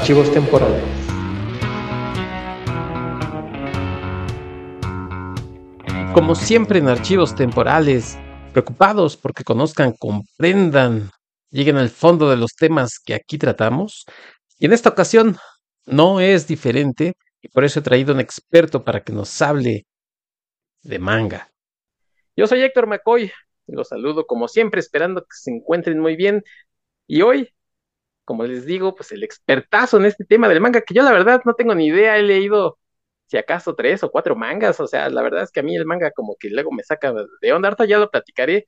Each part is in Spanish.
Archivos temporales. Como siempre en archivos temporales, preocupados porque conozcan, comprendan, lleguen al fondo de los temas que aquí tratamos. Y en esta ocasión no es diferente y por eso he traído un experto para que nos hable de manga. Yo soy Héctor McCoy, los saludo como siempre esperando que se encuentren muy bien y hoy, como les digo, pues el expertazo en este tema del manga que yo la verdad no tengo ni idea, he leído si acaso tres o cuatro mangas, o sea, la verdad es que a mí el manga como que luego me saca de onda, harta ya lo platicaré,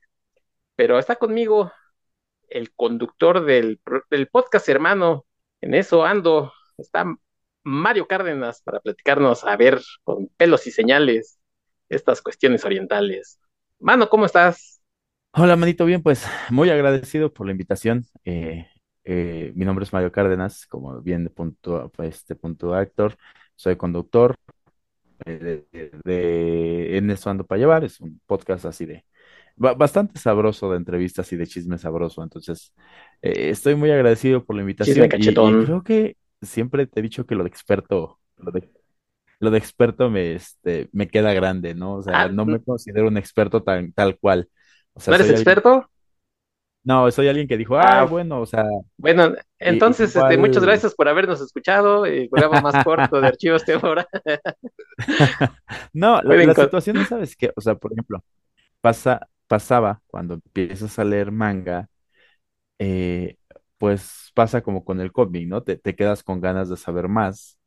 pero está conmigo el conductor del, del podcast hermano, en eso ando, está Mario Cárdenas para platicarnos, a ver, con pelos y señales, estas cuestiones orientales. Mano, ¿cómo estás? Hola, manito, bien, pues muy agradecido por la invitación. Eh, eh, mi nombre es Mario Cárdenas, como bien punto, este punto actor, soy conductor eh, de, de, En eso ando para llevar, es un podcast así de bastante sabroso de entrevistas y de chisme sabroso, entonces estoy muy agradecido por la invitación y, y creo que siempre te he dicho que lo de experto, lo de, lo de experto me, este, me queda grande, ¿no? O sea, Ah, no me considero un experto tan, tal cual. O sea, ¿no eres experto? No, soy alguien que dijo, ah, Ah, bueno, o sea, bueno, entonces, este, muchas gracias por habernos escuchado, el programa más corto de archivos de ahora. no, la, situación es, ¿sabes qué? O sea, por ejemplo, pasa, pasaba cuando empiezas a leer manga, eh, pues pasa como con el cómic, ¿no? Te, te quedas con ganas de saber más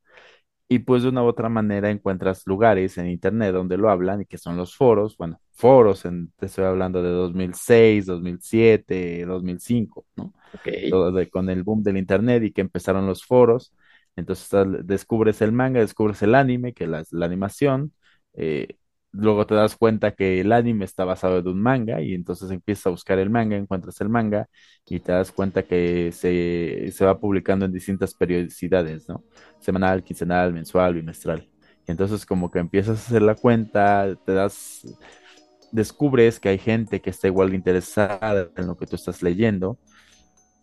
Y pues de una u otra manera encuentras lugares en internet donde lo hablan y que son los foros, bueno, foros, en, te estoy hablando de 2006, 2007, 2005, ¿no? ok, Todo de- con el boom del internet y que empezaron los foros. Entonces descubres el manga, descubres el anime, que la, la animación, eh, luego te das cuenta que el anime está basado en un manga y entonces empiezas a buscar el manga, encuentras el manga y te das cuenta que se, se va publicando en distintas periodicidades, ¿no? Semanal, quincenal, mensual, bimestral. Y entonces como que empiezas a hacer la cuenta, te das, descubres que hay gente que está igual de interesada en lo que tú estás leyendo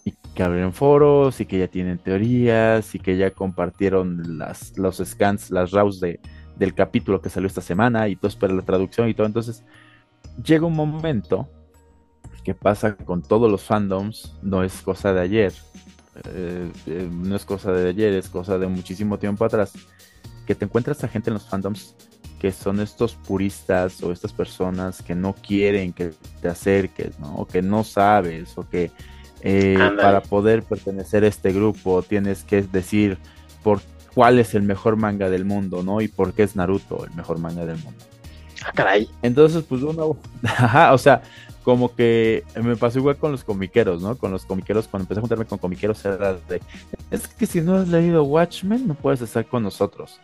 y que abren foros y que ya tienen teorías y que ya compartieron las, los scans, las RAWs de, del capítulo que salió esta semana y tú esperas la traducción y todo. Entonces llega un momento que pasa con todos los fandoms, no es cosa de ayer, eh, eh, no es cosa de ayer, es cosa de muchísimo tiempo atrás, que te encuentras a gente en los fandoms que son estos puristas o estas personas que no quieren que te acerques, ¿no? O que no sabes, o que eh, para poder pertenecer a este grupo tienes que decir por cuál es el mejor manga del mundo, ¿no? Y por qué es Naruto el mejor manga del mundo. Ah, caray. Entonces, pues uno, ajá, o sea, como que me pasó igual con los comiqueros, ¿no? Con los comiqueros, cuando empecé a juntarme con comiqueros era de, es que si no has leído Watchmen, no puedes estar con nosotros.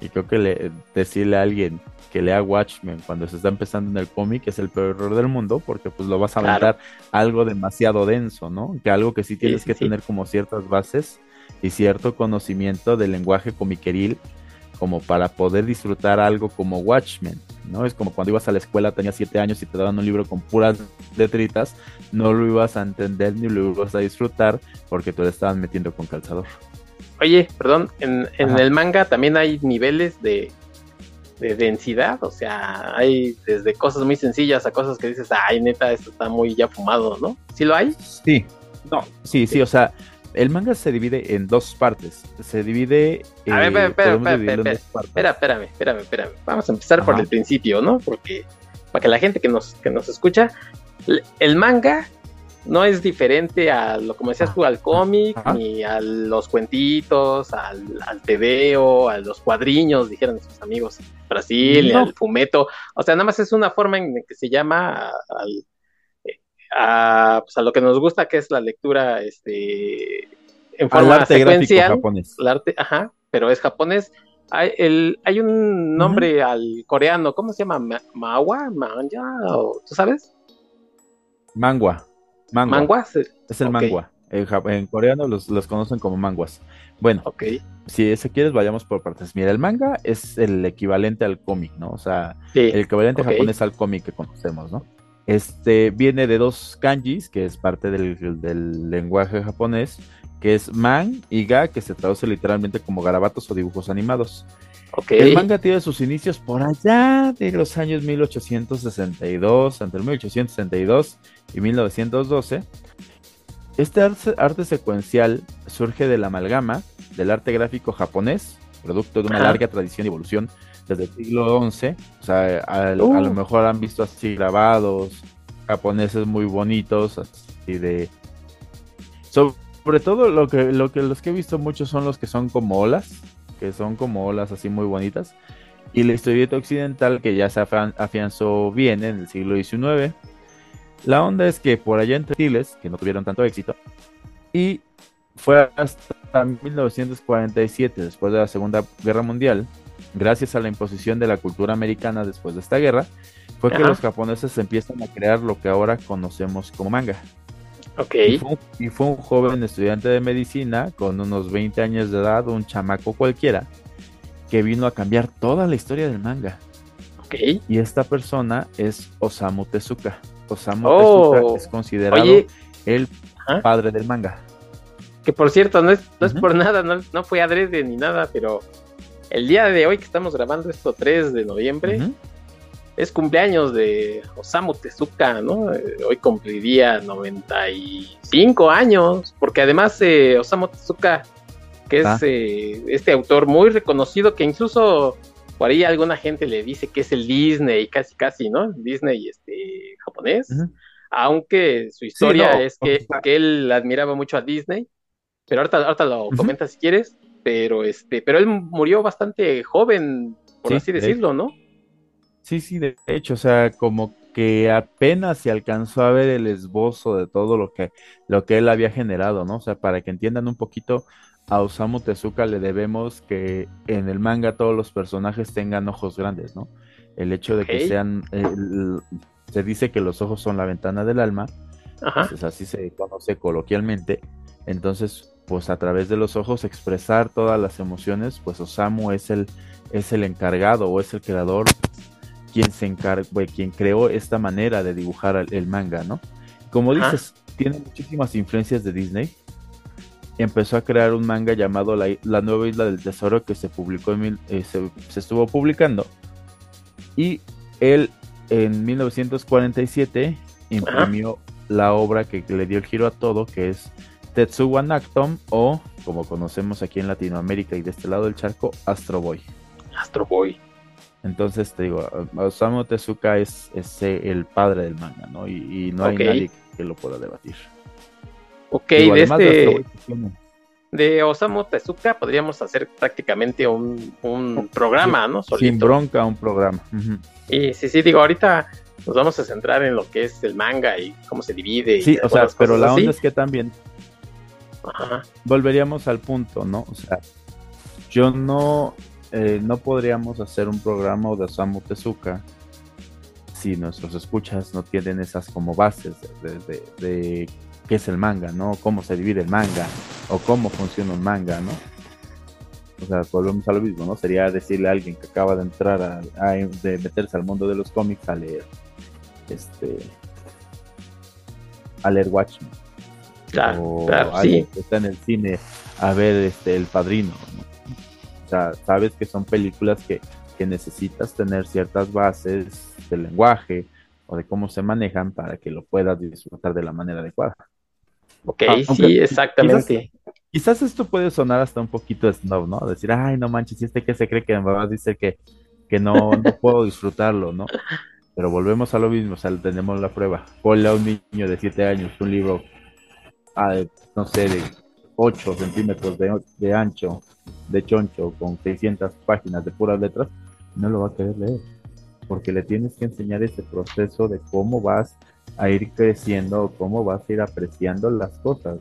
Y creo que le, decirle a alguien que lea Watchmen cuando se está empezando en el cómic es el peor error del mundo, porque pues lo vas a Claro, aventar algo demasiado denso, ¿no? Que algo que sí tienes sí, que sí. tener como ciertas bases y cierto conocimiento del lenguaje comiqueril como para poder disfrutar algo como Watchmen, ¿no? Es como cuando ibas a la escuela, tenías siete años y te daban un libro con puras letritas, no lo ibas a entender ni lo ibas a disfrutar porque tú le estabas metiendo con calzador. Oye, perdón, en, en el manga también hay niveles de, de densidad, o sea, hay desde cosas muy sencillas a cosas que dices, ay, neta, esto está muy ya fumado, ¿no? ¿Sí lo hay? Sí, no, sí, sí, o sea, el manga se divide en dos partes. Se divide, A ver, eh, espera, espera, espera, espera, espérame, espérame, espérame. Vamos a empezar por Ajá. el principio, ¿no? Porque para que la gente que nos, que nos escucha, el manga no es diferente a lo como decías tú, al cómic, Ajá. ni a los cuentitos, al, al tebeo, a los cuadriños, dijeron nuestros amigos Brasil, No, al fumeto. O sea, nada más es una forma en que se llama al, a, pues a lo que nos gusta, que es la lectura este, en forma arte gráfico secuencial, japonés. el arte, ajá, pero es japonés. Hay, el, hay un nombre al coreano, ¿cómo se llama? Ma- ¿Mawa? ¿Manja? ¿O- ¿Tú sabes? Mangua, mangua, ¿Mangua? Sí. es el Ok, mangua. En, coreano los, los conocen como manguas. Bueno, ok. si ese quieres, vayamos por partes. Mira, el manga es el equivalente al cómic, ¿no? O sea, Sí, el equivalente japonés al cómic que conocemos, ¿no? Este viene de dos kanjis, que es parte del, del lenguaje japonés, que es man y ga, que se traduce literalmente como garabatos o dibujos animados. El manga tiene sus inicios por allá de los años 1862, entre 1862 y 1912. Este arte, secuencial surge de la amalgama del arte gráfico japonés, producto de una larga tradición y evolución desde el siglo XI. O sea, a, lo uh. mejor han visto así grabados japoneses muy bonitos, así de... Sobre todo lo que, lo que los que he visto muchos son los que son como olas, que son como olas así muy bonitas. Y la historieta occidental que ya se afianzó bien en el siglo XIX. La onda es que por allá en Tiles, que no tuvieron tanto éxito, y fue hasta 1947, después de la Segunda Guerra Mundial, gracias a la imposición de la cultura americana después de esta guerra, fue que los japoneses empiezan a crear lo que ahora conocemos como manga. Ok. Y fue, un joven estudiante de medicina con unos 20 años de edad, un chamaco cualquiera, que vino a cambiar toda la historia del manga. Ok. Y esta persona es Osamu Tezuka. Osamu oh. Tezuka es considerado el padre del manga. Que por cierto, no es, no es por nada, no, no, fue adrede ni nada, pero el día de hoy que estamos grabando esto 3 de noviembre, es cumpleaños de Osamu Tezuka, ¿no? Eh, hoy cumpliría 95 años, porque además eh, Osamu Tezuka, que es ah. eh, este autor muy reconocido, que incluso por ahí alguna gente le dice que es el Disney, casi casi, ¿no? Disney este, japonés, aunque su historia es que, que, él admiraba mucho a Disney, pero ahorita, ahorita lo comenta si quieres, pero este, pero él murió bastante joven, por así decirlo, ¿no? Sí, sí, de hecho, o sea, como que apenas se alcanzó a ver el esbozo de todo lo que, lo que él había generado, ¿no? O sea, para que entiendan un poquito, a Osamu Tezuka le debemos que en el manga todos los personajes tengan ojos grandes, ¿no? El hecho de que sean, se dice que los ojos son la ventana del alma, pues así se conoce coloquialmente, entonces, pues a través de los ojos expresar todas las emociones, pues Osamu es el, es el encargado o es el creador quien se encargó, quien creó esta manera de dibujar el, manga, ¿no? Como dices, tiene muchísimas influencias de Disney. Empezó a crear un manga llamado La, Nueva Isla del Tesoro que se publicó en eh, se, estuvo publicando. Y él en 1947 imprimió la obra que le dio el giro a todo, que es Tetsuwa Naktom o, como conocemos aquí en Latinoamérica y de este lado del charco, Astro Boy. Astro Boy. Entonces te digo, Osamu Tezuka es, el padre del manga, ¿no? Y, no hay nadie que lo pueda debatir. Ok, de este... De, Osamu Tezuka podríamos hacer prácticamente un, programa, ¿no? Sin bronca, un programa. Y sí, sí, digo, ahorita nos vamos a centrar en lo que es el manga y cómo se divide. Sí, o sea, pero la onda es que también volveríamos al punto, ¿no? O sea, yo no eh, no podríamos hacer un programa de Osamu Tezuka si nuestros escuchas no tienen esas como bases de, qué es el manga, ¿no? Cómo se divide el manga o cómo funciona un manga, ¿no? O sea, volvemos a lo mismo, ¿no? Sería decirle a alguien que acaba de entrar a, de meterse al mundo de los cómics a leer este a leer Watchmen. Claro, o claro, alguien que está en el cine a ver este el padrino, ¿no? O sea, sabes que son películas que, necesitas tener ciertas bases del lenguaje o de cómo se manejan para que lo puedas disfrutar de la manera adecuada. Ok, ah, sí, exactamente. Quizás, esto puede sonar hasta un poquito snob, ¿no? Decir, ay, no manches, este que se cree que me va a decir que, que no, no puedo disfrutarlo, ¿no? Pero volvemos a lo mismo, o sea, tenemos la prueba. Ponle a un niño de 7 años un libro, ah, no sé, de 8 centímetros de, ancho, de choncho, con 600 páginas de puras letras, no lo va a querer leer. Porque le tienes que enseñar ese proceso de cómo vas a ir creciendo, cómo vas a ir apreciando las cosas.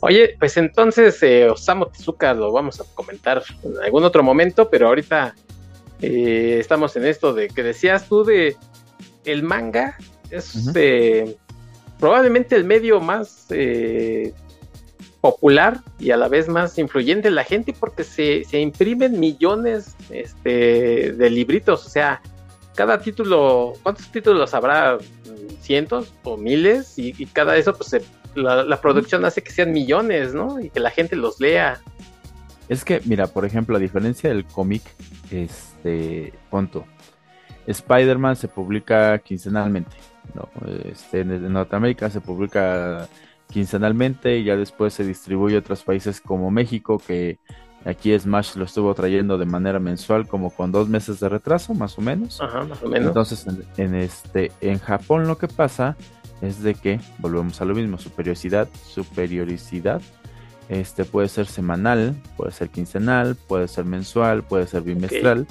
Oye, pues entonces eh, Osamu Tezuka lo vamos a comentar en algún otro momento, pero ahorita eh, estamos en esto de que decías tú de el manga es eh, probablemente el medio más eh, popular y a la vez más influyente en la gente porque se, imprimen millones este, de libritos, o sea, cada título, ¿cuántos títulos habrá? Cientos o miles y, cada eso pues se la, producción hace que sean millones, ¿no? Y que la gente los lea. Es que, mira, por ejemplo, a diferencia del cómic, este, punto. Spider-Man se publica quincenalmente. ¿no? Este, en Norteamérica se publica quincenalmente y ya después se distribuye a otros países como México, que aquí Smash lo estuvo trayendo de manera mensual, como con dos meses de retraso, más o menos. Ajá, más o menos. Entonces, en, este, en Japón lo que pasa es de que, volvemos a lo mismo, superioridad, superioricidad, este puede ser semanal, puede ser quincenal, puede ser mensual, puede ser bimestral.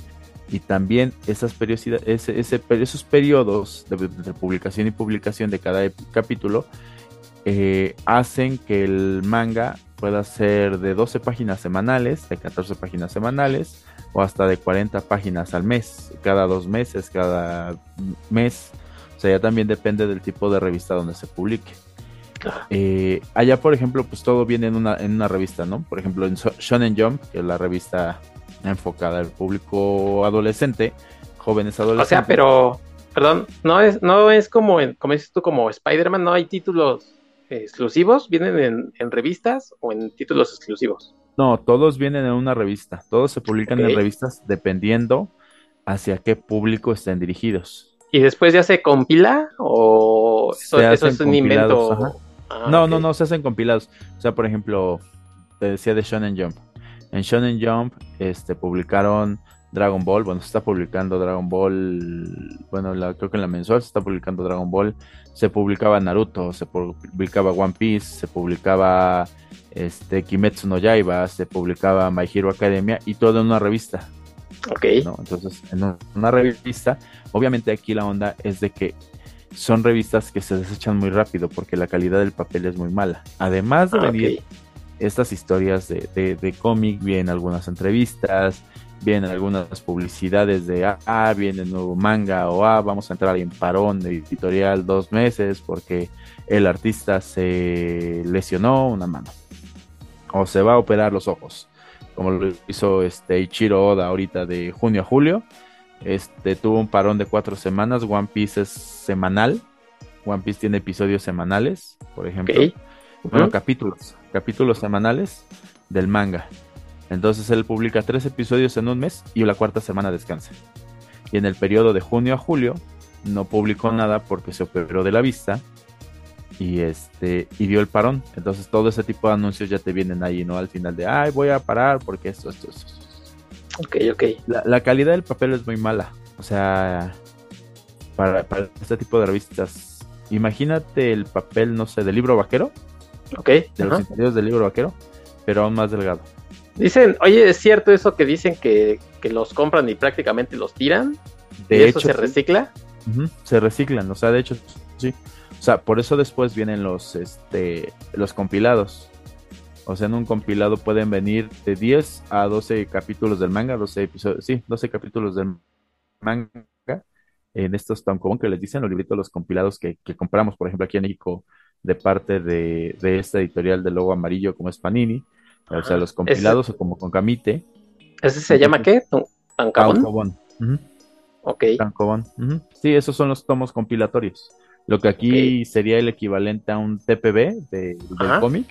Y también esas ese, esos periodos de, publicación y publicación de cada capítulo eh, hacen que el manga pueda ser de 12 páginas semanales, de 14 páginas semanales o hasta de 40 páginas al mes, cada dos meses, cada mes. O sea, ya también depende del tipo de revista donde se publique. Eh, allá, por ejemplo, pues todo viene en una, en una revista, ¿no? Por ejemplo, en Shonen Jump, que es la revista enfocada al público adolescente, jóvenes adolescentes. O sea, pero, perdón, no es, no es como, en, como dices tú, como Spider-Man, no hay títulos exclusivos, vienen en, revistas o en títulos exclusivos. No, todos vienen en una revista, todos se publican en revistas dependiendo hacia qué público estén dirigidos. ¿Y después ya se compila o eso, es un invento? Ah, no, no, no, se hacen compilados. O sea, por ejemplo, te decía de Shonen Jump. En Shonen Jump este, publicaron Dragon Ball, bueno, se está publicando Dragon Ball, bueno, creo que en la mensual se está publicando Dragon Ball, se publicaba Naruto, se publicaba One Piece, se publicaba este, Kimetsu no Yaiba, se publicaba My Hero Academia y todo en una revista. Ok. Entonces, en una revista, obviamente aquí la onda es de que son revistas que se desechan muy rápido porque la calidad del papel es muy mala. Además de ah, venir estas historias de, de, cómic, vienen algunas entrevistas, vienen algunas publicidades de, ah, ah, viene nuevo manga o ah, vamos a entrar en parón de editorial dos meses porque el artista se lesionó una mano o se va a operar los ojos, como lo hizo este Ichiro Oda ahorita de junio a julio. Este tuvo un parón de cuatro semanas. One Piece es semanal. One Piece tiene episodios semanales, por ejemplo. Bueno, capítulos, capítulos semanales del manga. Entonces él publica tres episodios en un mes y la cuarta semana descansa. Y en el periodo de junio a julio no publicó nada porque se operó de la vista y este y dio el parón. Entonces todo ese tipo de anuncios ya te vienen ahí, ¿no? Al final de, ay, voy a parar porque esto, esto, esto. Ok, ok. La, calidad del papel es muy mala. O sea, para, para este tipo de revistas, imagínate el papel, no sé, del libro vaquero Ok. De los interiores del libro vaquero, pero aún más delgado. Dicen, oye, ¿es cierto eso que dicen que, los compran y prácticamente los tiran? De hecho, se recicla? se reciclan, o sea, de hecho, sí. O sea, por eso después vienen los, este, los compilados. O sea, en un compilado pueden venir de 10 a 12 capítulos del manga, 12 episodios, sí, 12 capítulos del manga. En estos tan común que les dicen los libritos, los compilados que, que compramos, por ejemplo, aquí en México, de parte de, de esta editorial de logo amarillo como es Panini, o sea, los compilados o como con Camite. ¿Ese se llama qué? ¿Tancabón? Ok. Tancabón. Sí, esos son los tomos compilatorios. Lo que aquí sería el equivalente a un TPB de, del cómic,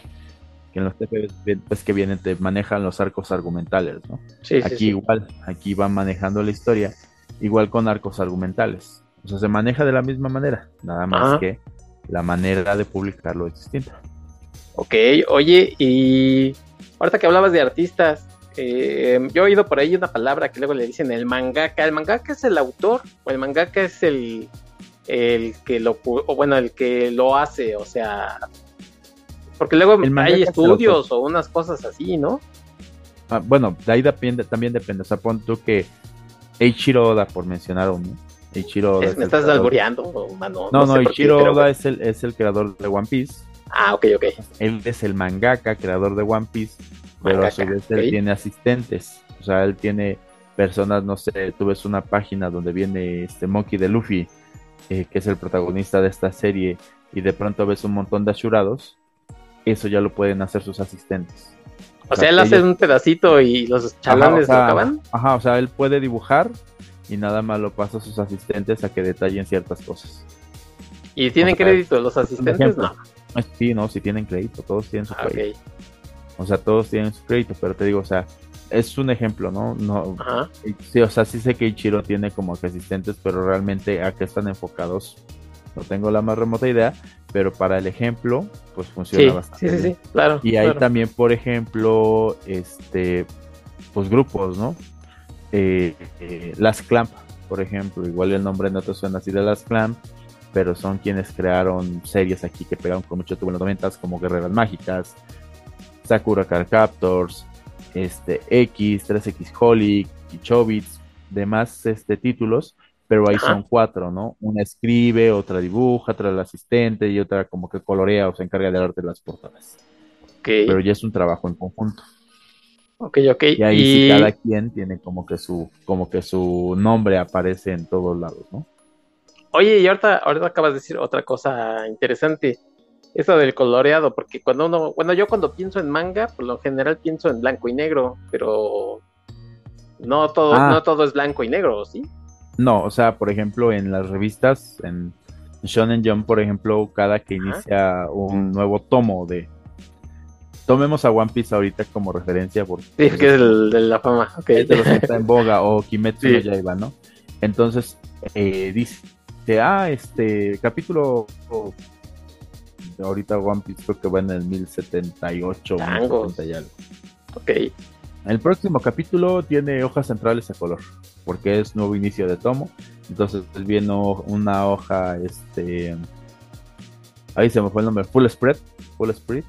que en los TPB pues que vienen te manejan los arcos argumentales, ¿no? Sí, aquí igual, aquí van manejando la historia, igual con arcos argumentales. O sea, se maneja de la misma manera, nada más que la manera de publicarlo es distinta. Ok, oye, y ahorita que hablabas de artistas, eh, yo he oído por ahí una palabra que luego le dicen el mangaka. ¿El mangaka es el autor o el mangaka es el, el que lo, o bueno, el que lo hace? O sea, porque luego hay estudios o unas cosas así, ¿no? Ah, bueno, de ahí depende, también depende. O sea, pon tú que Eiichiro Oda, por mencionar uno, Ichiro Oda. me estás alboreando, No, no, no Ichiro Oda es, el, es el creador de One Piece. Ah, ok, ok. Él es el mangaka, creador de One Piece, pero a su vez él tiene asistentes. O sea, él tiene personas, no sé, tú ves una página donde viene este Monkey de Luffy, eh, que es el protagonista de esta serie, y de pronto ves un montón de ashurados, eso ya lo pueden hacer sus asistentes. O, sea, él hace un pedacito y los chalanes lo acaban. Ajá, o sea, él puede dibujar y nada más lo pasa a sus asistentes a que detallen ciertas cosas. ¿Y tienen crédito los asistentes? No. Sí, no, si tienen crédito, todos tienen su Ah, crédito. ok. O sea, todos tienen su crédito, pero te digo, o sea, es un ejemplo, ¿no? No, Ajá. sí, o sea, sí sé que Ichiro tiene como que asistentes, pero realmente a qué están enfocados, no tengo la más remota idea, pero para el ejemplo, pues funciona Sí, bastante. sí, sí, bien. sí, claro. Y hay claro. también, por ejemplo, este, pues grupos, ¿no? Eh, eh, las Clamp, por ejemplo, igual el nombre no te suena así de las Clamp, pero son quienes crearon series aquí que pegaron con mucho tubo en los 90 como Guerreras Mágicas, Sakura Card Captors, este, X, 3X Holic, Kichobits, demás este, títulos, pero ahí son cuatro, ¿no? Una escribe, otra dibuja, otra la asistente y otra como que colorea o se encarga del arte de las portadas. Pero ya es un trabajo en conjunto. ok, ok. Y ahí sí cada quien tiene como que su, como que su nombre aparece en todos lados, ¿no? Oye, y ahorita, ahorita acabas de decir otra cosa interesante. Eso del coloreado, porque cuando uno, bueno, yo cuando pienso en manga, por lo general pienso en blanco y negro, pero no todo, Ah. no todo es blanco y negro, ¿sí? No, o sea, por ejemplo, en las revistas, en Shonen Jump, por ejemplo, cada que Ajá. inicia un nuevo tomo de... Tomemos a One Piece ahorita como referencia porque Sí, que es el de la fama. ok. es los que está en boga o Kimetsu no Sí. Yaiba, ¿no? Entonces, eh, dice, ah, este capítulo... Ahorita One Piece creo que va en el 1078, Tangos. 1070 y algo. Ok, El próximo capítulo tiene hojas centrales a color, porque es nuevo inicio de tomo. Entonces viene una hoja, este. Ahí se me fue el nombre, Full Spread. Full Spread.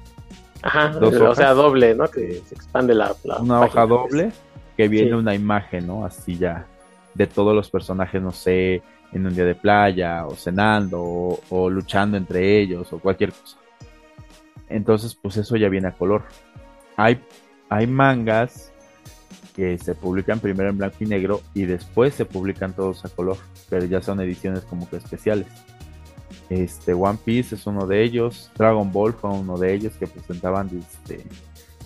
ajá, Dos o sea, doble, ¿no? Que se expande la, la Una hoja doble que viene Sí. una imagen, ¿no? Así ya. De todos los personajes, no sé, en un día de playa, o cenando, o, luchando entre ellos, o cualquier cosa. Entonces, pues eso ya viene a color. Hay, hay mangas que se publican primero en blanco y negro y después se publican todos a color, pero ya son ediciones como que especiales. Este One Piece es uno de ellos, Dragon Ball fue uno de ellos que presentaban este,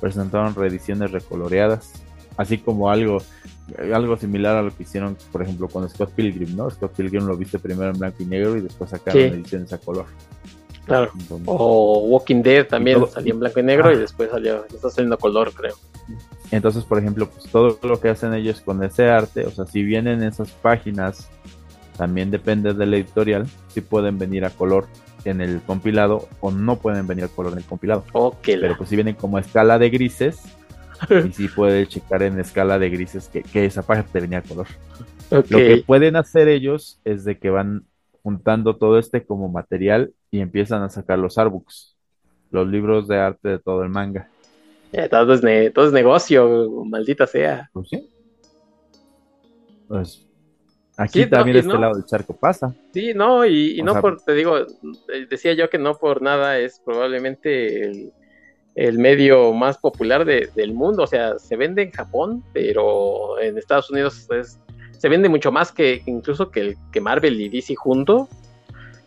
presentaron reediciones recoloreadas, así como algo algo similar a lo que hicieron, por ejemplo, con Scott Pilgrim, ¿no? Scott Pilgrim lo viste primero en blanco y negro y después sacaron Sí. ediciones a color. Claro. Entonces, O Walking Dead también todo- salió en blanco y negro Ah. y después salió, está saliendo color, creo. Entonces, por ejemplo, pues todo lo que hacen ellos con ese arte, o sea, si vienen esas páginas, también depende del editorial, si pueden venir a color en el compilado o no pueden venir a color en el compilado. Ok, Pero pues si vienen como a escala de grises, y si puedes checar en escala de grises que, que esa página te venía a color. Lo que pueden hacer ellos es de que van juntando todo este como material y empiezan a sacar los artbooks, los libros de arte de todo el manga. Eh, todo, es ne- todo es negocio, maldita sea. Pues sí. Pues aquí Sí, también este no. lado del charco pasa. Sí, no, y, no sea- por, te digo, eh, decía yo que no por nada es probablemente el, el medio más popular de- del mundo. O sea, se vende en Japón, pero en Estados Unidos es- se vende mucho más que incluso que, el- que Marvel y DC junto.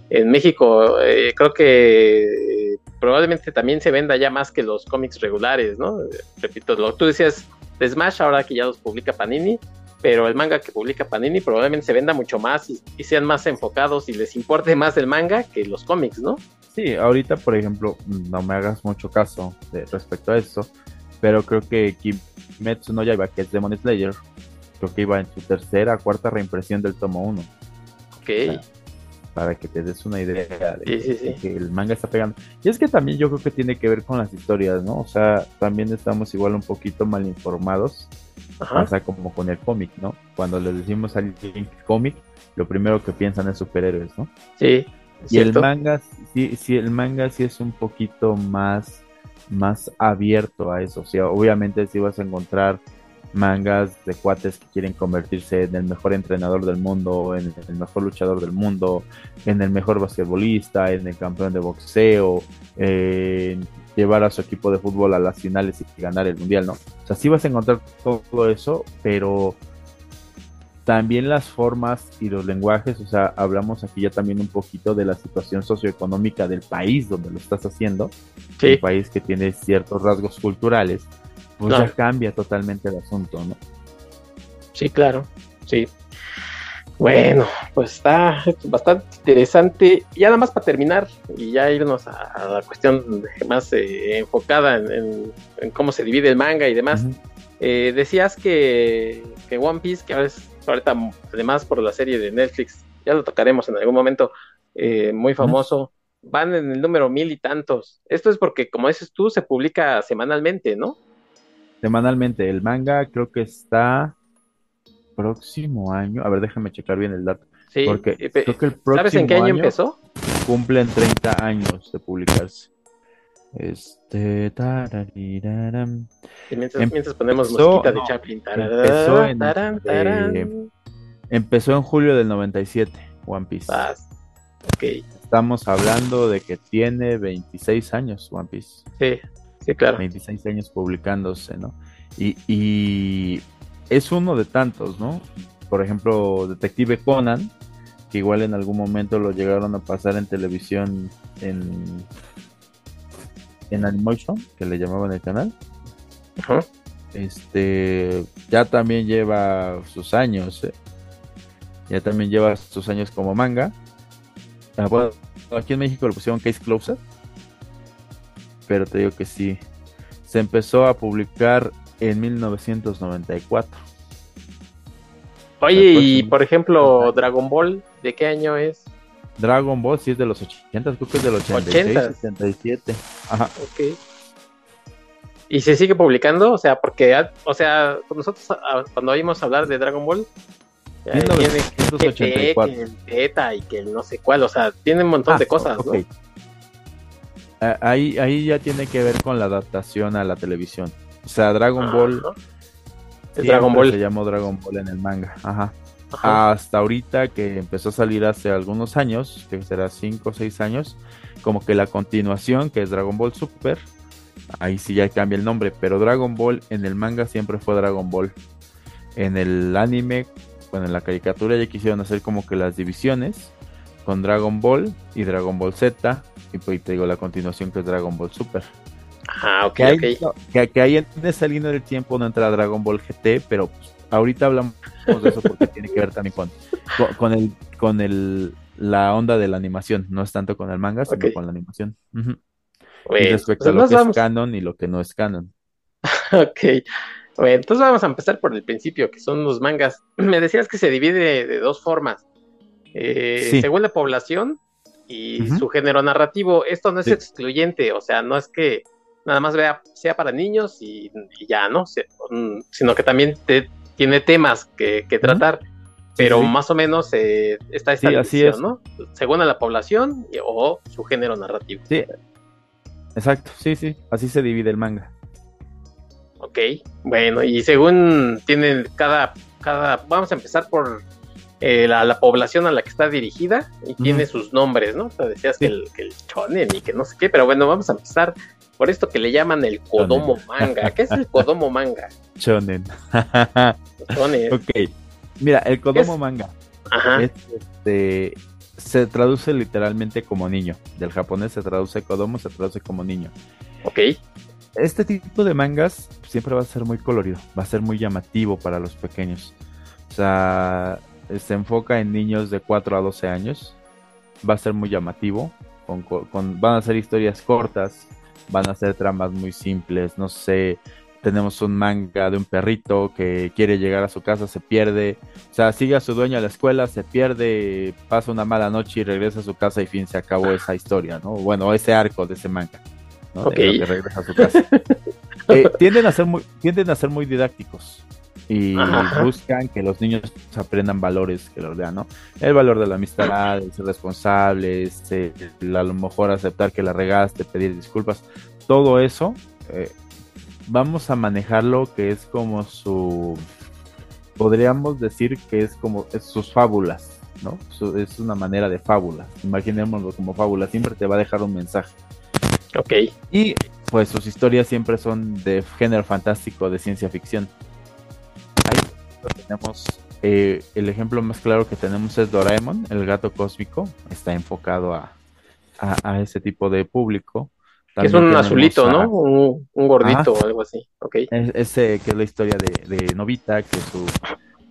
En México eh, creo que probablemente también se venda ya más que los cómics regulares, ¿no? Repito, lo tú decías de Smash ahora que ya los publica Panini, pero el manga que publica Panini probablemente se venda mucho más y, y sean más enfocados y les importe más el manga que los cómics, ¿no? Sí, ahorita, por ejemplo, no me hagas mucho caso de, respecto a eso, pero creo que Kimetsu no Yaiba, que es Demon Slayer, creo que iba en su tercera, cuarta reimpresión del tomo 1. Ok, para que te des una idea de, Sí, sí, sí. de que el manga está pegando. Y es que también yo creo que tiene que ver con las historias, ¿no? O sea, también estamos igual un poquito mal informados, ajá, pasa como con el cómic, ¿no? Cuando le decimos al cómic, lo primero que piensan es superhéroes, ¿no? sí. Y el manga, sí, sí, el manga sí es un poquito más, más abierto a eso. O sea, obviamente sí vas a encontrar mangas de cuates que quieren convertirse en el mejor entrenador del mundo, en el mejor luchador del mundo, en el mejor basquetbolista, en el campeón de boxeo, en llevar a su equipo de fútbol a las finales y ganar el mundial, ¿no? O sea, sí vas a encontrar todo eso, pero también las formas y los lenguajes, o sea, hablamos aquí ya también un poquito de la situación socioeconómica del país donde lo estás haciendo, Sí, un país que tiene ciertos rasgos culturales, pues Claro. ya cambia totalmente el asunto, ¿no? sí, claro, sí. Bueno, pues está bastante interesante. Y nada más para terminar y ya irnos a, la cuestión más eh, enfocada en, cómo se divide el manga y demás. Eh, decías que, que, One Piece, que ahorita, además por la serie de Netflix, ya lo tocaremos en algún momento, eh, muy famoso, van en el número mil y tantos. Esto es porque, como dices tú, se publica semanalmente, ¿no? Semanalmente. El manga creo que está próximo año. A ver, déjame checar bien el dato. Sí, porque creo que el próximo ¿Sabes en qué año, empezó? Cumplen 30 años de publicarse. Este. mientras, ponemos mosquita de Chaplin. empezó, en, empezó en julio del 97, One Piece. Estamos hablando de que tiene 26 años One Piece. Sí, sí, claro. 26 años publicándose, ¿no? Y, y es uno de tantos, ¿no? Por ejemplo, Detective Conan, que igual en algún momento lo llegaron a pasar en televisión en, en Animation, que le llamaban el canal. Este ya también lleva sus años, ¿eh? ya también lleva sus años como manga. Ah, aquí en México lo pusieron Case Closer, pero te digo que sí. Se empezó a publicar en 1994. Oye, y por ejemplo, Dragon Ball, ¿de qué año es? Dragon Ball sí es de los 80, creo que es del 86, 87. Ajá. Ok. ¿Y se sigue publicando? O sea, porque, o sea, nosotros ah, cuando oímos hablar de Dragon Ball, 1984. Que, el Teta y que el no sé cuál, o sea, tiene un montón de ah, cosas, ¿no? Ahí, ahí ya tiene que ver con la adaptación a la televisión. O sea, Dragon Ball. Dragon Ball. Se llamó Dragon Ball en el manga. Ajá. Hasta ahorita que empezó a salir hace algunos años, que será 5 o 6 años, como que la continuación, que es Dragon Ball Super, ahí sí ya cambia el nombre, pero Dragon Ball en el manga siempre fue Dragon Ball. En el anime, bueno, en la caricatura ya quisieron hacer como que las divisiones con Dragon Ball y Dragon Ball Z, y pues te digo la continuación que es Dragon Ball Super. Ah, ok, que hay, Que, hay en esa línea del tiempo no entra Dragon Ball GT, pero pues, ahorita hablamos de eso porque tiene que ver también con, con, el con el la onda de la animación, no es tanto con el manga, sino con la animación. y respecto pues, a lo que es canon y lo que no es canon. ok. Bueno, entonces vamos a empezar por el principio, que son los mangas. Me decías que se divide de, dos formas. Eh, según la población y su género narrativo. Esto no es excluyente, o sea, no es que nada más vea, sea para niños y, ya, ¿no? Mm, sino que también tiene temas que, tratar, pero más o menos eh, está esta división, ¿no? Según a la población o su género narrativo. Sí, exacto, sí, sí, así se divide el manga. Ok, bueno, y según tienen cada, cada, vamos a empezar por eh, la, población a la que está dirigida y tiene sus nombres, ¿no? O sea, decías que, el, que el chonen y que no sé qué, pero bueno, vamos a empezar por esto que le llaman el Kodomo manga. ¿Qué es el Kodomo manga? Shonen. Ok. Mira, el Kodomo manga este, se traduce literalmente como niño. Del japonés se traduce Kodomo, se traduce como niño. Ok. Este tipo de mangas siempre va a ser muy colorido, va a ser muy llamativo para los pequeños. O sea, se enfoca en niños de 4 a 12 años. Va a ser muy llamativo. con, van a ser historias cortas, van a ser tramas muy simples, no sé, tenemos un manga de un perrito que quiere llegar a su casa, se pierde, o sea, sigue a su dueño a la escuela, se pierde, pasa una mala noche y regresa a su casa y fin, se acabó esa historia, ¿no? Bueno, ese arco de ese manga, ¿no? que regresa a su casa. Eh, tienden, a ser muy, tienden a ser muy didácticos y buscan que los niños aprendan valores que los vean, ¿no? El valor de la amistad, el ser responsable, a lo mejor aceptar que la regaste, pedir disculpas, todo eso, eh, vamos a manejarlo que es como su, podríamos decir que es como sus fábulas, ¿no? es una manera de fábulas, imaginémoslo como fábula, siempre te va a dejar un mensaje. Ok. Y pues sus historias siempre son de género fantástico, de ciencia ficción tenemos eh, el ejemplo más claro que tenemos es Doraemon, el gato cósmico, está enfocado a, a, ese tipo de público. que es un azulito, ¿no? Un, gordito o algo así, ok. ese que es la historia de, de Novita, que su,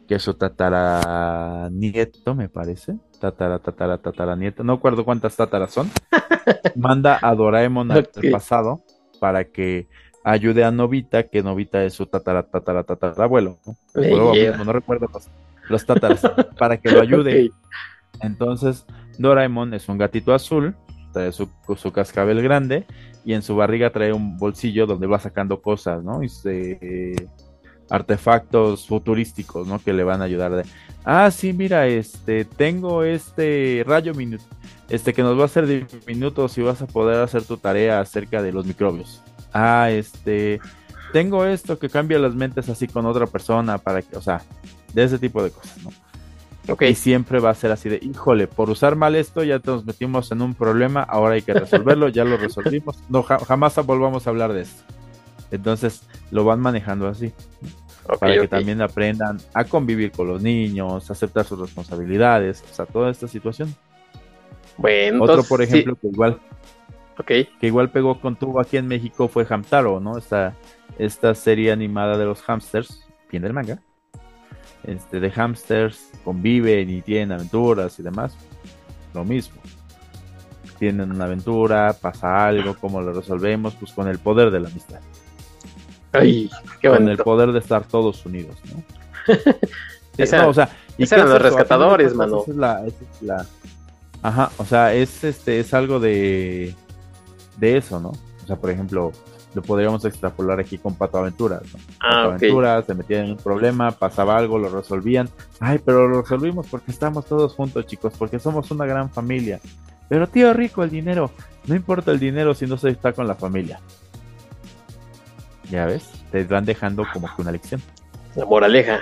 que su tataranieto, me parece, tatara, tatara, tataranieto, no acuerdo cuántas tátaras son, manda a Doraemon al pasado para que ayude a Novita, que Novita es su tatara, tatara, tatarabuelo, ¿no? no recuerdo los, los tátaras, para que lo ayude. Entonces, Doraemon es un gatito azul, trae su, su, cascabel grande y en su barriga trae un bolsillo donde va sacando cosas, ¿no? Y se, artefactos futurísticos, ¿no? Que le van a ayudar de, ah, sí, mira, este, tengo este rayo minuto, este que nos va a hacer de minutos y vas a poder hacer tu tarea acerca de los microbios. Ah, este, tengo esto que cambia las mentes así con otra persona para que, o sea, de ese tipo de cosas, ¿no? Okay. Y siempre va a ser así de, híjole, por usar mal esto ya nos metimos en un problema, ahora hay que resolverlo, ya lo resolvimos, no jamás volvamos a hablar de esto. Entonces lo van manejando así. para que también aprendan a convivir con los niños, aceptar sus responsabilidades, o sea, toda esta situación. Bueno, otro por ejemplo que igual que igual pegó con tubo aquí en México fue Hamtaro, ¿no? Esta, esta serie animada de los hamsters, bien del manga. Este, de hamsters conviven y tienen aventuras y demás. Lo mismo. Tienen una aventura, pasa algo, ¿cómo lo resolvemos? Pues con el poder de la amistad. Ay, qué Con el poder de estar todos unidos, ¿no? o sea, y eran los rescatadores, mano. Ajá, o sea, es este es algo de de eso, ¿no? O sea, por ejemplo, lo podríamos extrapolar aquí con Pato Aventuras, ¿no? Ah, Pato Aventuras, se metían en un problema, pasaba algo, lo resolvían. Ay, pero lo resolvimos porque estamos todos juntos, chicos, porque somos una gran familia. Pero tío rico, el dinero. No importa el dinero si no se está con la familia. Ya ves, te van dejando como que una lección. La moraleja.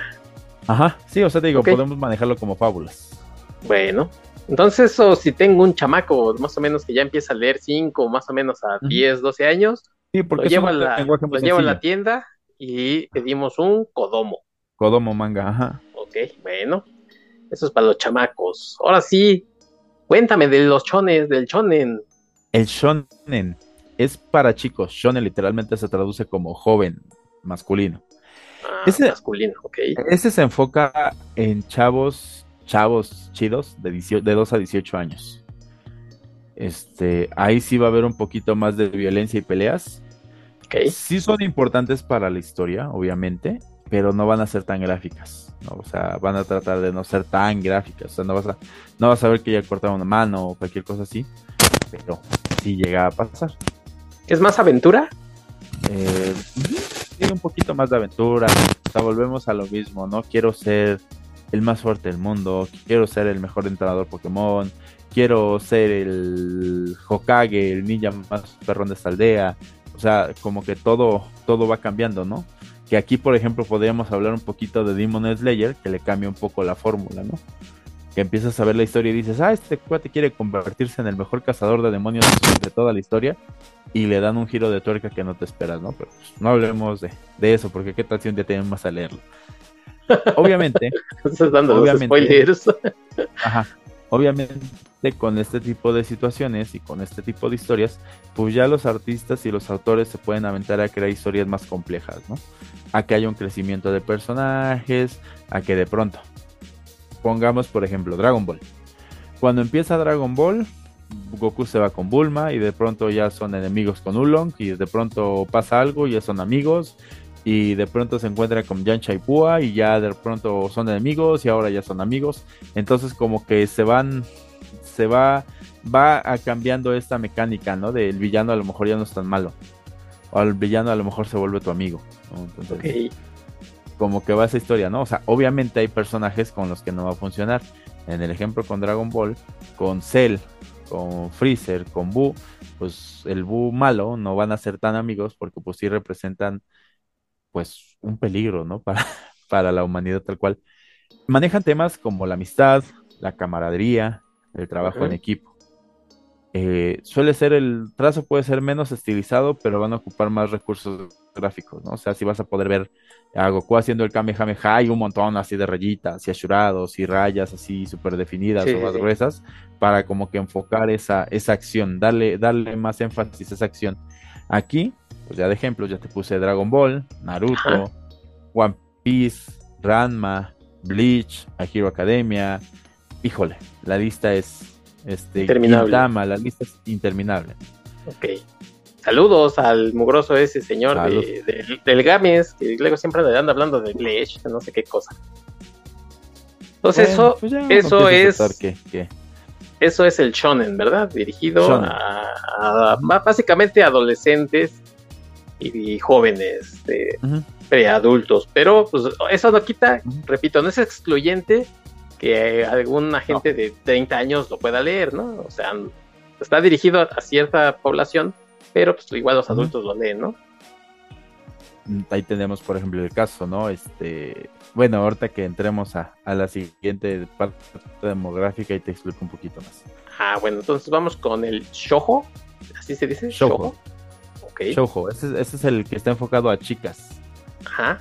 Ajá, sí, o sea, te digo, podemos manejarlo como fábulas. Bueno, entonces, o si tengo un chamaco más o menos que ya empieza a leer 5, más o menos a 10, 12 años, sí, porque lo, llevo a, la, lo llevo a la tienda y pedimos un Kodomo. Kodomo manga, ajá. Ok, bueno, eso es para los chamacos. Ahora sí, cuéntame de los chones, del chonen. El shonen es para chicos. Shonen literalmente se traduce como joven masculino. Ah, ese, masculino, ok. Ese se enfoca en chavos, chavos chidos de, de 2 a 18 años. Este, ahí sí va a haber un poquito más de violencia y peleas. Okay. Sí son importantes para la historia, obviamente, pero no van a ser tan gráficas. ¿no? O sea, van a tratar de no ser tan gráficas. O sea, no vas a, no vas a ver que ya cortaron una mano o cualquier cosa así. Pero sí llega a pasar. ¿Es más aventura? Eh, tiene un poquito más de aventura. O sea, volvemos a lo mismo, ¿no? Quiero ser el más fuerte del mundo, quiero ser el mejor entrenador Pokémon, quiero ser el Hokage, el ninja más perrón de esta aldea. O sea, como que todo, todo va cambiando, ¿no? Que aquí, por ejemplo, podríamos hablar un poquito de Demon Slayer, que le cambia un poco la fórmula, ¿no? que empiezas a ver la historia y dices, ah, este cuate quiere convertirse en el mejor cazador de demonios de toda la historia y le dan un giro de tuerca que no te esperas, ¿no? Pero pues, no hablemos de, eso, porque qué tal si un día tenemos a leerlo. Obviamente, Estás dando obviamente, spoilers. Ajá, obviamente con este tipo de situaciones y con este tipo de historias, pues ya los artistas y los autores se pueden aventar a crear historias más complejas, ¿no? A que haya un crecimiento de personajes, a que de pronto Pongamos, por ejemplo, Dragon Ball. Cuando empieza Dragon Ball, Goku se va con Bulma y de pronto ya son enemigos con Ulong y de pronto pasa algo y ya son amigos y de pronto se encuentra con Yancha y Pua y ya de pronto son enemigos y ahora ya son amigos. Entonces como que se van, se va, va cambiando esta mecánica, ¿no? Del villano a lo mejor ya no es tan malo. O el villano a lo mejor se vuelve tu amigo. Entonces, como que va esa historia, ¿no? O sea, obviamente hay personajes con los que no va a funcionar. En el ejemplo con Dragon Ball, con Cell, con Freezer, con Buu, pues el Buu malo no van a ser tan amigos porque pues sí representan pues un peligro, ¿no? Para, para la humanidad tal cual. Manejan temas como la amistad, la camaradería, el trabajo en equipo. Eh, suele ser el trazo puede ser menos estilizado, pero van a ocupar más recursos gráficos, ¿no? O sea, si vas a poder ver a Goku haciendo el Kamehameha y un montón así de rayitas y ashurados y rayas así súper definidas o más gruesas para como que enfocar esa, esa acción, darle, darle más énfasis a esa acción. Aquí, pues ya de ejemplos, ya te puse Dragon Ball, Naruto, One Piece, Ranma, Bleach, A Hero Academia. Híjole, la lista es este, Interminable. La lista es interminable. Ok. Saludos al mugroso ese señor Salud. de- del- Games, que luego siempre le anda hablando de Bleach, no sé qué cosa. Entonces Bueno, eso, pues eso a es- aceptar que- que- eso es el shonen, ¿verdad? Dirigido Shonen. a, a- básicamente adolescentes y, y jóvenes, de Ujú. preadultos. Pero pues eso no quita, repito, no es excluyente que alguna gente de 30 años lo pueda leer, ¿no? O sea, está dirigido a, cierta población, pero pues igual los adultos lo leen, ¿no? Ahí tenemos, por ejemplo, el caso, ¿no? Este, bueno, ahorita que entremos a, a la siguiente parte demográfica y te explico un poquito más. Ah, bueno, entonces vamos con el shojo, así se dice, shojo. Shoujo, ese, ese es el que está enfocado a chicas. ajá,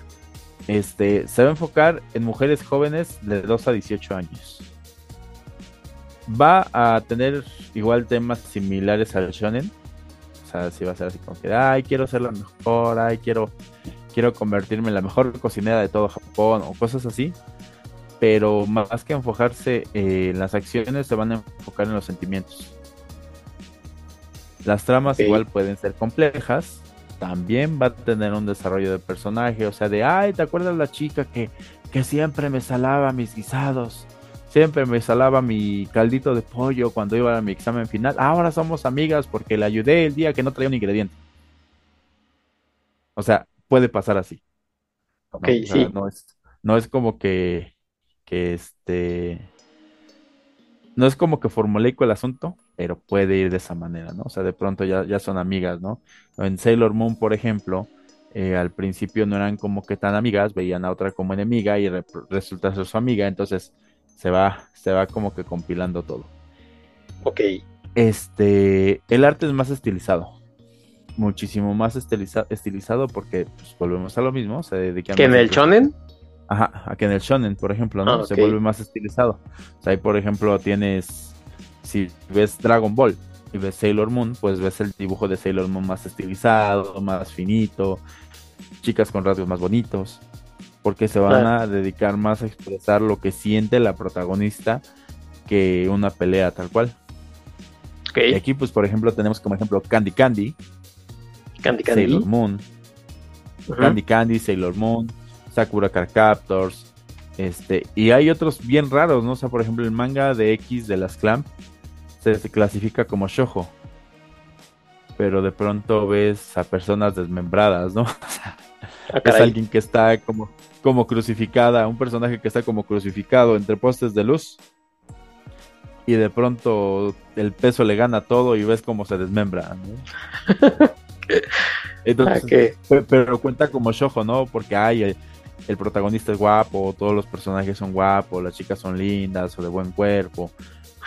Este, se va a enfocar en mujeres jóvenes de 2 a 18 años. Va a tener igual temas similares al shonen. O sea, si va a ser así como que, ay, quiero ser la mejor, ay, quiero, quiero convertirme en la mejor cocinera de todo Japón o cosas así. Pero más que enfocarse en las acciones, se van a enfocar en los sentimientos. Las tramas igual pueden ser complejas. También va a tener un desarrollo de personaje. O sea, de, ay, ¿te acuerdas la chica que, que siempre me salaba mis guisados? Siempre me salaba mi caldito de pollo cuando iba a mi examen final. Ahora somos amigas porque le ayudé el día que no traía un ingrediente. O sea, puede pasar así. ¿no? Ok, O sea, sí. no es, no es como que, que este, no es como que formuleico el asunto, pero puede ir de esa manera, ¿no? O sea, de pronto ya, ya son amigas, ¿no? En Sailor Moon, por ejemplo, eh, al principio no eran como que tan amigas, veían a otra como enemiga y re- resulta ser su amiga, entonces se va, se va como que compilando todo. ok, Este, el arte es más estilizado, muchísimo más estiliza- estilizado porque pues, volvemos a lo mismo, se dedican que en a el shonen, Ajá, aquí en el shonen, por ejemplo, ¿no? Ah, Se vuelve más estilizado. O sea, ahí, por ejemplo, tienes, si ves Dragon Ball y ves Sailor Moon, pues ves el dibujo de Sailor Moon más estilizado, más finito, chicas con rasgos más bonitos, porque se van a dedicar más a expresar lo que siente la protagonista que una pelea tal cual. Y aquí, pues, por ejemplo, tenemos como ejemplo Candy Candy, Candy Candy, Sailor Moon, Candy Candy, Sailor Moon, Sakura Card Captors, este, y hay otros bien raros, ¿no? O sea, por ejemplo, el manga de X de las Clamp se, se clasifica como shojo. Pero de pronto ves a personas desmembradas, ¿no? ah, Es alguien que está como, como crucificada, un personaje que está como crucificado entre postes de luz. Y de pronto el peso le gana todo y ves cómo se desmembra, ¿no? Entonces, Ah, pero cuenta como shojo, ¿no? Porque hay el, el protagonista es guapo, todos los personajes son guapos, las chicas son lindas o de buen cuerpo.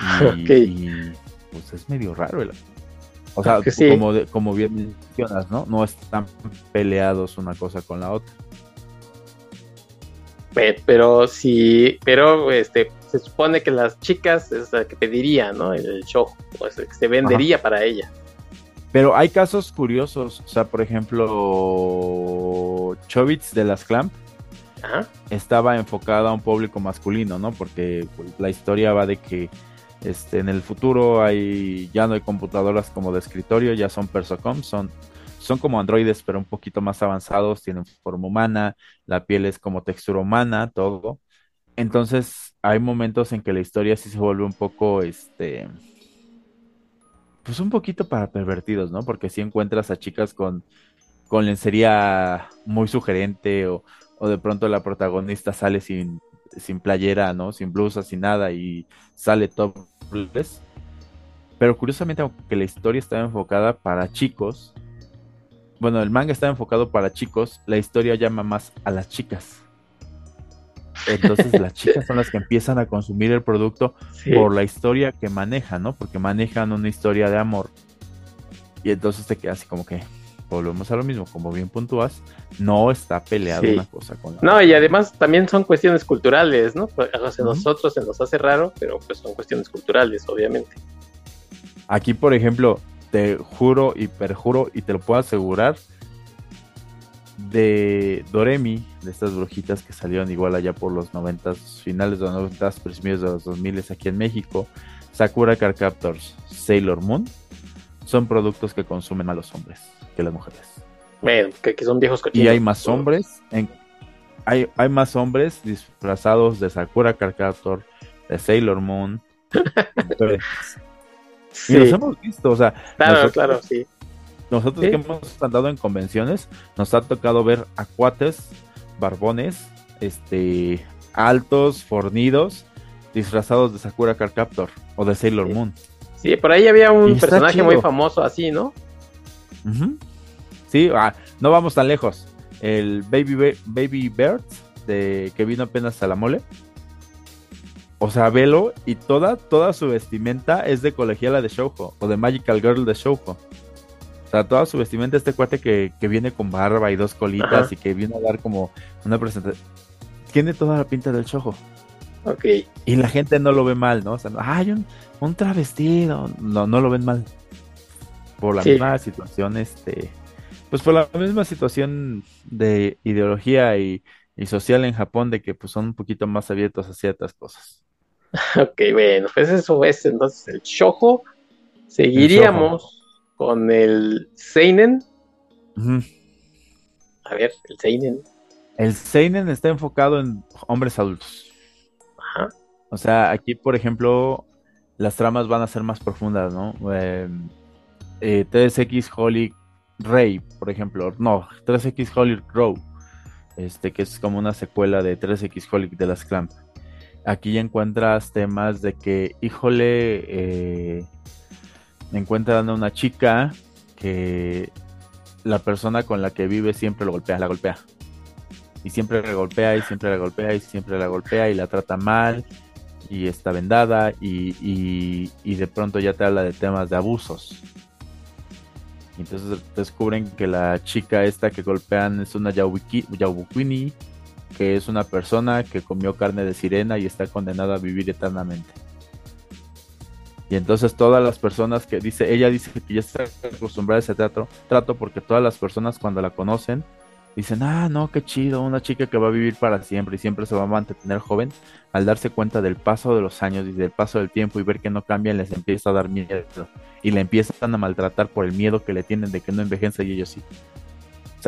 Y, Ok. y, pues es medio raro. el- o sea, sí. como, de- como bien mencionas, ¿no? No están peleados una cosa con la otra. Pe- pero sí, pero este se supone que las chicas es la que pediría, ¿no? El show, o es el que se vendería para ella. Pero hay casos curiosos, o sea, por ejemplo, Chobits de las Clamp Ajá. estaba enfocada a un público masculino, ¿no? Porque pues, la historia va de que este, en el futuro hay ya no hay computadoras como de escritorio, ya son persocom, son, son como androides, pero un poquito más avanzados, tienen forma humana, la piel es como textura humana, todo. Entonces hay momentos en que la historia sí se vuelve un poco, este, pues un poquito para pervertidos, ¿no? Porque si encuentras a chicas con, con lencería muy sugerente o, o de pronto la protagonista sale sin, sin playera, ¿no? Sin blusa, sin nada y sale Pero curiosamente, aunque la historia estaba enfocada para chicos, bueno, el manga estaba enfocado para chicos, la historia llama más a las chicas. Entonces las chicas son las que empiezan a consumir el producto Sí. por la historia que manejan, ¿no? Porque manejan una historia de amor. Y entonces te quedas así como que volvemos a lo mismo, como bien puntúas, no está peleada Sí. una cosa con la No, y además también son cuestiones culturales, ¿no? Pues, O sea, nosotros se nos hace raro, pero pues son cuestiones culturales, obviamente. Aquí, por ejemplo, te juro y perjuro y te lo puedo asegurar, de Doremi, de estas brujitas que salieron igual allá por los 90, finales de los 90, principios de los 2000 aquí en México, Sakura Car Captors, Sailor Moon, son productos que consumen a los hombres que las mujeres. Bueno, que, son viejos cochinos. Y hay más hombres, en, hay, hay más hombres disfrazados de Sakura Car Captor, de Sailor Moon. Y los hemos visto, o sea. Claro, claro, sí. Nosotros que hemos andado en convenciones, nos ha tocado ver acuates, barbones, este, altos, fornidos, disfrazados de Sakura Car Captor o de Sailor Moon. Sí, por ahí había un personaje muy famoso así, ¿no? Sí, ah, no vamos tan lejos. El Baby, Baby Bird, de, que vino apenas a la mole. O sea, velo y toda, toda su vestimenta es de colegiala de Shoujo o de Magical Girl de Shoujo. O sea, toda su vestimenta, este cuate que, viene con barba y dos colitas y que viene a dar como una presentación. Tiene toda la pinta del Shoujo. Ok. Y la gente no lo ve mal, ¿no? O sea, hay un, un travestido. No, no lo ven mal. Por la misma situación, este. Pues por la misma situación de ideología y, y social en Japón, de que pues son un poquito más abiertos a ciertas cosas. Ok, bueno, pues eso es entonces el Shojo. Seguiríamos con el Seinen. A ver, el Seinen. El Seinen está enfocado en hombres adultos. Ajá. O sea, aquí, por ejemplo, las tramas van a ser más profundas, ¿no? Em, eh, 3X Holy Ray, por ejemplo. No, 3X Holy Grow. Este, que es como una secuela de 3X Holy de las Clamp aquí ya encuentras temas de que, híjole, eh, encuentran a una chica que la persona con la que vive siempre lo golpea, la golpea. Y siempre la golpea y siempre la golpea y siempre la golpea y la trata mal y está vendada y, y, de pronto ya te habla de temas de abusos. Y entonces descubren que la chica esta que golpean es una Yaubuquini que es una persona que comió carne de sirena y está condenada a vivir eternamente. Y entonces todas las personas que dice, ella dice que ya está acostumbrada a ese teatro, trato porque todas las personas cuando la conocen dicen, ah, no, qué chido, una chica que va a vivir para siempre y siempre se va a mantener joven, al darse cuenta del paso de los años y del paso del tiempo y ver que no cambian, les empieza a dar miedo y le empiezan a maltratar por el miedo que le tienen de que no envejece y ellos sí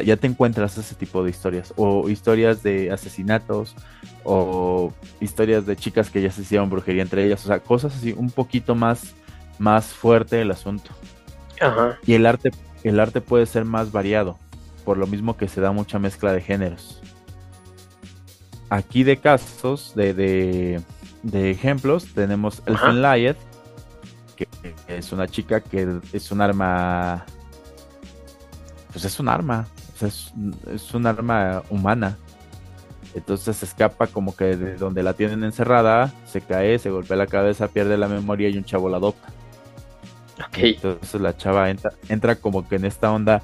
ya te encuentras ese tipo de historias. O historias de asesinatos. O historias de chicas que ya se hicieron brujería entre ellas. O sea, cosas así, un poquito más, más fuerte el asunto. Y el arte, el arte puede ser más variado. Por lo mismo que se da mucha mezcla de géneros. Aquí de casos, de, de, ejemplos, tenemos Elfen Light, que es una chica que es un arma pues es un arma es, un arma humana. Entonces escapa como que de donde la tienen encerrada, se cae, se golpea la cabeza, pierde la memoria y un chavo la adopta. Entonces la chava entra, entra como que en esta onda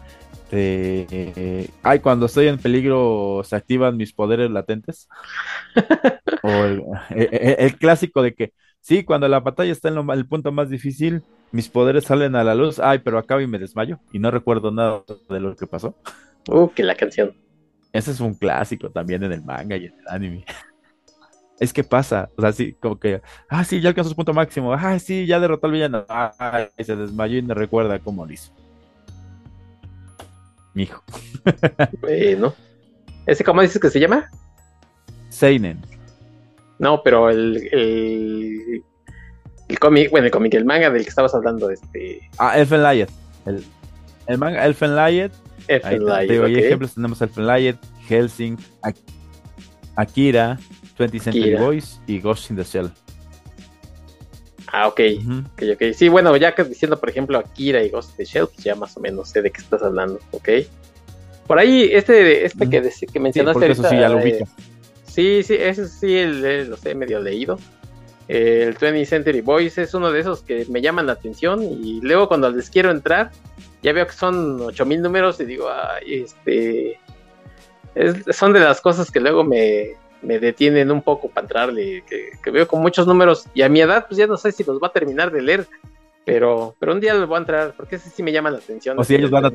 de... ay, cuando estoy en peligro se activan mis poderes latentes. o el, clásico de que, sí, cuando la batalla está en el punto más difícil, mis poderes salen a la luz, ay, pero acabo y me desmayo y no recuerdo nada de lo que pasó. Uh, que la canción. Ese es un clásico también en el manga y en el anime. Es que pasa, o sea, sí, como que, ah, sí, ya alcanzó su punto máximo, ah, sí, ya derrotó al villano, ah, y se desmayó y no recuerda cómo lo hizo. Mijo. Bueno. ¿Ese cómo dices que se llama? Seinen. No, pero el, el, el cómic, bueno, el cómic, el manga del que estabas hablando, este. Ah, Elfen Light. El, el manga Elfen Light hay ejemplos, tenemos Elfen Light, Helsing, Akira, 20 Century Boys y Ghost in the Shell. Ah, ok. Sí, bueno, ya que diciendo, por ejemplo, Akira y Ghost in the Shell, pues ya más o menos sé de qué estás hablando, ok. Por ahí, este, este que, que mencionaste sí, eso sí, ya lo ubica. sí, sí, ese sí lo sé, medio leído. El 20 Century Boys es uno de esos que me llaman la atención y luego cuando les quiero entrar, ya veo que son 8000 números y digo, ay, este. son de las cosas que luego me, detienen un poco para entrarle, que, veo con muchos números y a mi edad, pues ya no sé si los va a terminar de leer. Pero, pero un día lo voy a entrar, porque ese sí me llama la atención. O si ellos van a,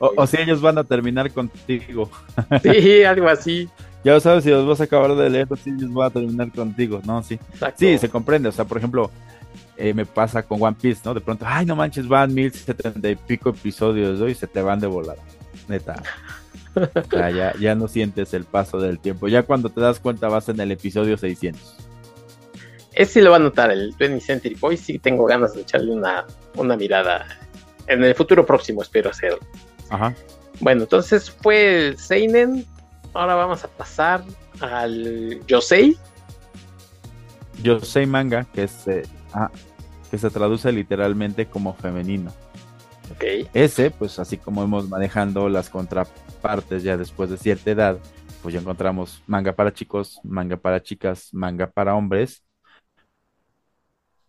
o, si ellos van a terminar contigo. Sí, algo así. Ya sabes, si los vas a acabar de leer, si ellos van a terminar contigo, ¿no? Sí. Sí, se comprende. O sea, por ejemplo, eh, me pasa con One Piece, ¿no? De pronto, ay, no manches, van mil setenta y pico episodios, ¿no? Y se te van de volada. Neta. ya, ya no sientes el paso del tiempo. Ya cuando te das cuenta vas en el episodio 600. Ese sí lo va a notar, el 20 Century Boys. Sí tengo ganas de echarle una, una mirada. En el futuro próximo espero hacerlo. Ajá. Bueno, entonces fue el Seinen. Ahora vamos a pasar al Yosei. Yosei manga, que es eh, que se traduce literalmente como femenino. Okay. Ese, pues así como hemos manejando las contrapartes ya después de cierta edad, pues ya encontramos manga para chicos, manga para chicas, manga para hombres,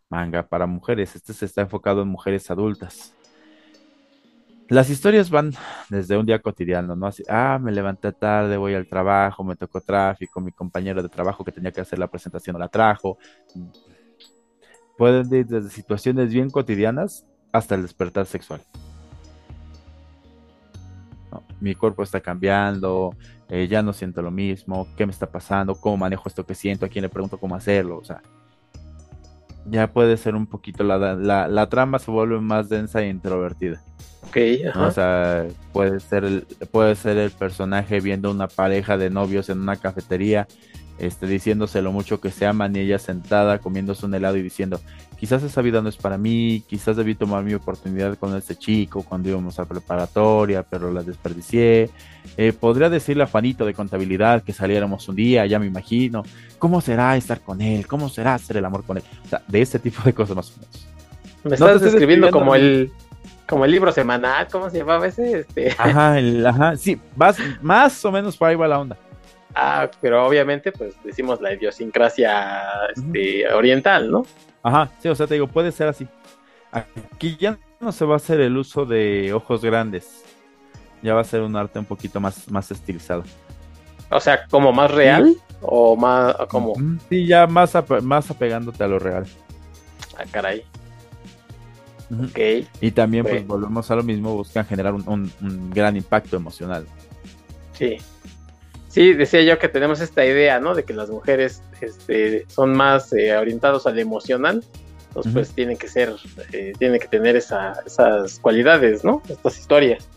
manga para mujeres. Este se está enfocado en mujeres adultas. Las historias van desde un día cotidiano, ¿no? Así, ah, me levanté tarde, voy al trabajo, me tocó tráfico, mi compañero de trabajo que tenía que hacer la presentación la trajo, pueden ir desde situaciones bien cotidianas hasta el despertar sexual. mi cuerpo está cambiando, eh, ya no siento lo mismo, qué me está pasando, cómo manejo esto que siento, a quién le pregunto cómo hacerlo, o sea, ya puede ser un poquito, la, la, trama se vuelve más densa e introvertida. Ok, O sea, puede ser, el, puede ser el personaje viendo una pareja de novios en una cafetería este, diciéndose lo mucho que se aman y ella sentada comiéndose un helado y diciendo, quizás esa vida no es para mí, quizás debí tomar mi oportunidad con este chico cuando íbamos a preparatoria, pero la desperdicié. Eh, podría decirle a Juanito de contabilidad que saliéramos un día, ya me imagino, ¿cómo será estar con él? ¿Cómo será hacer el amor con él? O sea, de ese tipo de cosas más o menos. Me estás describiendo como el como el libro semanal, ¿cómo se llamaba ese? Este... Ajá, el, ajá, sí, más, más o menos por ahí va la onda. Ah, pero obviamente, pues decimos la idiosincrasia este, oriental, ¿no? Ajá, sí, o sea, te digo, puede ser así. Aquí ya no se va a hacer el uso de ojos grandes. Ya va a ser un arte un poquito más, más estilizado. O sea, como más real o más como. Sí, ya más, más apegándote a lo real. Ah, caray. Ok. Y también, pues volvemos a lo mismo, buscan generar un gran impacto emocional. Sí. Sí, decía yo que tenemos esta idea, ¿no? De que las mujeres este, son más eh, orientados al emocional, entonces pues tienen que ser, eh, tienen que tener esas cualidades, ¿no? Estas historias.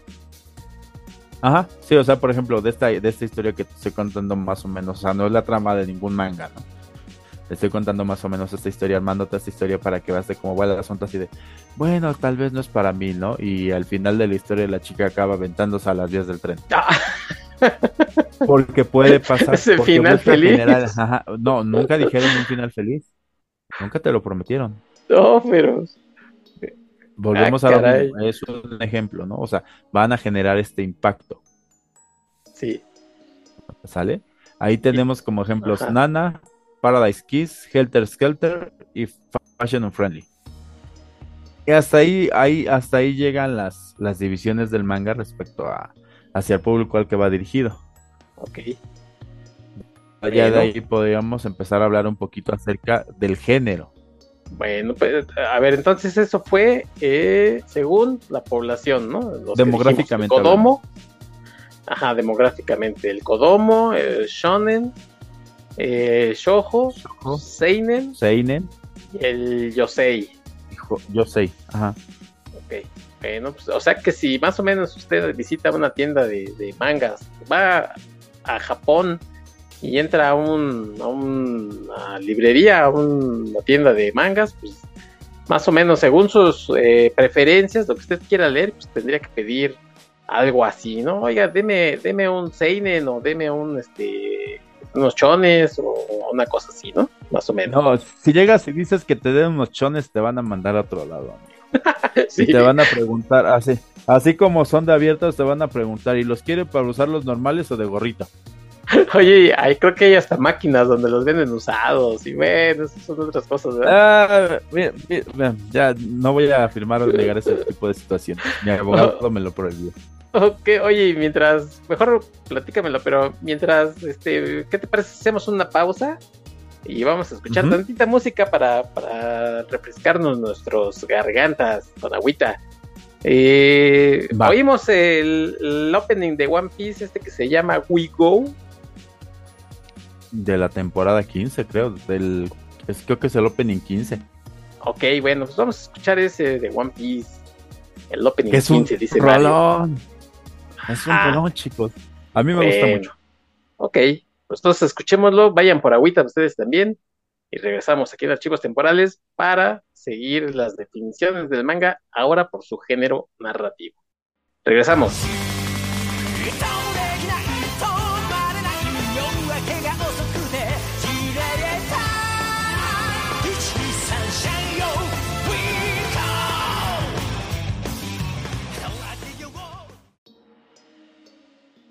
Ajá, sí, o sea, por ejemplo, de esta, de esta historia que te estoy contando más o menos, o sea, no es la trama de ningún manga, ¿no? Te estoy contando más o menos esta historia, armándote esta historia para que veas de cómo va el asunto así de, bueno, tal vez no es para mí, ¿no? Y al final de la historia la chica acaba aventándose a las vías del tren. Porque puede pasar. Ese final feliz. no, nunca dijeron un final feliz. Nunca te lo prometieron. No, pero. Volvemos ah, a lo Es un ejemplo, ¿no? O sea, van a generar este impacto. Sí. ¿Sale? Ahí tenemos como ejemplos Nana, Paradise Kiss, Helter Skelter y Fashion and Friendly. Y hasta ahí, ahí, hasta ahí llegan las, las divisiones del manga respecto a, hacia el público al que va dirigido. Ok. Ya de ahí podríamos empezar a hablar un poquito acerca del género. Bueno, pues a ver, entonces eso fue eh, según la población, ¿no? demográficamente. el Kodomo, ajá, demográficamente. El Kodomo, el Shonen, el Shoujo, Seinen, Seinen y el Yosei. Yosei, ajá. Pues, o sea que si más o menos usted visita una tienda de, mangas, va a Japón y entra a, un, una librería, a una tienda de mangas, pues más o menos según sus eh, preferencias, lo que usted quiera leer, pues tendría que pedir algo así, ¿no? Oiga, deme, deme un Seinen o deme un, este, unos chones o una cosa así, ¿no? Más o menos. No, si llegas y dices que te den unos chones, te van a mandar a otro lado. Y te van a preguntar, así, así como son de abiertos, te van a preguntar, ¿y los quiere para usarlos normales o de gorrito? Oye, ahí creo que hay hasta máquinas donde los venden usados y bueno, esas son otras cosas, ¿verdad? Ah, ya no voy a afirmar o negar ese tipo de situación. Mi abogado me lo prohibió. Ok, oye, mientras, mejor platícamelo, pero mientras, este, ¿qué te parece hacemos una pausa? Y vamos a escuchar tantita música para, para refrescarnos nuestros gargantas con agüita. Eh, oímos el, opening de One Piece, este que se llama We Go. De la temporada 15, creo. Del, es, creo que es el opening 15. Ok, bueno, pues vamos a escuchar ese de One Piece. El opening 15, dice rolón. Es un rolón, chicos. A mí me gusta mucho. Ok, pues entonces escuchémoslo. Vayan por agüita ustedes también. Y regresamos aquí en Archivos Temporales para seguir las definiciones del manga, ahora por su género narrativo. Regresamos.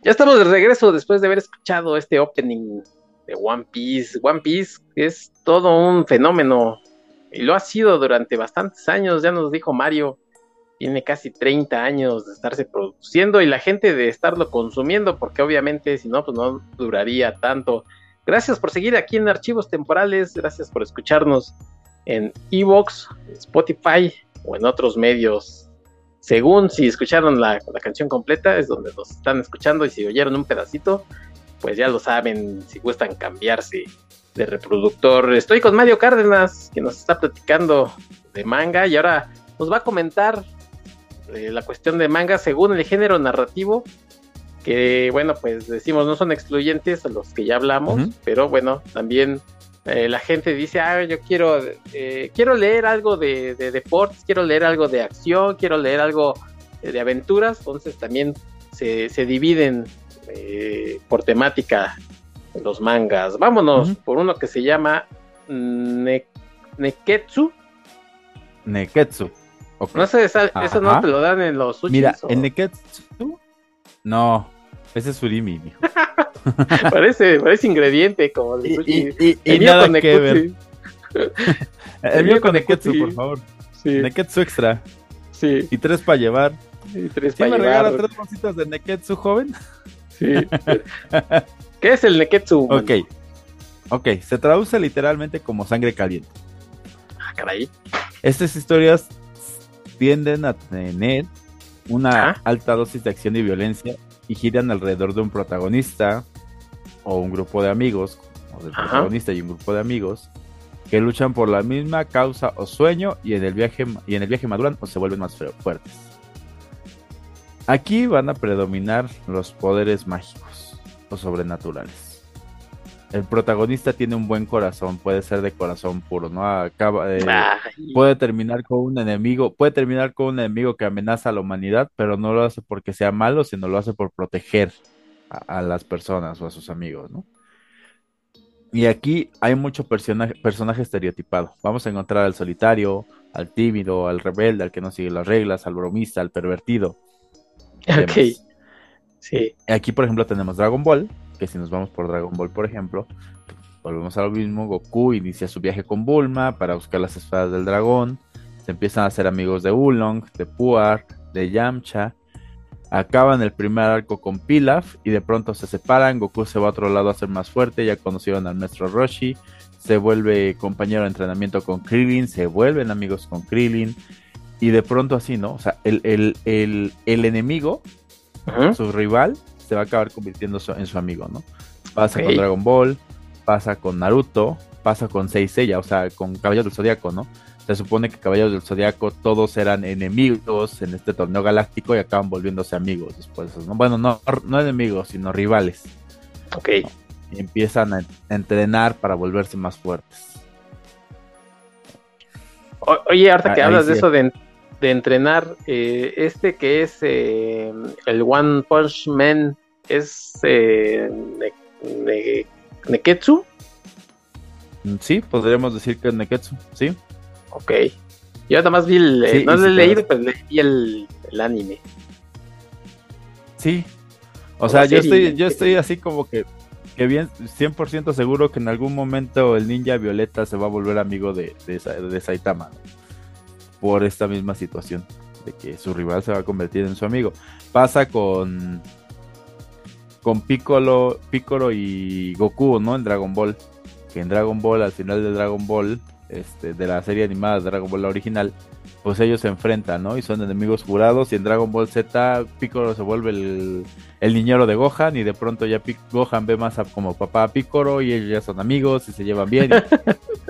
Ya estamos de regreso después de haber escuchado este opening de One Piece. One Piece es todo un fenómeno y lo ha sido durante bastantes años, ya nos dijo Mario, tiene casi 30 años de estarse produciendo y la gente de estarlo consumiendo, porque obviamente si no, pues no duraría tanto. Gracias por seguir aquí en Archivos Temporales, gracias por escucharnos en Evox, Spotify o en otros medios según si escucharon la, canción completa, es donde nos están escuchando y si oyeron un pedacito, pues ya lo saben, si gustan cambiarse de reproductor. Estoy con Mario Cárdenas, que nos está platicando de manga y ahora nos va a comentar eh, la cuestión de manga según el género narrativo, que bueno, pues decimos no son excluyentes a los que ya hablamos, pero bueno, también eh, la gente dice, ah, yo quiero, eh, quiero leer algo de, deportes, quiero leer algo de acción, quiero leer algo de aventuras, entonces también se, dividen eh, por temática los mangas. Vámonos por uno que se llama Neketsu. Neketsu. No sé, eso no te lo dan en los sushis. Mira, en Neketsu, no, ese es Surimi, mijo. parece, parece ingrediente como el Y, y, nada con que ver. El mío con Neketsu, por favor. Sí. Neketsu extra. Sí. Y tres para llevar. Y tres para llevar. me regala tres bolsitas de Neketsu, joven? Sí. ¿Qué es el Neketsu? Ok. Ok, se traduce literalmente como sangre caliente. Ah, caray. Estas historias tienden a tener una alta dosis de acción y violencia y giran alrededor de un protagonista o un grupo de amigos, o del protagonista y un grupo de amigos, que luchan por la misma causa o sueño y en el viaje, y en el viaje maduran o se vuelven más fuertes. Aquí van a predominar los poderes mágicos o sobrenaturales. El protagonista tiene un buen corazón, puede ser de corazón puro, ¿no? Acaba de, puede terminar con un enemigo, puede terminar con un enemigo que amenaza a la humanidad, pero no lo hace porque sea malo, sino lo hace por proteger a, las personas o a sus amigos, ¿no? Y aquí hay mucho personaje, personaje estereotipado. Vamos a encontrar al solitario, al tímido, al rebelde, al que no sigue las reglas, al bromista, al pervertido. Ok. Sí. Aquí, por ejemplo, tenemos Dragon Ball, que si nos vamos por Dragon Ball, por ejemplo, volvemos a lo mismo. Goku inicia su viaje con Bulma para buscar las espadas del dragón. Se empiezan a hacer amigos de Ulong, de Puar, de Yamcha acaban el primer arco con Pilaf y de pronto se separan, Goku se va a otro lado a ser más fuerte, ya conocieron al maestro Roshi, se vuelve compañero de entrenamiento con Krillin, se vuelven amigos con Krillin y de pronto así, ¿no? O sea, el, enemigo, su rival, se va a acabar convirtiendo en su amigo, ¿no? Pasa con Dragon Ball, pasa con Naruto, pasa con Seiya, o sea, con Caballos del Zodiaco, ¿no? Se supone que Caballeros del Zodiaco todos eran enemigos en este torneo galáctico y acaban volviéndose amigos después. ¿no? Bueno, no, no enemigos, sino rivales. Ok. Y empiezan a entrenar para volverse más fuertes. oye, ahorita que hablas de eso de, entrenar, eh, este que es eh, el One Punch Man es eh, Neketsu. Sí, podríamos decir que es Neketsu, sí. Ok. Yo nada más vi el. Eh, no lo he leído, pero leí el, el anime. Sí. O, sea, yo estoy, yo estoy así como que, que bien, 100% seguro que en algún momento el ninja Violeta se va a volver amigo de, de, Saitama. Por esta misma situación. De que su rival se va a convertir en su amigo. Pasa con. Con Piccolo, Piccolo y Goku, ¿no? En Dragon Ball que en Dragon Ball, al final de Dragon Ball, este, de la serie animada de Dragon Ball la original, pues ellos se enfrentan, ¿no? Y son enemigos jurados. Y en Dragon Ball Z, Piccolo se vuelve el, el niñero de Gohan. Y de pronto ya Gohan ve más como papá a Piccolo. Y ellos ya son amigos y se llevan bien.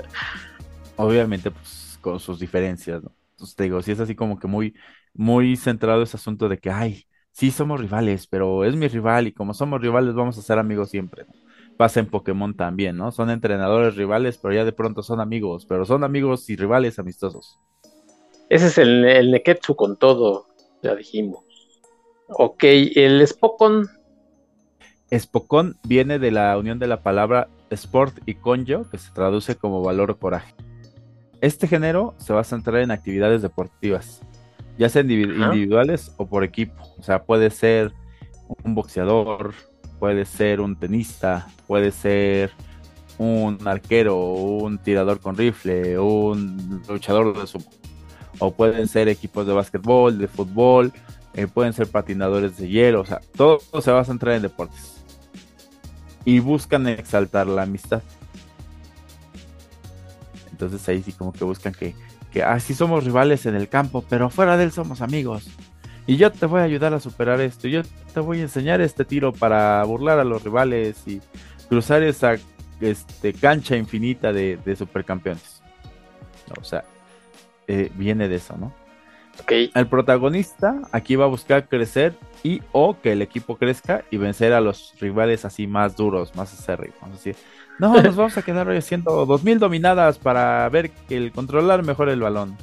obviamente, pues con sus diferencias, ¿no? Entonces te digo, sí es así como que muy, muy centrado ese asunto de que, ay, sí somos rivales, pero es mi rival. Y como somos rivales, vamos a ser amigos siempre, ¿no? pasa en Pokémon también, ¿no? Son entrenadores rivales, pero ya de pronto son amigos, pero son amigos y rivales amistosos. Ese es el, el Neketsu con todo, ya dijimos. Ok, el Spokon. Spokon viene de la unión de la palabra sport y conjo, que se traduce como valor o coraje. Este género se va a centrar en actividades deportivas, ya sean individuales o por equipo. O sea, puede ser un boxeador, puede ser un tenista, puede ser un arquero, un tirador con rifle, un luchador de sumo. O pueden ser equipos de básquetbol, de fútbol, eh, pueden ser patinadores de hielo, o sea, todo, se va a centrar en deportes. Y buscan exaltar la amistad. Entonces ahí sí como que buscan que, que así somos rivales en el campo, pero fuera de él somos amigos y yo te voy a ayudar a superar esto, yo te voy a enseñar este tiro para burlar a los rivales y cruzar esa este, cancha infinita de, supercampeones. O sea, eh, viene de eso, ¿no? Okay. El protagonista aquí va a buscar crecer y o que el equipo crezca y vencer a los rivales así más duros, más acérrimos. Así, no, nos vamos a quedar haciendo 2000 dominadas para ver que el controlar mejor el balón.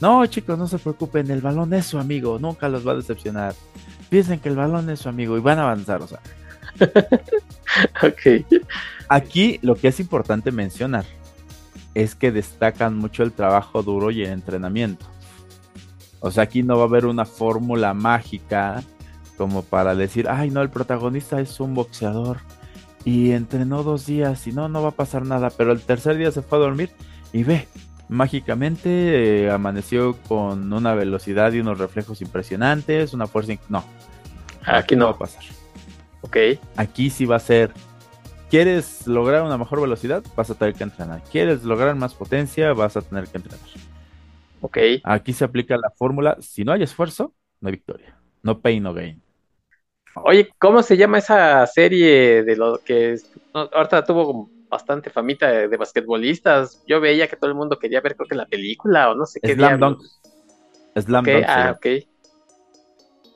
No, chicos, no se preocupen, el balón es su amigo, nunca los va a decepcionar. Piensen que el balón es su amigo y van a avanzar, o sea. ok. Aquí lo que es importante mencionar es que destacan mucho el trabajo duro y el entrenamiento. O sea, aquí no va a haber una fórmula mágica como para decir, ay, no, el protagonista es un boxeador y entrenó dos días y no, no va a pasar nada, pero el tercer día se fue a dormir y ve, mágicamente eh, amaneció con una velocidad y unos reflejos impresionantes, una fuerza... No, aquí, no va a pasar. Ok. Aquí sí va a ser... ¿Quieres lograr una mejor velocidad? Vas a tener que entrenar. ¿Quieres lograr más potencia? Vas a tener que entrenar. Ok. Aquí se aplica la fórmula, si no hay esfuerzo, no hay victoria. No pain, no gain. Oye, ¿cómo se llama esa serie de lo que ahorita tuvo bastante famita de, basquetbolistas. Yo veía que todo el mundo quería ver, creo que la película o no sé qué. Slam Dunk. Slam Dunk. Ah, ok.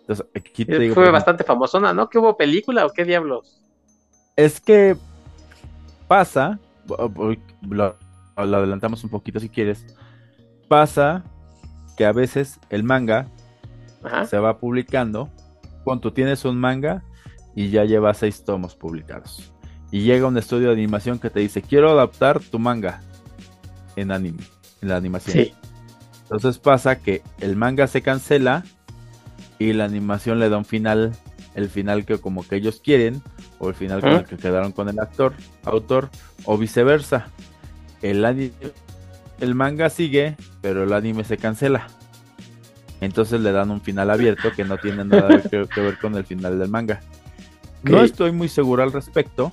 Entonces, aquí te digo, Fue bastante famosona, ¿no? ¿Que hubo película o qué diablos? Es que pasa, lo, adelantamos un poquito si quieres, pasa que a veces el manga se va publicando, cuando tienes un manga y ya lleva seis tomos publicados y llega un estudio de animación que te dice, quiero adaptar tu manga en anime, en la animación. Entonces pasa que el manga se cancela y la animación le da un final, el final que como que ellos quieren, o el final con el que quedaron con el actor, autor, o viceversa. El, el manga sigue, pero el anime se cancela. Entonces le dan un final abierto que no tiene nada que, ver con el final del manga. No estoy muy seguro al respecto,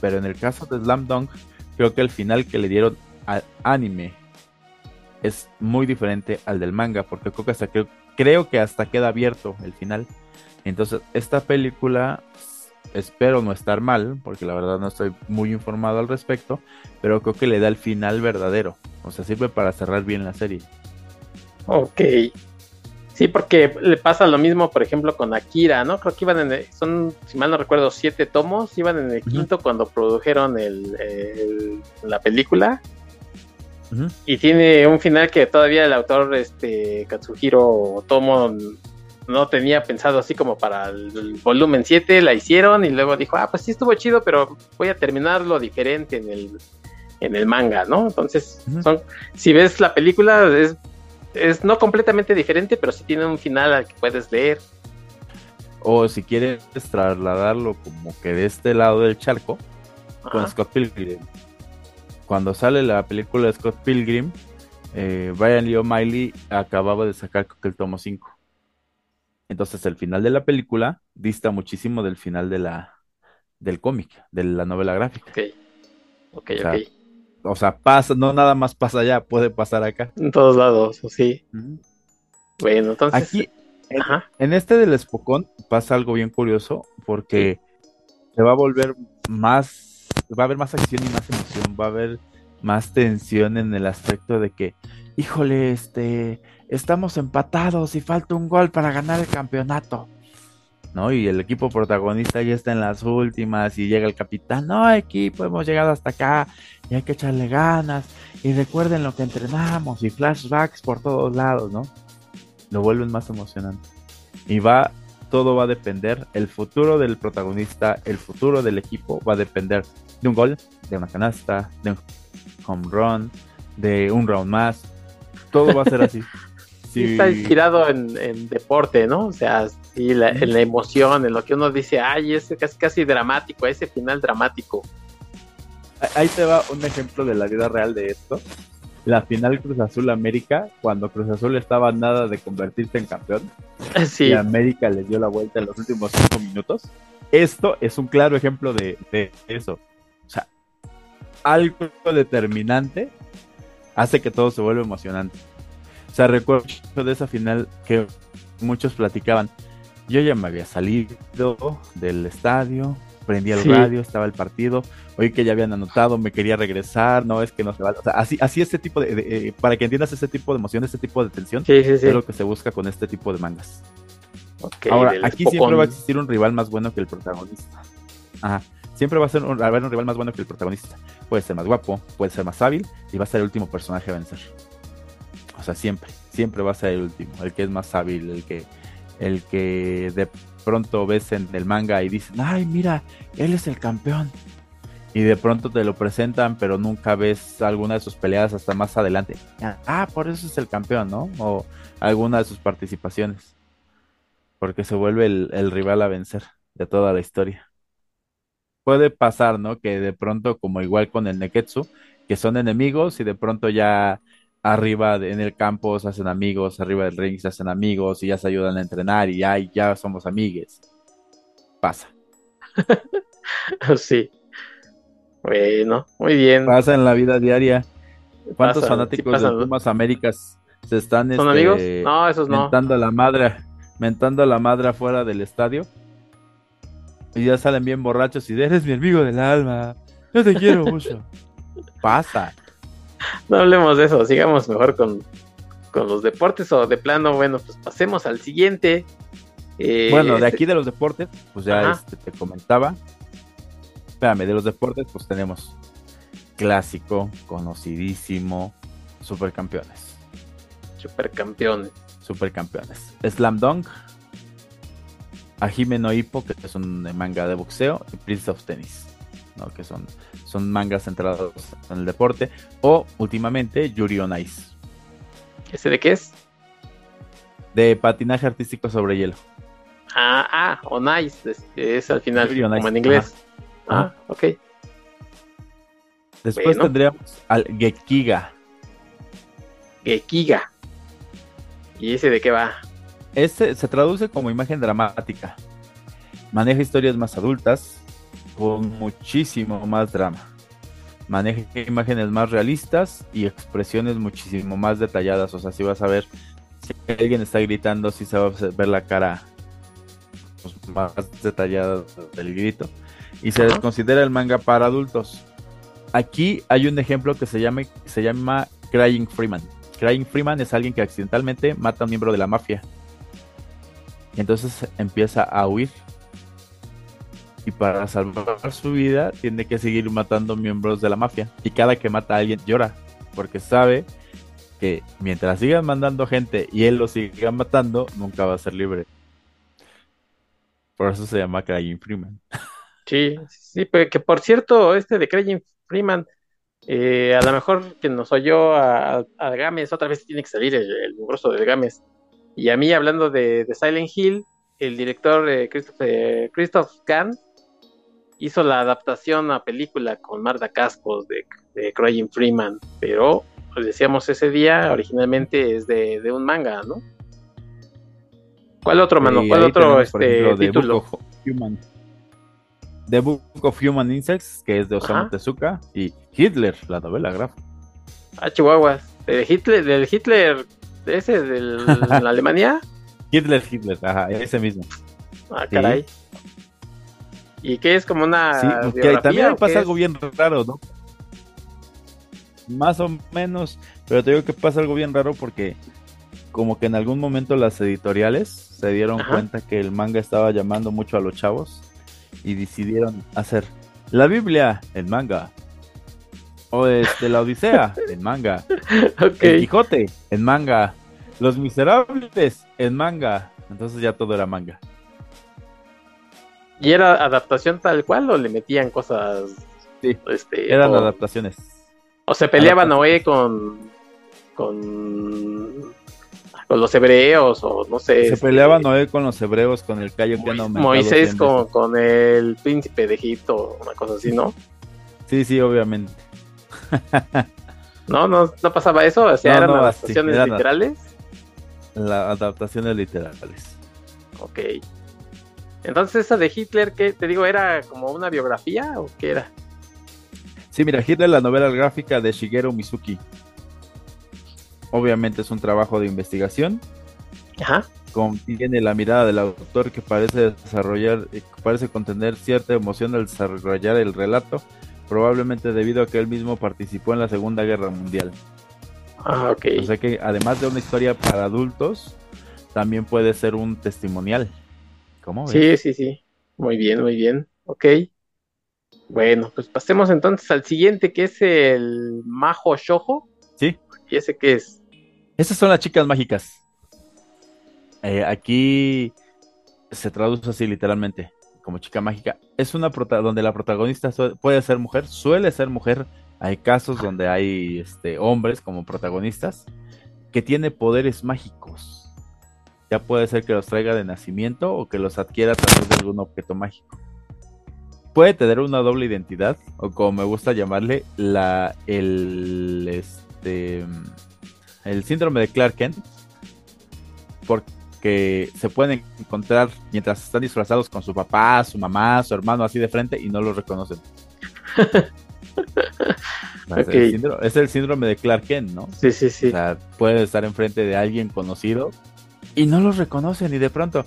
pero en el caso de Slam Dunk, creo que el final que le dieron al anime es muy diferente al del manga, porque creo que hasta, creo, que hasta queda abierto el final. Entonces, esta película espero no estar mal, porque la verdad no estoy muy informado al respecto, pero creo que le da el final verdadero. O sea, sirve para cerrar bien la serie. Ok. Sí, porque le pasa lo mismo, por ejemplo, con Akira, ¿no? Creo que iban en, son, si mal no recuerdo, siete tomos, iban en el quinto cuando produjeron el, la película. Y tiene un final que todavía el autor, este, Katsuhiro Tomo, no tenía pensado así como para el, volumen 7, la hicieron y luego dijo, ah, pues sí estuvo chido, pero voy a terminarlo diferente en el, en el manga, ¿no? Entonces, son, si ves la película, es es no completamente diferente, pero sí tiene un final al que puedes leer. O si quieres trasladarlo como que de este lado del charco, con Scott Pilgrim. Cuando sale la película de Scott Pilgrim, eh, Brian Lee O'Malley acababa de sacar el tomo 5. Entonces el final de la película dista muchísimo del final de la del cómic, de la novela gráfica. Ok, ok. O sea, pasa, no nada más pasa allá, puede pasar acá. En todos lados, sí. Bueno, entonces. Aquí, en, este del Espocón pasa algo bien curioso porque se va a volver más, va a haber más acción y más emoción, va a haber más tensión en el aspecto de que, híjole, este, estamos empatados y falta un gol para ganar el campeonato. ¿No? Y el equipo protagonista ya está en las últimas y llega el capitán, no equipo, hemos llegado hasta acá y hay que echarle ganas y recuerden lo que entrenamos y flashbacks por todos lados, ¿no? Lo vuelven más emocionante. Y va, todo va a depender, el futuro del protagonista, el futuro del equipo va a depender de un gol, de una canasta, de un home run, de un round más, todo va a ser así. sí. Está inspirado en, deporte, ¿no? O sea, sí, la, en la emoción, en lo que uno dice, ay, es casi, casi dramático, ese final dramático. Ahí te va un ejemplo de la vida real de esto. La final Cruz Azul América, cuando Cruz Azul estaba nada de convertirse en campeón, sí. y América le dio la vuelta en los últimos cinco minutos. Esto es un claro ejemplo de, de eso. O sea, algo determinante hace que todo se vuelva emocionante. O sea, recuerdo de esa final que muchos platicaban. Yo ya me había salido del estadio, prendí el radio, estaba el partido, oí que ya habían anotado, me quería regresar, no es que no se va. O sea, así, así este tipo de, eh, para que entiendas ese tipo de emoción, este tipo de tensión, es lo que se busca con este tipo de mangas. Ahora, aquí siempre va a existir un rival más bueno que el protagonista. Ajá. Siempre va a ser un, haber un rival más bueno que el protagonista. Puede ser más guapo, puede ser más hábil y va a ser el último personaje a vencer. O sea, siempre, siempre va a ser el último, el que es más hábil, el que, el que de pronto ves en el manga y dicen, ay, mira, él es el campeón. Y de pronto te lo presentan, pero nunca ves alguna de sus peleas hasta más adelante. Ah, por eso es el campeón, ¿no? O alguna de sus participaciones. Porque se vuelve el, el rival a vencer de toda la historia. Puede pasar, ¿no? Que de pronto, como igual con el Neketsu, que son enemigos y de pronto ya arriba en el campo se hacen amigos, arriba del ring se hacen amigos y ya se ayudan a entrenar y ya, ya somos amigues. Pasa. sí. Bueno, muy bien. Pasa en la vida diaria. ¿Cuántos fanáticos de Pumas Américas se están ¿Son amigos? Este, no, esos no. Mentando a la madre, mentando a la madre afuera del estadio. Y ya salen bien borrachos y eres mi amigo del alma. Yo te quiero mucho. Pasa no hablemos de eso, sigamos mejor con, los deportes o de plano, bueno, pues pasemos al siguiente. Eh, bueno, de este aquí de los deportes, pues ya este, te comentaba. Espérame, de los deportes, pues tenemos clásico, conocidísimo, supercampeones. Supercampeones. Supercampeones. Slam Dunk, Ajime no Hippo, que es un manga de boxeo, y Prince of Tennis, ¿no? que son son mangas centrados en el deporte, o últimamente Yuri on Ice. ¿Ese de qué es? De patinaje artístico sobre hielo. Ah, ah, on Ice, es, al final, como en inglés. Ah, ok. Después tendríamos al Gekiga. Gekiga. ¿Y ese de qué va? Este se traduce como imagen dramática. Maneja historias más adultas, con muchísimo más drama. Maneja imágenes más realistas y expresiones muchísimo más detalladas. O sea, si vas a ver, si alguien está gritando, si se va a ver la cara pues, más detallada del grito. Y se les considera el manga para adultos. Aquí hay un ejemplo que se llama, se llama Crying Freeman. Crying Freeman es alguien que accidentalmente mata a un miembro de la mafia. Entonces empieza a huir y para salvar su vida tiene que seguir matando miembros de la mafia. Y cada que mata a alguien llora, porque sabe que mientras sigan mandando gente y él lo siga matando, nunca va a ser libre. Por eso se llama Crying Freeman. Sí, sí, que por cierto, este de Crying Freeman, eh, a lo mejor que nos oyó a, a Games, otra vez tiene que salir el, el de Games. Y a mí, hablando de, Silent Hill, el director eh, Christoph, Christoph Kahn hizo la adaptación a película con Marta Cascos de, de Crying Freeman, pero pues decíamos ese día, originalmente es de, un manga, ¿no? ¿Cuál otro, mano? ¿Cuál otro este, título? The Book of Human Insects, que es de Osamu Ajá. Tezuka, y Hitler, la novela gráfica. Ah, Chihuahuas. ¿De Hitler, del Hitler ese de la Alemania? Hitler, Hitler, ajá, ese mismo. Ah, Sí. ¿Y qué es como una Sí, también pasa algo bien raro, ¿no? Más o menos, pero te digo que pasa algo bien raro porque como que en algún momento las editoriales se dieron Ajá. cuenta que el manga estaba llamando mucho a los chavos y decidieron hacer la Biblia en manga. O este, la Odisea en manga. El Quijote en manga. Los Miserables en manga. Entonces ya todo era manga. ¿Y era adaptación tal cual o le metían cosas? Sí, Este, Eran o, adaptaciones. o se peleaba. Noé con, con. con los hebreos o no sé. Se este, peleaba Noé con los hebreos con el callo que han Moisés 100 con, con el príncipe de Egipto, una cosa así, ¿no? Sí, sí, obviamente. No, no, no pasaba eso, o sea, No, eran no, así, adaptaciones eran- literales. Las adaptaciones literales. Ok. Entonces, esa de Hitler, ¿qué te digo? ¿Era como una biografía o qué era? Sí, mira, Hitler, la novela gráfica de Shigeru Mizuki. Obviamente es un trabajo de investigación. Ajá. Contiene la mirada del autor que parece desarrollar, eh, que parece contener cierta emoción al desarrollar el relato, probablemente debido a que él mismo participó en la Segunda Guerra Mundial. Ah, ok. O sea que además de una historia para adultos, también puede ser un testimonial. ¿Cómo ves? Sí, sí, sí. Muy bien, muy bien. Ok. Bueno, pues pasemos entonces al siguiente, que es el Majo Shoujo. Sí. ¿Y ese qué es? Esas son las chicas mágicas. Eh, aquí se traduce así literalmente, como chica mágica. Es una prota donde la protagonista puede ser mujer, suele ser mujer. Hay casos donde hay este, hombres como protagonistas que tiene poderes mágicos. Ya puede ser que los traiga de nacimiento o que los adquiera a través de algún objeto mágico. Puede tener una doble identidad, o como me gusta llamarle, la, el, este, el síndrome de Clark Kent, porque se pueden encontrar mientras están disfrazados con su papá, su mamá, su hermano así de frente y no los reconocen. Es, el síndrome de Clark Kent, ¿no? Sí, sí, sí. O sea, puede estar enfrente de alguien conocido y no los reconocen y de pronto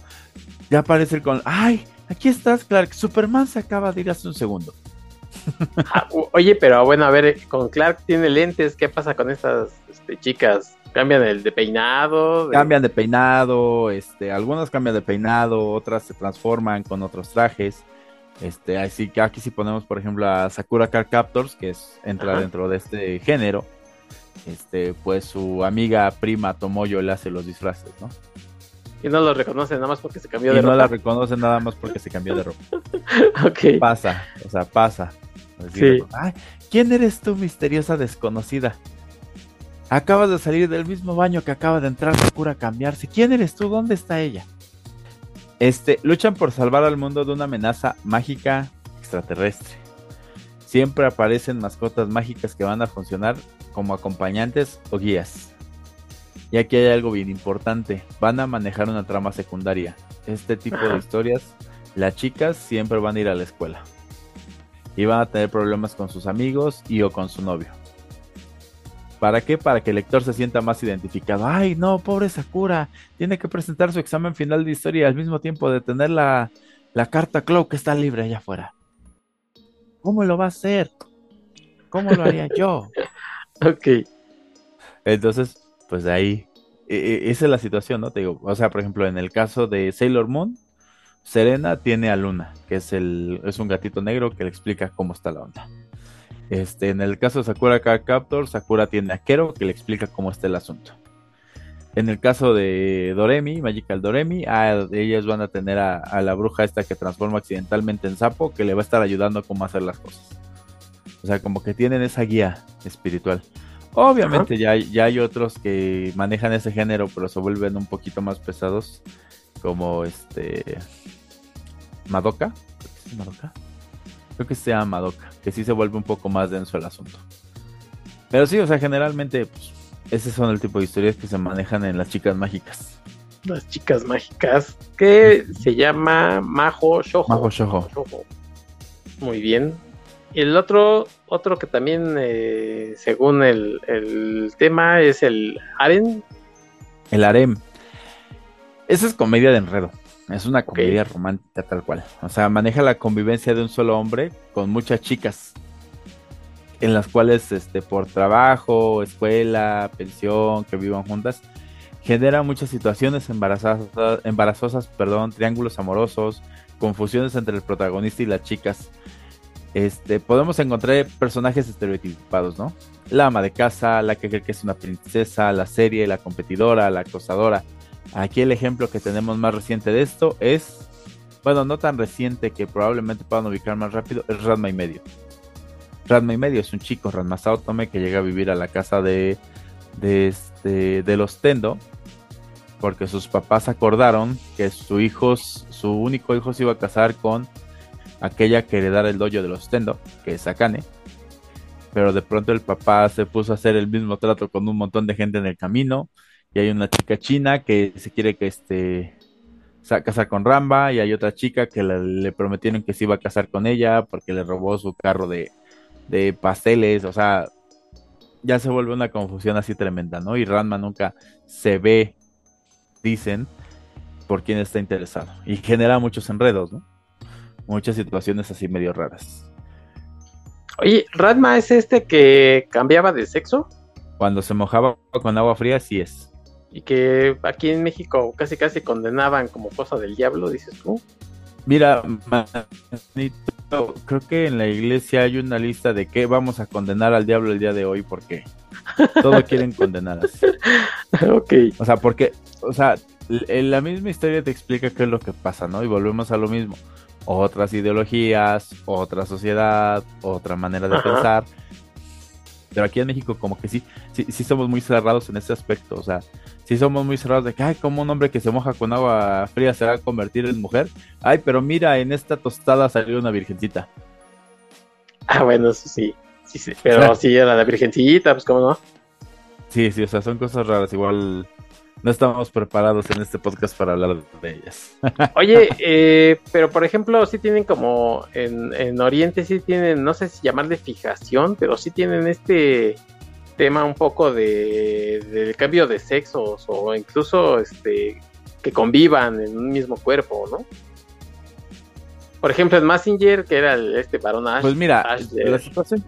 ya aparece el con, ay, aquí estás Clark, Superman se acaba de ir hace un segundo. Ah, oye, pero bueno, a ver, con Clark tiene lentes, ¿qué pasa con estas este, chicas? ¿Cambian el de peinado? De- Cambian de peinado, este, algunas cambian de peinado, otras se transforman con otros trajes. Este, así que aquí si ponemos, por ejemplo, a Sakura Card Captors, que es, entra Ajá. dentro de este género, este, pues su amiga prima Tomoyo le hace los disfraces, ¿no? Y no lo reconocen nada más porque se cambió Y de no la ropa. reconoce nada más porque se cambió de ropa. Ok. Pasa, o sea, pasa. Así Sí. de, "Ay, ¿Quién eres tú, misteriosa desconocida? Acabas de salir del mismo baño que acaba de entrar Sakura a cambiarse. ¿Quién eres tú? ¿Dónde está ella? Este, luchan por salvar al mundo de una amenaza mágica extraterrestre. Siempre aparecen mascotas mágicas que van a funcionar como acompañantes o guías. Y aquí hay algo bien importante. Van a manejar una trama secundaria. Este tipo Ajá. de historias, las chicas siempre van a ir a la escuela. Y van a tener problemas con sus amigos y o con su novio. ¿Para qué? Para que el lector se sienta más identificado. Ay, no, pobre Sakura. Tiene que presentar su examen final de historia y al mismo tiempo de tener la, la carta Clow que está libre allá afuera. ¿Cómo lo va a hacer? ¿Cómo lo haría yo? Ok. Entonces, pues de ahí, e- e- esa es la situación, ¿no? Te digo, o sea, por ejemplo, en el caso de Sailor Moon, Serena tiene a Luna, que es el, es un gatito negro que le explica cómo está la onda. Este, en el caso de Sakura Captor, Sakura tiene a Kero, que le explica cómo está el asunto. En el caso de Doremi, Magical Doremi, a ellas van a tener a, a la bruja esta que transforma accidentalmente en sapo, que le va a estar ayudando a cómo hacer las cosas. O sea, como que tienen esa guía espiritual. Obviamente ya, hay- ya hay otros que manejan ese género, pero se vuelven un poquito más pesados, como este Madoka. Es Madoka. Creo que se llama Madoka, que sí se vuelve un poco más denso el asunto. Pero sí, o sea, generalmente, pues, ese son el tipo de historias que se manejan en las chicas mágicas. Las chicas mágicas. Que se llama Majo Shoujo. Majo. Shoujo. Muy bien. Y el otro, otro que también, eh, según el, el, tema, es el harem. El harem. Esa es comedia de enredo. Es una comedia romántica tal cual. O sea, maneja la convivencia de un solo hombre con muchas chicas. En las cuales, este, por trabajo, escuela, pensión, que vivan juntas, genera muchas situaciones embarazosas, embarazosas, perdón, triángulos amorosos, confusiones entre el protagonista y las chicas. Este, podemos encontrar personajes estereotipados, ¿no? La ama de casa, la que cree que es una princesa, la serie, la competidora, la acosadora. Aquí el ejemplo que tenemos más reciente de esto es, bueno, no tan reciente que probablemente puedan ubicar más rápido, es Radma y medio. Radma y medio es un chico, Radma Saotome, que llega a vivir a la casa de, de, este, de los Tendo, porque sus papás acordaron que su hijo, su único hijo se iba a casar con aquella que heredara el dojo de los Tendo, que es Akane. Pero de pronto el papá se puso a hacer el mismo trato con un montón de gente en el camino y hay una chica china que se quiere que este casar con Ramba y hay otra chica que le, prometieron que se iba a casar con ella porque le robó su carro de, de pasteles, o sea, ya se vuelve una confusión así tremenda, ¿no? Y Ranma nunca se ve, dicen, por quién está interesado y genera muchos enredos, ¿no? Muchas situaciones así medio raras. Oye, ¿Ranma es este que cambiaba de sexo? Cuando se mojaba con agua fría, sí es y que aquí en México casi casi condenaban como cosa del diablo, dices tú. Mira, creo que en la iglesia hay una lista de que vamos a condenar al diablo el día de hoy porque todo quieren condenar. ok. O sea, porque, o sea, la misma historia te explica qué es lo que pasa, ¿no? Y volvemos a lo mismo. Otras ideologías, otra sociedad, otra manera de pensar. Pero aquí en México como que sí, sí, sí somos muy cerrados en ese aspecto. O sea, si somos muy cerrados de que, ay, como un hombre que se moja con agua fría se va a convertir en mujer. Ay, pero mira, en esta tostada salió una virgencita. Ah, bueno, eso sí. sí, sí. Pero sí, era la virgencita, pues cómo no. Sí, sí, o sea, son cosas raras. Igual no estamos preparados en este podcast para hablar de ellas. Oye, eh, pero por ejemplo, sí tienen como en, en Oriente, sí tienen, no sé si llamarle fijación, pero sí tienen este tema un poco de, del cambio de sexos o incluso este que convivan en un mismo cuerpo, ¿no? Por ejemplo, en Massinger, que era este varón Ash. Pues mira, la situación.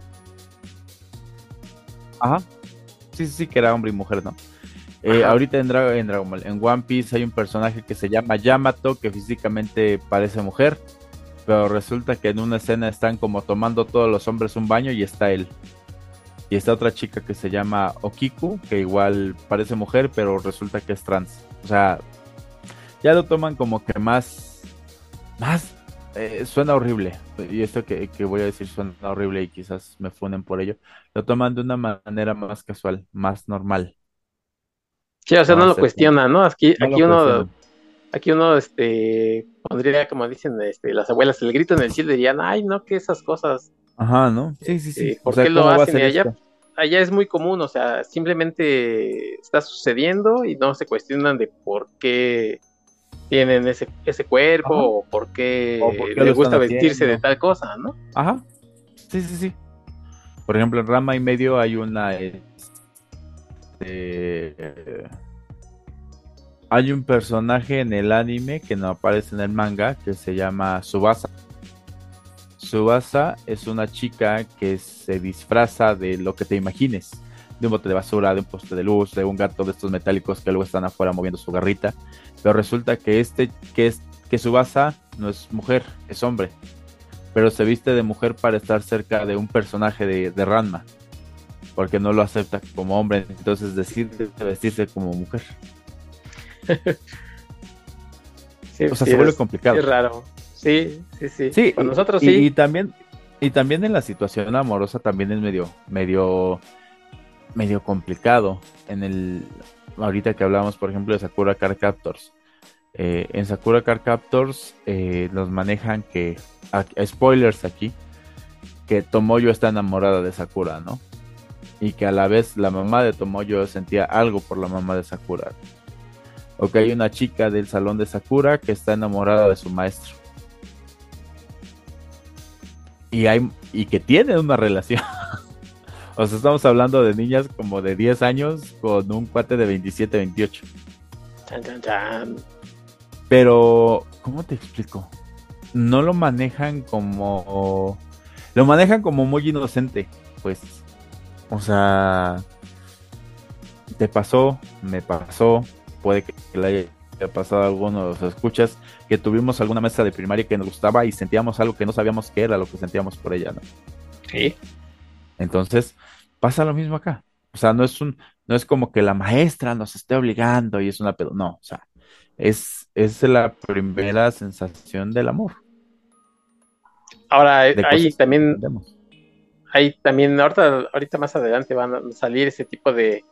Ajá. Sí, sí, sí, que era hombre y mujer, ¿no? Eh, ahorita en, en Dragon Ball, en One Piece hay un personaje que se llama Yamato, que físicamente parece mujer, pero resulta que en una escena están como tomando todos los hombres un baño y está él. Y está otra chica que se llama Okiku, que igual parece mujer, pero resulta que es trans. O sea, ya lo toman como que más. Más. Eh, suena horrible. Y esto que, voy a decir suena horrible y quizás me funen por ello. Lo toman de una manera más casual, más normal. Sí, o sea, no, lo cuestiona, ¿no? Aquí, aquí uno. Aquí uno este, pondría, como dicen este, las abuelas, el grito en el cielo dirían, ay, no, que esas cosas Ajá, ¿no? Sí, sí, sí. Este, ¿Por qué lo hacen? allá, allá es muy común, o sea, simplemente está sucediendo y no se cuestionan de por qué tienen ese, ese cuerpo o por qué, les gusta vestirse de tal cosa, ¿no? Ajá. Sí, sí, sí. Por ejemplo, en Rama y Medio hay una... Este, hay un personaje en el anime que no aparece en el manga que se llama Subasa Subasa es una chica que se disfraza de lo que te imagines. De un bote de basura, de un poste de luz, de un gato de estos metálicos que luego están afuera moviendo su garrita. Pero resulta que este, que es, que Subasa no es mujer, es hombre. Pero se viste de mujer para estar cerca de un personaje de, de Ranma. Porque no lo acepta como hombre, entonces decide vestirse como mujer. o sea, se vuelve complicado. Es raro. Sí, sí, sí. Sí, Con nosotros sí. Y también, y también en la situación amorosa también es medio, medio, medio complicado. En el, ahorita que hablamos, por ejemplo, de Sakura Car Captors. Eh, en Sakura Car Captors eh, nos manejan que, spoilers aquí, que Tomoyo está enamorada de Sakura, ¿no? Y que a la vez la mamá de Tomoyo sentía algo por la mamá de Sakura. O que hay una chica del salón de Sakura que está enamorada de su maestro. y, hay, y que tienen una relación. o sea, estamos hablando de niñas como de 10 años con un cuate de 27, 28. Chan, chan, chan. Pero, ¿cómo te explico? No lo manejan como... Lo manejan como muy inocente, pues. O sea, te pasó, me pasó, puede que le haya pasado a alguno de los escuchas, que tuvimos alguna mesa de primaria que nos gustaba y sentíamos algo que no sabíamos qué era lo que sentíamos por ella, ¿no? Sí. Entonces, pasa lo mismo acá. O sea, no es un, no es como que la maestra nos esté obligando y es una pedo. No, o sea, es, es la primera sensación del amor. Ahora, ahí también, hay también, ahorita, ahorita más adelante van a salir ese tipo de,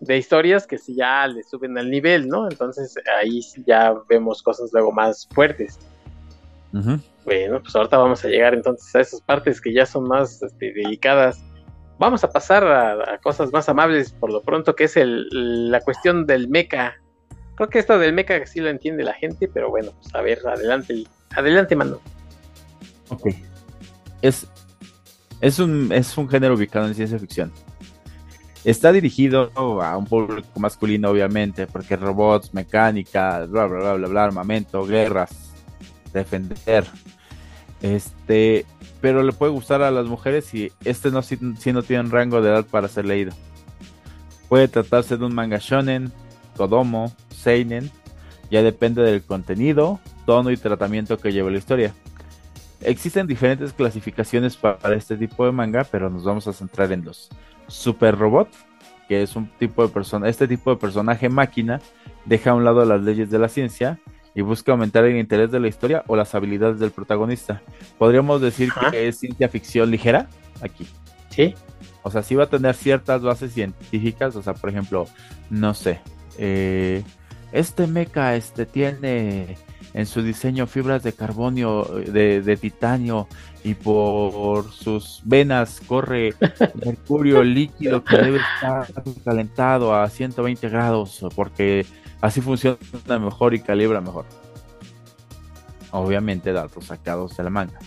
de historias que si ya le suben al nivel, ¿no? Entonces ahí ya vemos cosas luego más fuertes. Bueno, pues ahorita vamos a llegar entonces a esas partes que ya son más este, delicadas. Vamos a pasar a, cosas más amables por lo pronto, que es el, la cuestión del mecha. Creo que esto del mecha sí lo entiende la gente, pero bueno, pues a ver, adelante, adelante, mano. Ok. Es, es, un, es un género ubicado en ciencia ficción. Está dirigido a un público masculino, obviamente, porque robots, mecánica, bla, bla, bla, bla, bla, armamento, guerras, defender. Este, pero le puede gustar a las mujeres si este no, si, no tiene rango de edad para ser leído. Puede tratarse de un manga shonen, kodomo, seinen, ya depende del contenido, tono y tratamiento que lleve la historia. Existen diferentes clasificaciones para este tipo de manga, pero nos vamos a centrar en los Super Robot, que es un tipo de persona, este tipo de personaje máquina deja a un lado las leyes de la ciencia y busca aumentar el interés de la historia o las habilidades del protagonista. Podríamos decir que es ciencia ficción ligera aquí. Sí. O sea, sí va a tener ciertas bases científicas, o sea, por ejemplo, no sé, eh, este mecha este tiene en su diseño fibras de carbonio, de, titanio, y por sus venas corre mercurio líquido que debe estar calentado a 120 grados, porque así funciona mejor y calibra mejor. Obviamente datos sacados de la manga.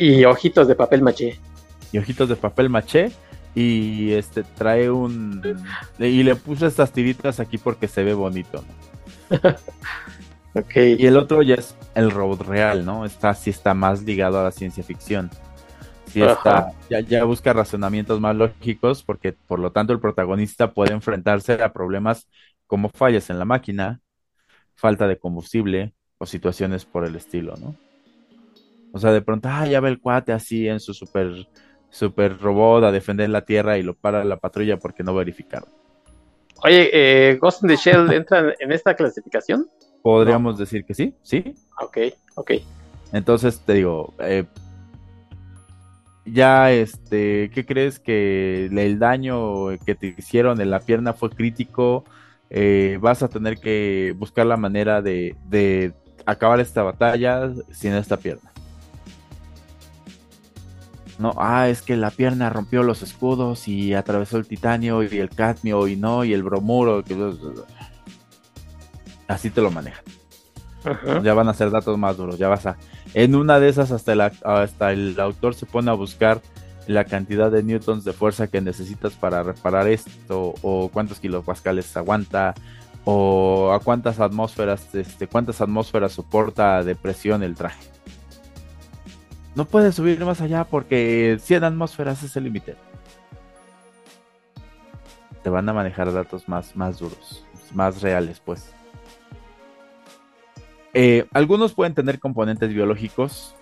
Y, ojitos de papel maché. Y ojitos de papel maché. Y este trae un. Y le puse estas tiritas aquí porque se ve bonito. Y el otro ya es el robot real, ¿no? Está, sí está más ligado a la ciencia ficción. Sí está, ya, ya busca razonamientos más lógicos porque por lo tanto el protagonista puede enfrentarse a problemas como fallas en la máquina, falta de combustible o situaciones por el estilo, ¿no? O sea, de pronto, ah, ya ve el cuate así en su super, super robot a defender la Tierra y lo para la patrulla porque no verificaron. Oye, eh, Ghost in the Shell entra en esta clasificación? Podríamos decir que sí, sí. Ok, ok. Entonces te digo, eh, ya este, ¿qué crees que el daño que te hicieron en la pierna fue crítico? Eh, vas a tener que buscar la manera de, de acabar esta batalla sin esta pierna. No, ah, es que la pierna rompió los escudos y atravesó el titanio y el cadmio y no, y el bromuro. Que así te lo manejan. Ya van a ser datos más duros, ya vas a... En una de esas hasta el, hasta el autor se pone a buscar la cantidad de newtons de fuerza que necesitas para reparar esto, o cuántos kilopascales aguanta, o a cuántas atmósferas, este, cuántas atmósferas soporta de presión el traje. No puedes subir más allá porque 100 atmósferas es el límite. Te van a manejar datos más, más duros, más reales, pues. Eh, algunos pueden tener componentes biológicos.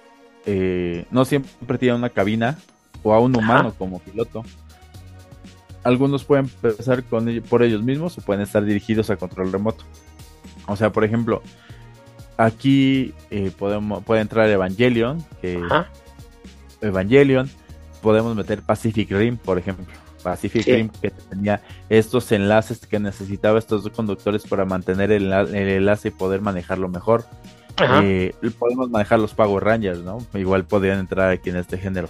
Eh, no siempre tienen una cabina o a un humano como piloto. Algunos pueden empezar con, por ellos mismos o pueden estar dirigidos a control remoto. O sea, por ejemplo, aquí eh, podemos, puede entrar Evangelion. Evangelion. Podemos meter Pacific Rim, por ejemplo. Pacific Rim que tenía estos enlaces que necesitaba estos dos conductores para mantener el, enlace y poder manejarlo mejor. Eh, podemos manejar los Power Rangers, ¿no? Igual podrían entrar aquí en este género.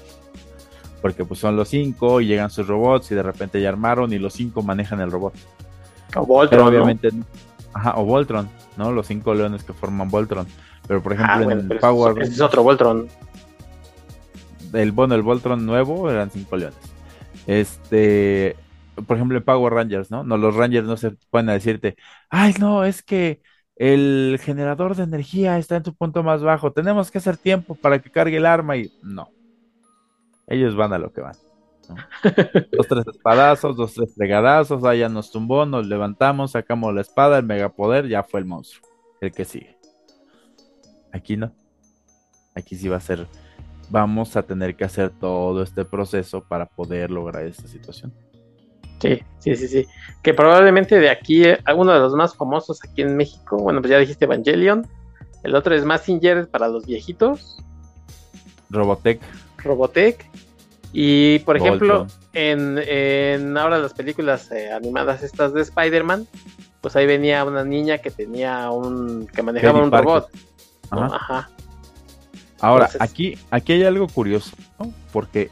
Porque pues son los cinco y llegan sus robots y de repente ya armaron y los cinco manejan el robot. O Voltron. obviamente, ajá, o Voltron, ¿no? Los cinco leones que forman Voltron. Pero por ejemplo, ah, en Power es otro Voltron. el bueno, el Voltron nuevo eran cinco leones. Este, por ejemplo, en Power Rangers, ¿no? No, los Rangers no se pueden decirte, ay, no, es que el generador de energía está en su punto más bajo, tenemos que hacer tiempo para que cargue el arma y no. Ellos van a lo que van. dos, tres espadazos, dos, tres fregadazos, allá nos tumbó, nos levantamos, sacamos la espada, el megapoder, ya fue el monstruo, el que sigue. Aquí no. Aquí sí va a ser, vamos a tener que hacer todo este proceso para poder lograr esta situación. Sí, sí, sí, sí. Que probablemente de aquí, eh, uno de los más famosos aquí en México, bueno, pues ya dijiste Evangelion. El otro es Massinger para los viejitos. Robotech. Robotech. Y por ejemplo, en, ahora las películas eh, animadas estas de Spider-Man, pues ahí venía una niña que tenía un. que manejaba un robot. Ajá. Ahora, aquí, aquí hay algo curioso, ¿no? Porque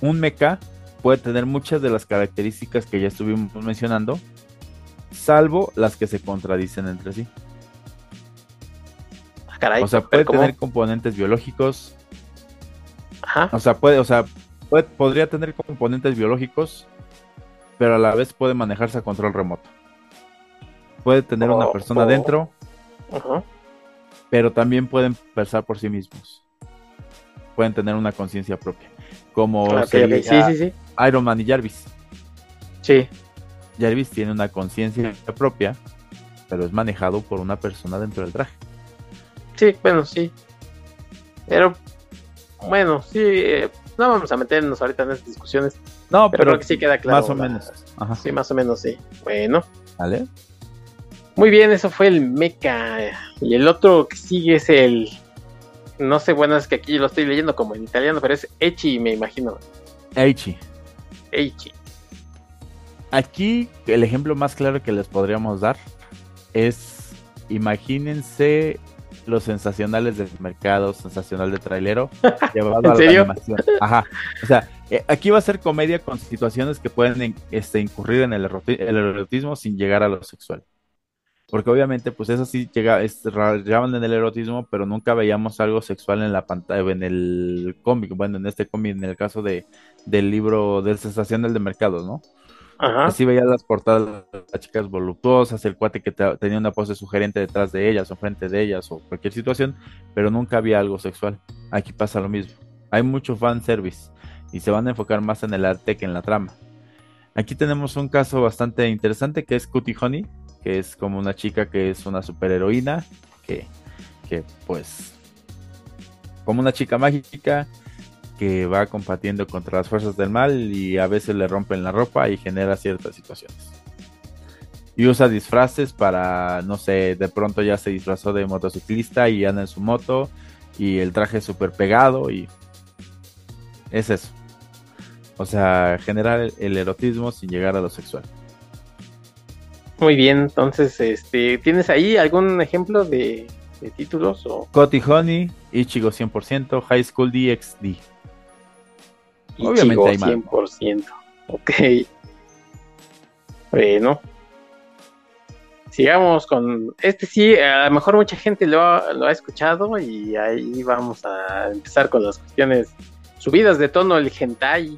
un mecha puede tener muchas de las características que ya estuvimos mencionando, salvo las que se contradicen entre sí. Ah, o sea, puede tener componentes biológicos. Ajá. O sea, puede, o sea, podría tener componentes biológicos, pero a la vez puede manejarse a control remoto. Puede tener una oh, persona dentro, pero también pueden pensar por sí mismos. Pueden tener una conciencia propia. Como Iron Man y Jarvis. Sí. Jarvis tiene una conciencia propia, pero es manejado por una persona dentro del traje. Sí, bueno, sí. Pero, bueno, sí, eh, no vamos a meternos ahorita en estas discusiones. No, pero, creo que sí queda claro. Más o menos. Sí, más o menos, sí. Bueno. Vale. Muy bien, eso fue el mecha. Y el otro que sigue es el. No sé, bueno, es que aquí lo estoy leyendo como en italiano, pero es Echi, me imagino. Echi. Echi. Aquí el ejemplo más claro que les podríamos dar es, imagínense los sensacionales del mercado, sensacional de trailero, llevado a la animación. Ajá. O sea, eh, aquí va a ser comedia con situaciones que pueden este, incurrir en el, erotismo sin llegar a lo sexual. Porque obviamente, pues eso sí llega, es, en el erotismo, pero nunca veíamos algo sexual en la pantalla, en el cómic, bueno, en este cómic, en el caso de, del libro del sensacional de mercados, ¿no? Así veías las portadas de las chicas voluptuosas, el cuate que tenía una pose sugerente detrás de ellas o frente de ellas o cualquier situación, pero nunca había algo sexual. Aquí pasa lo mismo. Hay mucho fan service y se van a enfocar más en el arte que en la trama. Aquí tenemos un caso bastante interesante que es Cutie Honey, que es como una chica que es una superheroína, que, que pues como una chica mágica que va combatiendo contra las fuerzas del mal y a veces le rompen la ropa y genera ciertas situaciones. Y usa disfraces para, no sé, de pronto ya se disfrazó de motociclista y anda en su moto y el traje súper pegado y es eso. O sea, generar el erotismo sin llegar a lo sexual. Muy bien, entonces, este, ¿tienes ahí algún ejemplo de, títulos? O... Coti Honey, Ichigo 100%, High School DxD. Obviamente hay más. 100%. Ok. Bueno. Sigamos con este sí, a lo mejor mucha gente lo ha, lo ha escuchado y ahí vamos a empezar con las cuestiones subidas de tono, el hentai.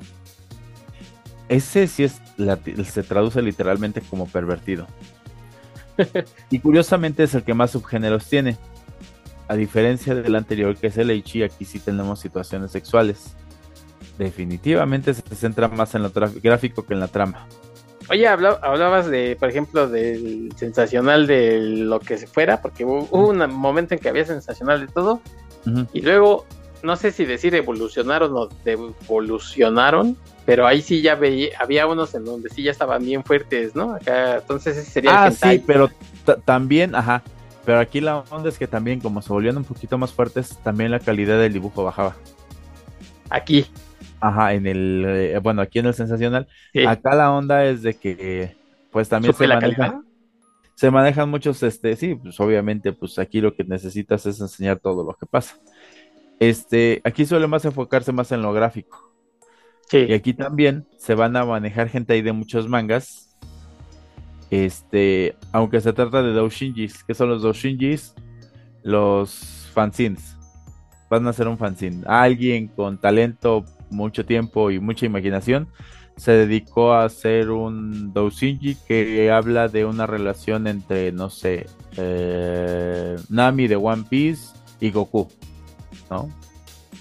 Ese sí es se traduce literalmente como pervertido. y curiosamente es el que más subgéneros tiene. A diferencia del anterior que es el Eichi, aquí sí tenemos situaciones sexuales definitivamente se centra más en lo gráfico que en la trama. Oye, hablabas de, por ejemplo, del sensacional de lo que se fuera, porque hubo, un momento en que había sensacional de todo, y luego, no sé si decir evolucionaron o devolucionaron, pero ahí sí ya veía, había unos en donde sí ya estaban bien fuertes, ¿no? Acá, entonces ese sería ah, sí, pero también, ajá, pero aquí la onda es que también, como se volvían un poquito más fuertes, también la calidad del dibujo bajaba. Aquí. Ajá, en el, eh, bueno, aquí en el sensacional, acá la onda es de que, pues también se manejan, se manejan muchos, este, sí, pues obviamente, pues aquí lo que necesitas es enseñar todo lo que pasa. Este, aquí suele más enfocarse más en lo gráfico. Y aquí también se van a manejar gente ahí de muchos mangas. Este, aunque se trata de doujinjis, que son los doujinjis, los fanzines. van a hacer un fanzine. Alguien con talento, mucho tiempo y mucha imaginación se dedicó a hacer un doujinshi que habla de una relación entre, no sé, eh, Nami de One Piece y Goku, ¿no?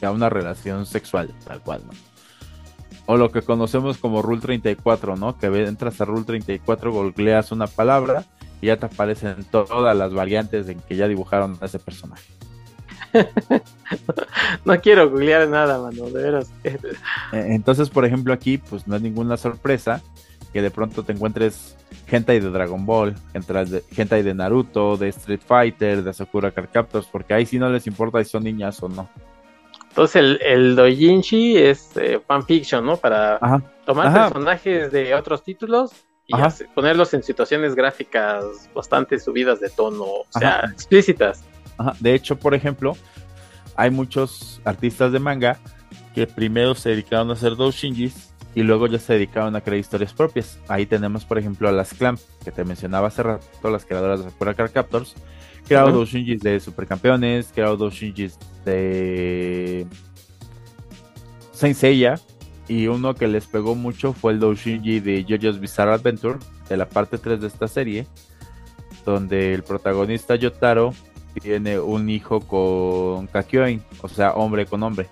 Ya una relación sexual, tal cual, ¿no? O lo que conocemos como Rule 34, ¿no? Que entras a Rule 34, googleas una palabra y ya te aparecen todas las variantes en que ya dibujaron a ese personaje. no quiero googlear nada, mano, de veras. Eh, entonces, por ejemplo, aquí, pues no es ninguna sorpresa que de pronto te encuentres gente de Dragon Ball, gente de Naruto, de Street Fighter, de Sakura Card Captors, porque ahí sí no les importa si son niñas o no. Entonces el, el doujinshi es eh, fanfiction, ¿no? Para tomar personajes de otros títulos y ponerlos en situaciones gráficas bastante subidas de tono, o sea, explícitas. De hecho, por ejemplo, hay muchos artistas de manga que primero se dedicaron a hacer doujinshis y luego ya se dedicaron a crear historias propias. Ahí tenemos, por ejemplo, a las Clamp, que te mencionaba hace rato, las creadoras de Sakura Card Captors, creado doujinshis de Supercampeones, creado doujinshis de Saint Seiya, y uno que les pegó mucho fue el doujinshi de JoJo's Bizarre Adventure, de la parte 3 de esta serie, donde el protagonista Yotaro tiene un hijo con Kakyoin, o sea, hombre con hombre.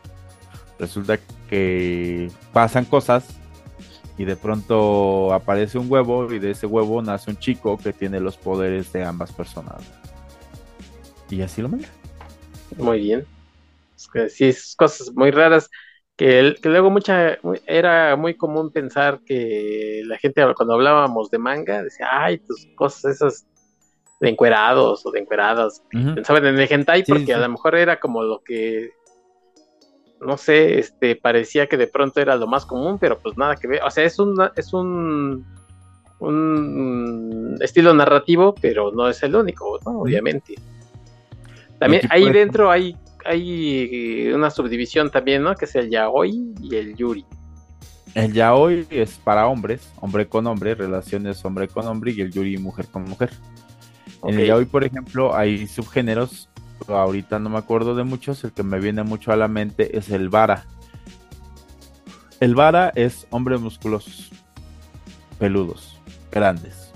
Resulta que pasan cosas y de pronto aparece un huevo y de ese huevo nace un chico que tiene los poderes de ambas personas. Y así lo manda. Muy bien. Es que sí, es cosas muy raras que, que luego mucha era muy común pensar que la gente cuando hablábamos de manga decía, ay, tus cosas esas de encuerados o de encueradas. Pensaban en el hentai porque a lo mejor era como lo que no sé, este parecía que de pronto era lo más común, pero pues nada que ver. O sea, es un es un un estilo narrativo, pero no es el único, ¿no? Obviamente. También ahí dentro hay hay una subdivisión también, ¿no? Que es el yaoi y el yuri. El yaoi es para hombres, hombre con hombre, relaciones hombre con hombre, y el yuri mujer con mujer. En el yaoi, por ejemplo, hay subgéneros, ahorita no me acuerdo de muchos, el que me viene mucho a la mente es el vara. El vara es hombres musculosos, peludos, grandes,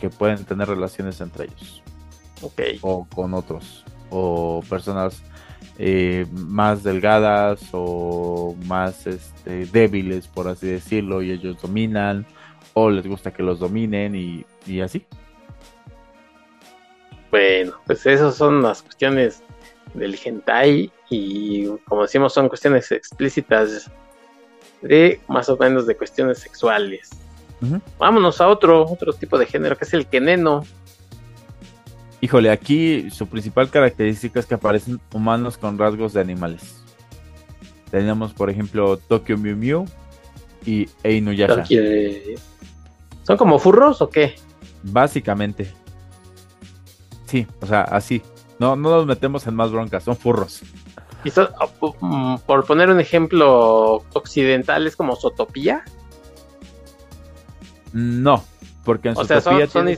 que pueden tener relaciones entre ellos. O con otros, o personas eh, más delgadas o más este, débiles, por así decirlo, y ellos dominan, o les gusta que los dominen y y así. Bueno, pues esas son las cuestiones del hentai y como decimos son cuestiones explícitas de más o menos de cuestiones sexuales. Vámonos a otro, otro tipo de género que es el keneno. Híjole, aquí su principal característica es que aparecen humanos con rasgos de animales. Tenemos, por ejemplo, Tokyo Mew Mew y Einuyasha. ¿Son como furros o qué? Básicamente. Sí, o sea, así. No, no nos metemos en más broncas, son furros. ¿Y ah, mm, por poner un ejemplo occidental, es como Sotopía? No, porque en o sea, son, son,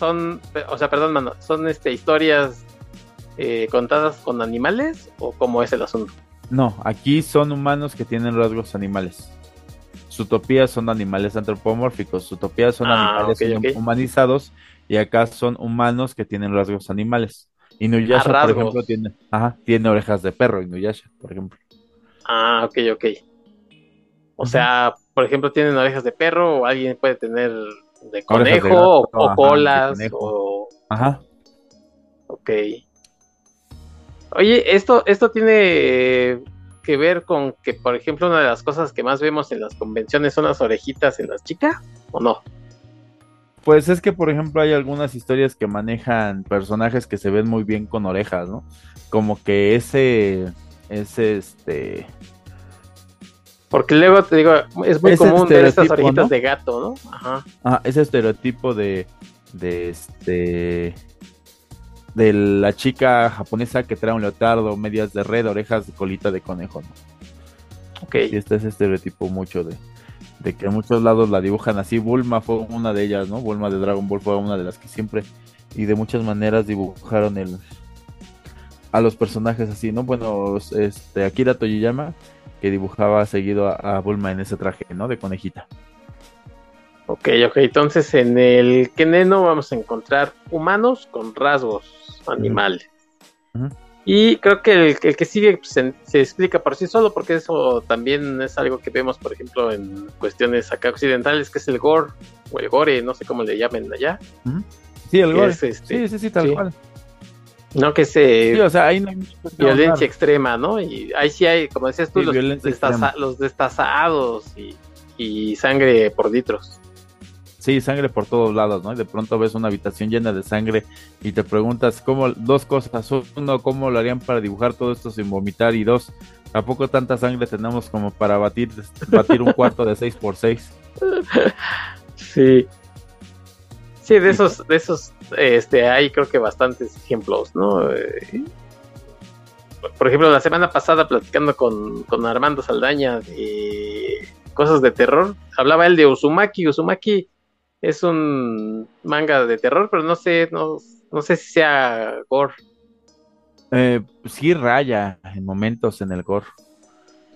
o sea, perdón, mano, son este, historias eh, contadas con animales o cómo es el asunto? No, aquí son humanos que tienen rasgos animales. Zootopía son animales antropomórficos, Zootopía son ah, animales humanizados y acá son humanos que tienen rasgos animales. Inuyasha, por ejemplo, tiene, tiene orejas de perro, Inuyasha, por ejemplo. Ah, ok, ok. O sea, por ejemplo, tienen orejas de perro o alguien puede tener de conejo o, colas o... Ajá. Ok. Oye, esto, esto tiene que ver con que, por ejemplo, una de las cosas que más vemos en las convenciones son las orejitas en las chicas, ¿o no? Pues es que, por ejemplo, hay algunas historias que manejan personajes que se ven muy bien con orejas, ¿no? Como que ese, ese, este... Porque luego te digo, es muy común ver estas orejitas de gato, ¿no? Ajá. Ah, ese estereotipo de, de este de la chica japonesa que trae un leotardo, medias de red, orejas, de colita de conejo, ¿no? Ok. Y este es estereotipo mucho de, de que en muchos lados la dibujan así. Bulma fue una de ellas, ¿no? Bulma de Dragon Ball fue una de las que siempre y de muchas maneras dibujaron el a los personajes así, ¿no? Bueno, este Akira Toyiyama que dibujaba seguido a, Bulma en ese traje, ¿no? De conejita. Ok, ok, entonces en el Keneno vamos a encontrar humanos con rasgos animales. Y creo que el, que sigue pues, se, explica por sí solo, porque eso también es algo que vemos, por ejemplo, en cuestiones acá occidentales, que es el gore, o el gore, no sé cómo le llamen allá. Sí, el gore. Este, sí, sí, sí, tal cual. No, que se. Sí, o sea, hay violencia extrema, ¿no? Y ahí sí hay, como decías tú, los, los, destazados y, y, sangre por litros. Sí, sangre por todos lados, ¿no? Y de pronto ves una habitación llena de sangre y te preguntas cómo, dos cosas. Uno, ¿cómo lo harían para dibujar todo esto sin vomitar? Y dos, ¿a poco tanta sangre tenemos como para batir, batir un cuarto de 6 por 6 Sí. Sí, de esos, de esos, este, hay creo que bastantes ejemplos, ¿no? Eh, por ejemplo, la semana pasada platicando con, con, Armando Saldaña de cosas de terror, hablaba él de Uzumaki. Uzumaki es un manga de terror, pero no sé, no, no sé si sea gore. Eh, sí raya en momentos en el gore.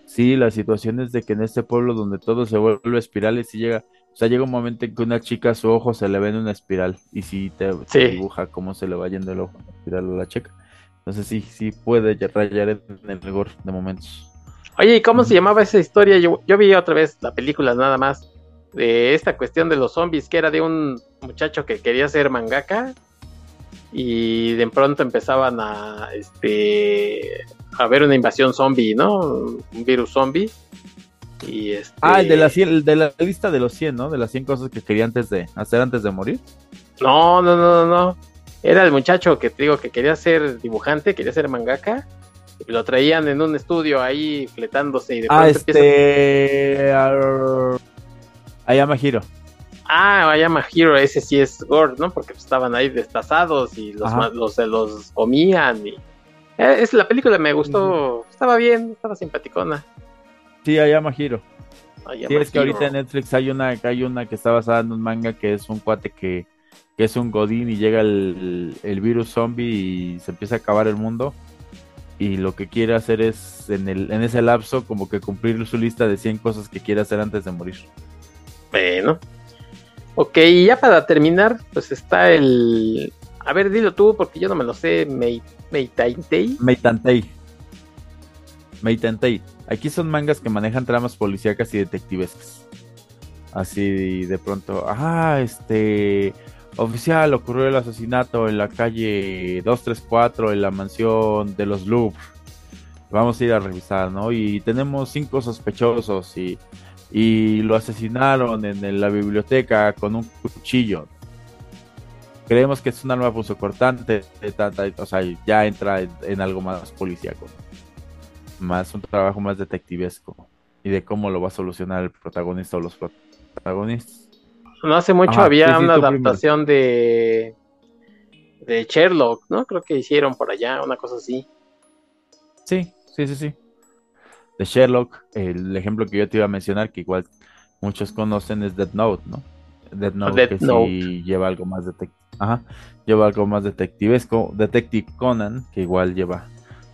Sí, la situación es de que en este pueblo donde todo se vuelve espirales y llega o sea, llega un momento en que una chica su ojo se le ve en una espiral y si te, dibuja cómo se le va yendo el ojo en espiral a la chica. Entonces sí, sí puede rayar en el gore de momentos. Oye, ¿y cómo se llamaba esa historia? Yo, yo vi otra vez la película nada más de esta cuestión de los zombies, que era de un muchacho que quería ser mangaka y de pronto empezaban a este a ver una invasión zombie, ¿no? Un virus zombie y este... Ah, el de, la de la lista de los 100, ¿no? De las 100 cosas que quería antes de hacer antes de morir. No, no, no, no. Era el muchacho que te digo que quería ser dibujante, quería ser mangaka. Y lo traían en un estudio ahí fletándose y de ah, este... Ayama Hiro. Ah, Ayama Hiro, ese sí es gore, ¿no? Porque estaban ahí destazados y los, los, los, comían. Y... Eh, es, la película me gustó, estaba bien, estaba simpaticona. Sí, Ayama Hiro. sí, es que ahorita en Netflix hay una, hay una que está basada en un manga que es un cuate que, es un godín y llega el, virus zombie y se empieza a acabar el mundo. Y lo que quiere hacer es, en, el, en ese lapso, como que cumplir su lista de 100 cosas que quiere hacer antes de morir. Bueno. Ok, y ya para terminar, pues está el... A ver, dilo tú, porque yo no me lo sé. Meitantei. Meitantei. Meitantei. Aquí son mangas que manejan tramas policíacas y detectivescas. Así de pronto, ah, este oficial ocurrió el asesinato en la calle 234 en la mansión de los Louvre. Vamos a ir a revisar, ¿no? Y tenemos cinco sospechosos y, y lo asesinaron en, la biblioteca con un cuchillo. Creemos que es un arma punzocortante, o sea, ya entra en, algo más policíaco más un trabajo más detectivesco y de cómo lo va a solucionar el protagonista o los protagonistas. No hace mucho había una adaptación de de Sherlock, ¿no? Creo que hicieron por allá una cosa así. Sí, sí, sí, sí. De Sherlock, el ejemplo que yo te iba a mencionar, que igual muchos conocen es Dead Note, ¿no? Dead Note que sí lleva algo más de Ajá, lleva algo más detectivesco, Detective Conan, que igual lleva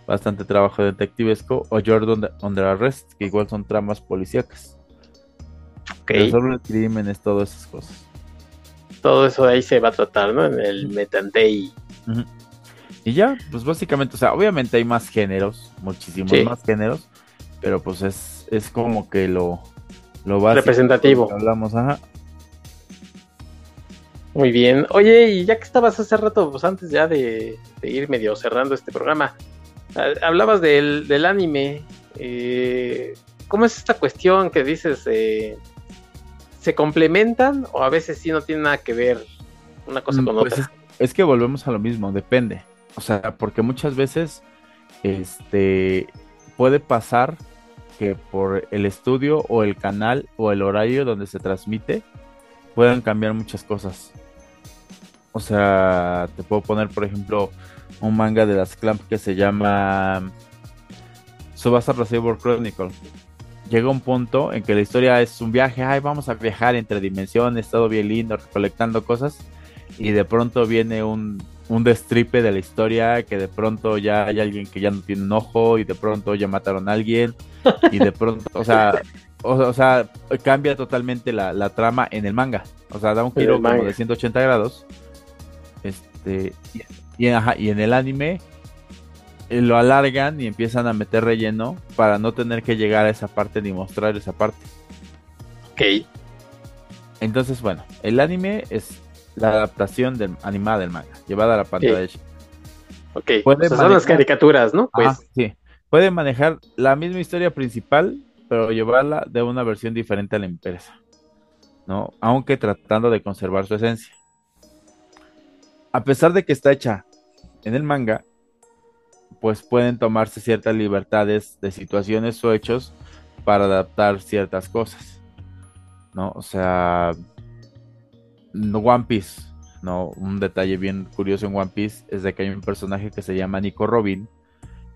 bastante trabajo detectivesco, o Jordan Under Arrest, que igual son tramas policíacas. Okay. Resolver crímenes, todas esas cosas. Todo eso ahí se va a tratar, ¿no? En el Metantei. Y ya, pues básicamente, o sea, obviamente hay más géneros, muchísimos más géneros, pero pues es, es como que lo, lo básico representativo. hablamos, ajá. Muy bien. Oye, y ya que estabas hace rato, pues antes ya de, de ir medio cerrando este programa, Hablabas del, del anime. Eh, ¿Cómo es esta cuestión que dices? Eh, ¿Se complementan o a veces sí no tiene nada que ver una cosa mm, con pues otra? Es, que volvemos a lo mismo, depende. O sea, porque muchas veces este puede pasar que por el estudio o el canal o el horario donde se transmite puedan cambiar muchas cosas. O sea, te puedo poner, por ejemplo, un manga de las Clamp que se llama Subasa Receiver Chronicle. Llega un punto en que la historia es un viaje, ay, vamos a viajar entre dimensiones, todo bien lindo, recolectando cosas, y de pronto viene un, un destripe de la historia, que de pronto ya hay alguien que ya no tiene un ojo y de pronto ya mataron a alguien y de pronto, o sea, o, sea, cambia totalmente la, trama en el manga. O sea, da un giro como de 180 grados. Este, y, y en el anime eh, lo alargan y empiezan a meter relleno para no tener que llegar a esa parte ni mostrar esa parte. Ok. Entonces, bueno, el anime es la adaptación del, animada del manga, llevada a la pantalla. Ok, son las caricaturas, ¿no? Pues. sí. Puede manejar la misma historia principal, pero llevarla de una versión diferente a la empresa, ¿no? Aunque tratando de conservar su esencia. A pesar de que está hecha en el manga, pues pueden tomarse ciertas libertades de situaciones o hechos para adaptar ciertas cosas, ¿no? O sea, One Piece, ¿no? Un detalle bien curioso en One Piece es de que hay un personaje que se llama Nico Robin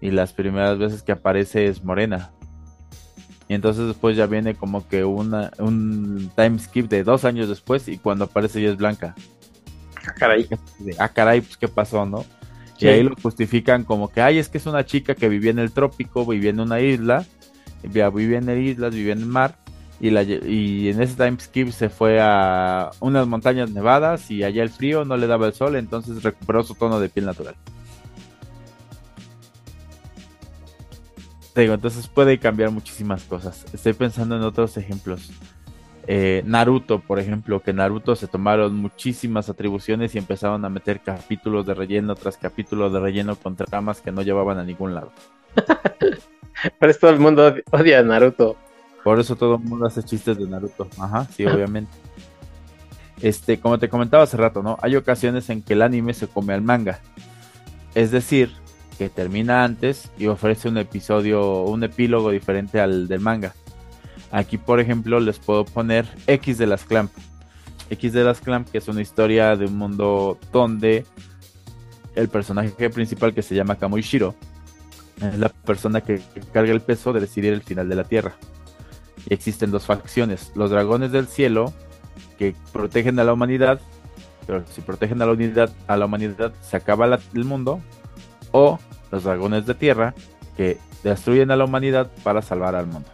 y las primeras veces que aparece es morena. Y entonces después ya viene como que una, un time skip de dos años después y cuando aparece ya es blanca. Ah, caray. Ah, caray, pues qué pasó, ¿no? Y ahí lo justifican como que, ay, es que es una chica que vivía en el trópico, vivía en una isla, vivía en islas, vivía en el mar, y, la, y en ese time skip se fue a unas montañas nevadas y allá el frío no le daba el sol, entonces recuperó su tono de piel natural. Te digo, entonces puede cambiar muchísimas cosas. Estoy pensando en otros ejemplos. Eh, Naruto, por ejemplo, que Naruto se tomaron muchísimas atribuciones y empezaron a meter capítulos de relleno tras capítulos de relleno con tramas que no llevaban a ningún lado. Por eso todo el mundo odia a Naruto. Por eso todo el mundo hace chistes de Naruto. Ajá, sí, obviamente. Este, como te comentaba hace rato, ¿no? Hay ocasiones en que el anime se come al manga. Es decir, que termina antes y ofrece un episodio, un epílogo diferente al del manga. Aquí, por ejemplo, les puedo poner X de las Clamp. X de las Clamp, que es una historia de un mundo donde el personaje principal que se llama Kamuishiro es la persona que carga el peso de decidir el final de la Tierra. Y existen dos facciones, los dragones del cielo, que protegen a la humanidad, pero si protegen a la, a la humanidad se acaba el mundo, o los dragones de tierra, que destruyen a la humanidad para salvar al mundo.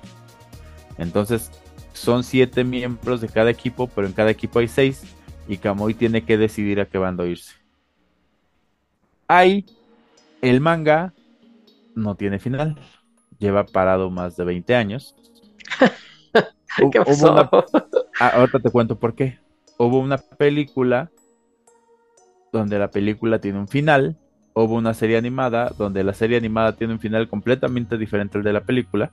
Entonces, son siete miembros de cada equipo, pero en cada equipo hay seis, y Kamui tiene que decidir a qué bando irse. Ahí, el manga no tiene final. Lleva parado más de 20 años. ¿Qué pasó? Ah, ahorita te cuento por qué. Hubo una película donde la película tiene un final. Hubo una serie animada donde la serie animada tiene un final completamente diferente al de la película.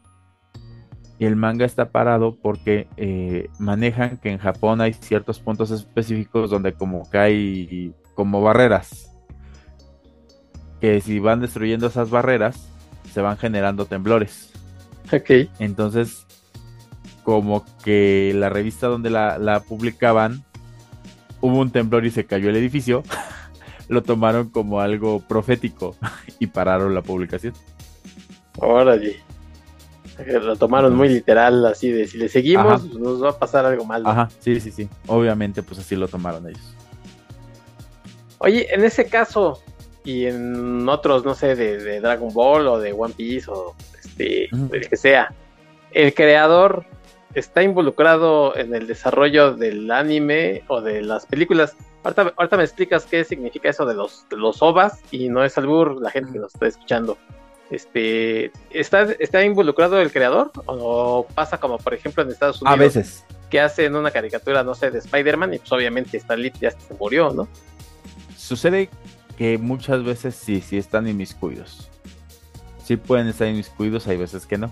Y el manga está parado porque eh, manejan que en Japón hay ciertos puntos específicos donde como que hay como barreras. Que si van destruyendo esas barreras, se van generando temblores. Ok. Entonces, como que la revista donde la, publicaban, hubo un temblor y se cayó el edificio, lo tomaron como algo profético y pararon la publicación. Órale. Lo tomaron muy literal, así de si le seguimos, nos va a pasar algo mal. Ajá, sí, sí, sí. Obviamente, pues así lo tomaron ellos. Oye, en ese caso, y en otros, no sé, de, Dragon Ball o de One Piece o este, el que sea, el creador está involucrado en el desarrollo del anime o de las películas. Ahorita, ahorita me explicas qué significa eso de los, los OVAs y no es albur la gente que nos está escuchando. Este, ¿está, ¿Está involucrado el creador? ¿O pasa como por ejemplo en Estados Unidos? A veces. Que hacen una caricatura, no sé, de Spider-Man y pues obviamente Stan Lee ya se murió, ¿no? Sucede que muchas veces sí, sí están inmiscuidos. Sí pueden estar inmiscuidos, hay veces que no.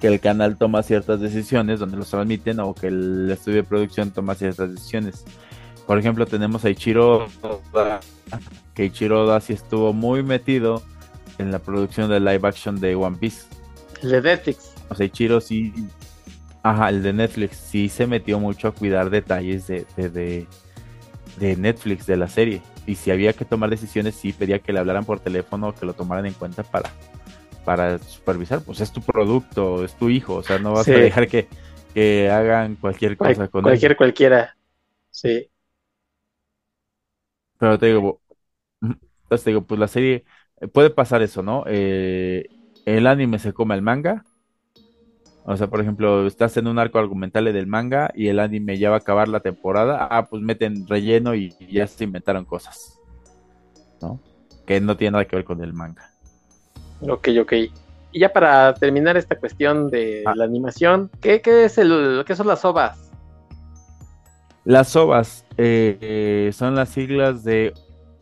Que el canal toma ciertas decisiones donde los transmiten o que el estudio de producción toma ciertas decisiones. Por ejemplo, tenemos a Ichiro Oda, que Ichiro Oda sí estuvo muy metido en la producción de live action de One Piece. El de Netflix. O sea, Ichiro sí. Ajá, el de Netflix sí se metió mucho a cuidar detalles de, de, de Netflix, de la serie y si había que tomar decisiones, sí pedía que le hablaran por teléfono o que lo tomaran en cuenta para, para supervisar. Pues es tu producto, es tu hijo, o sea, no vas a dejar que, hagan cualquier cosa con con Cualquier cualquiera, sí. Pero te digo, te digo, pues la serie, puede pasar eso, ¿no? Eh, el anime se come el manga. O sea, por ejemplo, estás en un arco argumental del manga y el anime ya va a acabar la temporada. Ah, pues meten relleno y, y ya se inventaron cosas. ¿No? Que no tiene nada que ver con el manga. Ok, ok. Y ya para terminar esta cuestión de Ah. la animación, ¿qué, qué es el, qué son las ovas? Las OVAs eh, eh, son las siglas de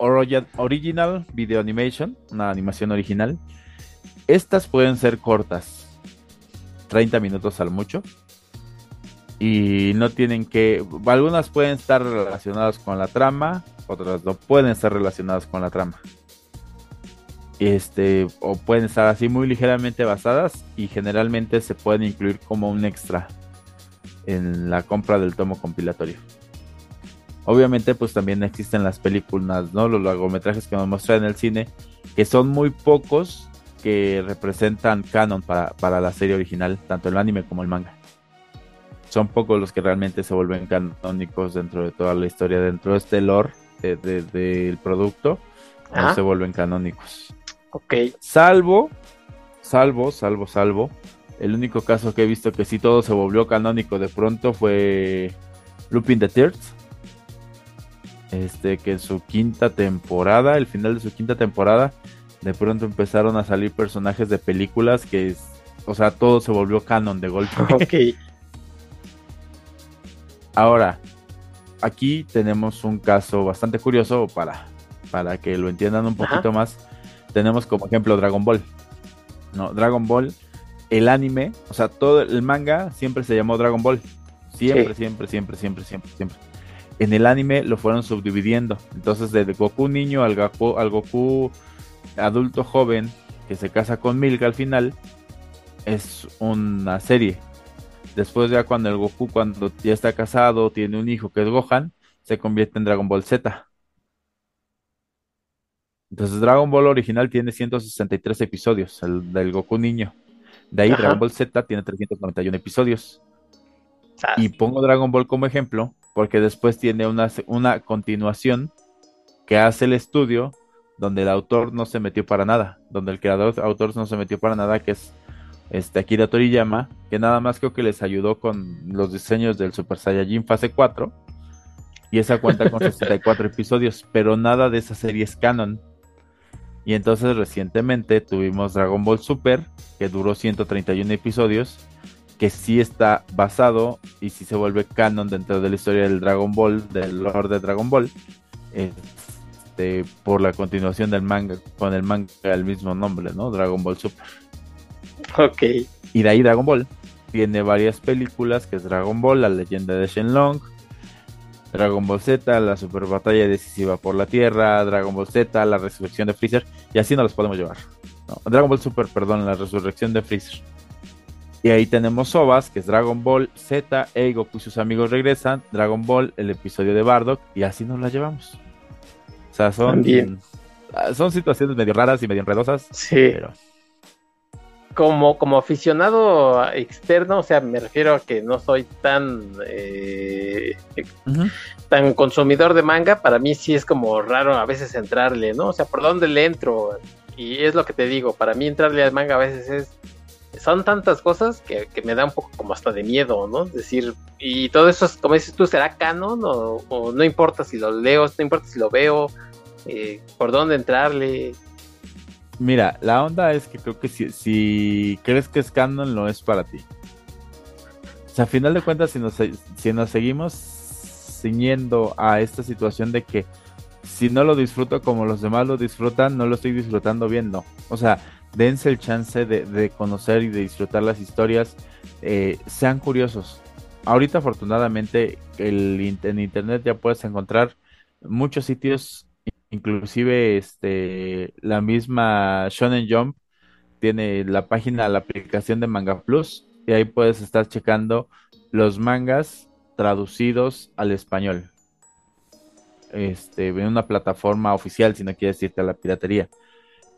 Original Video Animation, una animación original. Estas pueden ser cortas, 30 minutos al mucho. Y no tienen que. Algunas pueden estar relacionadas con la trama, otras no pueden estar relacionadas con la trama. Este, o pueden estar así muy ligeramente basadas y generalmente se pueden incluir como un extra en la compra del tomo compilatorio. Obviamente, pues también existen las películas, ¿no? Los largometrajes que nos muestran en el cine, que son muy pocos que representan canon para, para la serie original, tanto el anime como el manga. Son pocos los que realmente se vuelven canónicos dentro de toda la historia, dentro de este lore de- de- del producto, no se vuelven canónicos. Ok. Salvo, salvo, salvo, salvo. El único caso que he visto que sí todo se volvió canónico de pronto fue Lupin the Third. Este, que en su quinta temporada, el final de su quinta temporada, de pronto empezaron a salir personajes de películas que, es- o sea, todo se volvió canon de golpe. Ok. Ahora, aquí tenemos un caso bastante curioso para, para que lo entiendan un Ajá. poquito más. Tenemos como ejemplo Dragon Ball. No, Dragon Ball, el anime, o sea, todo el manga siempre se llamó Dragon Ball. Siempre, Sí. siempre, siempre, siempre, siempre, siempre. En el anime lo fueron subdividiendo. Entonces, desde Goku niño al Goku, al Goku adulto joven que se casa con Milk al final, es una serie. Después ya cuando el Goku, cuando ya está casado, tiene un hijo que es Gohan, se convierte en Dragon Ball Z. Entonces Dragon Ball original tiene 163 episodios, el del Goku niño. De ahí Ajá. Dragon Ball Z tiene 391 episodios. Y pongo Dragon Ball como ejemplo porque después tiene una, una continuación que hace el estudio donde el autor no se metió para nada, donde el creador autor no se metió para nada, que es este Akira Toriyama, que nada más creo que les ayudó con los diseños del Super Saiyajin fase 4 y esa cuenta con 64 episodios, pero nada de esa serie es canon. Y entonces recientemente tuvimos Dragon Ball Super, que duró 131 episodios, que sí está basado y sí se vuelve canon dentro de la historia del Dragon Ball, del lore de Dragon Ball, este, por la continuación del manga, con el manga del mismo nombre, ¿no? Dragon Ball Super. Ok. Y de ahí Dragon Ball tiene varias películas, que es Dragon Ball, la leyenda de Shenlong, Dragon Ball Z, la super batalla decisiva por la Tierra, Dragon Ball Z, la resurrección de Freezer, y así nos los podemos llevar. No, Dragon Ball Super, perdón, la resurrección de Freezer. Y ahí tenemos OVAs, que es Dragon Ball Z, e Goku y sus amigos regresan, Dragon Ball, el episodio de Bardock, y así nos la llevamos. O sea, son, También. son situaciones medio raras y medio enredosas, Sí. pero Como, como aficionado externo, o sea, me refiero a que no soy tan eh, tan consumidor de manga, para mí sí es como raro a veces entrarle, ¿no? O sea, ¿por dónde le entro? Y es lo que te digo, para mí entrarle al manga a veces es... Son tantas cosas que, que me da un poco como hasta de miedo, ¿no? Es decir, y todo eso, es, como dices tú, ¿será canon? O, no importa si lo leo, no importa si lo veo, eh, ¿por dónde entrarle? Mira, la onda es que creo que si, si crees que es canon, no es para ti. O sea, a final de cuentas, si nos, si nos seguimos ciñendo a esta situación de que si no lo disfruto como los demás lo disfrutan, no lo estoy disfrutando bien, no. O sea, dense el chance de, conocer y de disfrutar las historias, eh, sean curiosos. Ahorita, afortunadamente, el, en internet ya puedes encontrar muchos sitios Inclusive este la misma Shonen Jump tiene la página, la aplicación de Manga Plus y ahí puedes estar checando los mangas traducidos al español. Este, en una plataforma oficial, si no quieres irte a la piratería.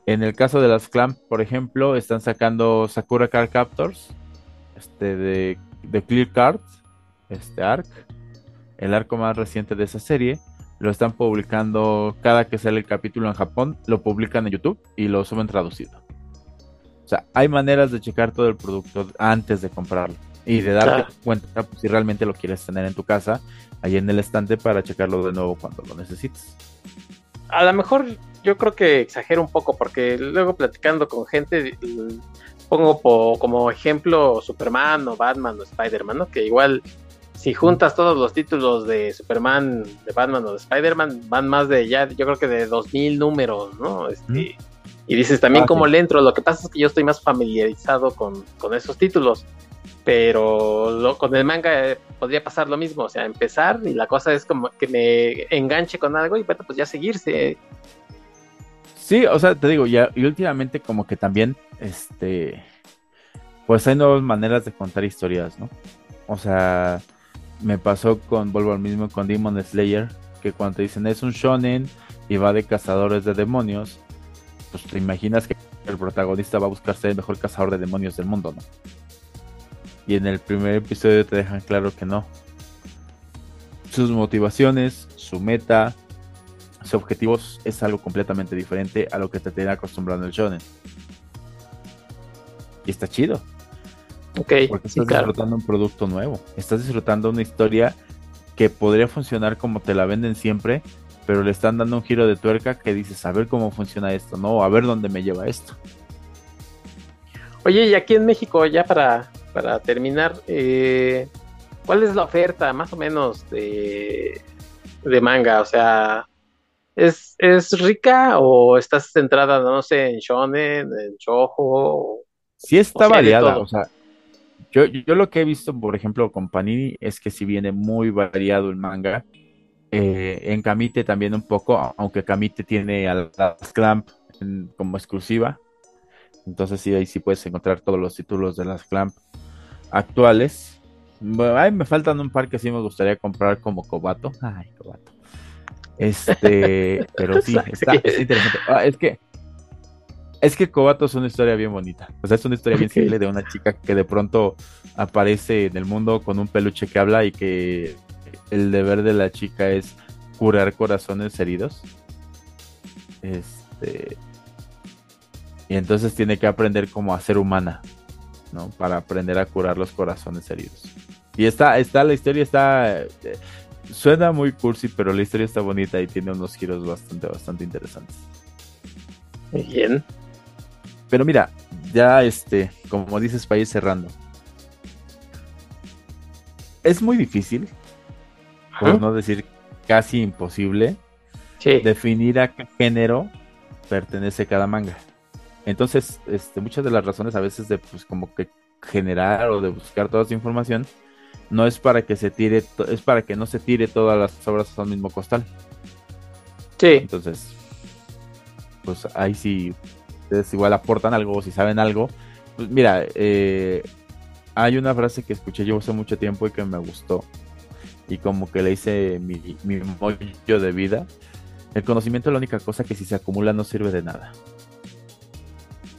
En el caso de las Clamp, por ejemplo, están sacando Sakura Card Captors, este de, de Clear Card, este arc, el arco más reciente de esa serie lo están publicando cada que sale el capítulo en Japón, lo publican en YouTube y lo suben traducido. O sea, hay maneras de checar todo el producto antes de comprarlo y de darte cuenta pues, si realmente lo quieres tener en tu casa, ahí en el estante para checarlo de nuevo cuando lo necesites. A lo mejor yo creo que exagero un poco porque luego platicando con gente pongo como ejemplo Superman o Batman o Spider-Man, ¿no? Que igual si juntas todos los títulos de Superman, de Batman o de Spider-Man, van más de ya, yo creo que de 2000 números, ¿no? Este, y dices también como cómo le entro. Lo que pasa es que yo estoy más familiarizado con, esos títulos. Pero con el manga eh, podría pasar lo mismo. O sea, empezar y la cosa es como que me enganche con algo y bueno, pues ya seguirse. Sí, o sea, te digo, ya, y últimamente como que también, este, pues hay nuevas maneras de contar historias, ¿no? O sea, me pasó con, vuelvo al mismo, con Demon Slayer, que cuando te dicen es un shonen y va de cazadores de demonios, pues te imaginas que el protagonista va a buscar ser el mejor cazador de demonios del mundo, ¿no? Y en el primer episodio te dejan claro que no. Sus motivaciones, su meta, sus objetivos es algo completamente diferente a lo que te tiene acostumbrado en el shonen. Y está chido. Okay, porque estás disfrutando un producto nuevo. Estás disfrutando una historia que podría funcionar como te la venden siempre, pero le están dando un giro de tuerca que dices, a ver cómo funciona esto, ¿no? A ver dónde me lleva esto. Oye, y aquí en México, ya para, para terminar, eh, ¿cuál es la oferta más o menos de, de manga? O sea, ¿es, ¿es rica o estás centrada, no sé, en shonen, en shoujo? Sí está variada, o sea, yo, yo lo que he visto, por ejemplo, con Panini es que si viene muy variado el manga. Eh, en Kamite también un poco, aunque Kamite tiene a las Clamp como exclusiva. Entonces sí, ahí sí puedes encontrar todos los títulos de las Clamp actuales. Ay, me faltan un par que sí me gustaría comprar como Kobato. Ay, Kobato. Este, pero sí, está, interesante. Ah, es que es que Kobato es una historia bien bonita. O sea, es una historia bien simple de una chica que de pronto aparece en el mundo con un peluche que habla y que el deber de la chica es curar corazones heridos. Este. Y entonces tiene que aprender como a ser humana, ¿no? Para aprender a curar los corazones heridos. Y está, está, la historia está. Eh, suena muy cursi, pero la historia está bonita y tiene unos giros bastante, bastante interesantes. Bien. Pero mira, ya este, como dices, para ir cerrando. Es muy difícil, por no decir casi imposible, definir a qué género pertenece cada manga. Entonces, este, muchas de las razones a veces de pues como que generar o de buscar toda esa información no es para que se tire, es para que no se tire todas las obras al mismo costal. Sí. Entonces, pues ahí sí ustedes igual aportan algo o si saben algo. Pues mira, eh, hay una frase que escuché yo hace mucho tiempo y que me gustó. Y como que le hice mi, mi mollo de vida. El conocimiento es la única cosa que si se acumula no sirve de nada.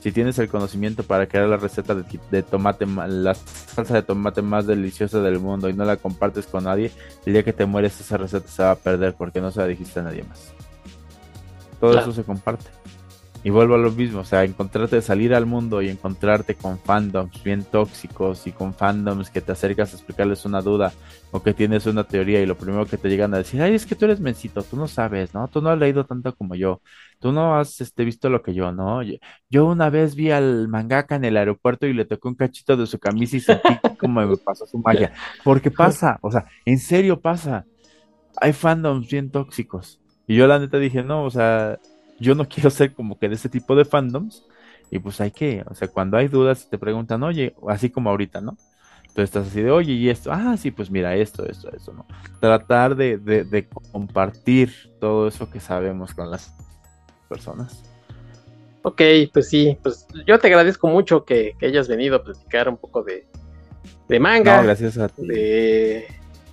Si tienes el conocimiento para crear la receta de, de, tomate, la salsa de tomate más deliciosa del mundo y no la compartes con nadie, el día que te mueres esa receta se va a perder porque no se la dijiste a nadie más. Todo eso se comparte. Y vuelvo a lo mismo, o sea, encontrarte, salir al mundo y encontrarte con fandoms bien tóxicos y con fandoms que te acercas a explicarles una duda o que tienes una teoría y lo primero que te llegan a decir, ay, es que tú eres mencito, tú no sabes, ¿no? Tú no has leído tanto como yo, tú no has este, visto lo que yo, ¿no? Yo, una vez vi al mangaka en el aeropuerto y le tocó un cachito de su camisa y sentí como me pasó su magia. Porque pasa, o sea, en serio pasa. Hay fandoms bien tóxicos. Y yo la neta dije, no, o sea, yo no quiero ser como que de ese tipo de fandoms. Y pues hay que, o sea, cuando hay dudas te preguntan, oye, así como ahorita, ¿no? Entonces estás así de, oye, y esto, ah, sí, pues mira, esto, esto, eso, ¿no? Tratar de, de, compartir todo eso que sabemos con las personas. Ok, pues sí, pues yo te agradezco mucho que, hayas venido a platicar un poco de, de manga. No, gracias a ti.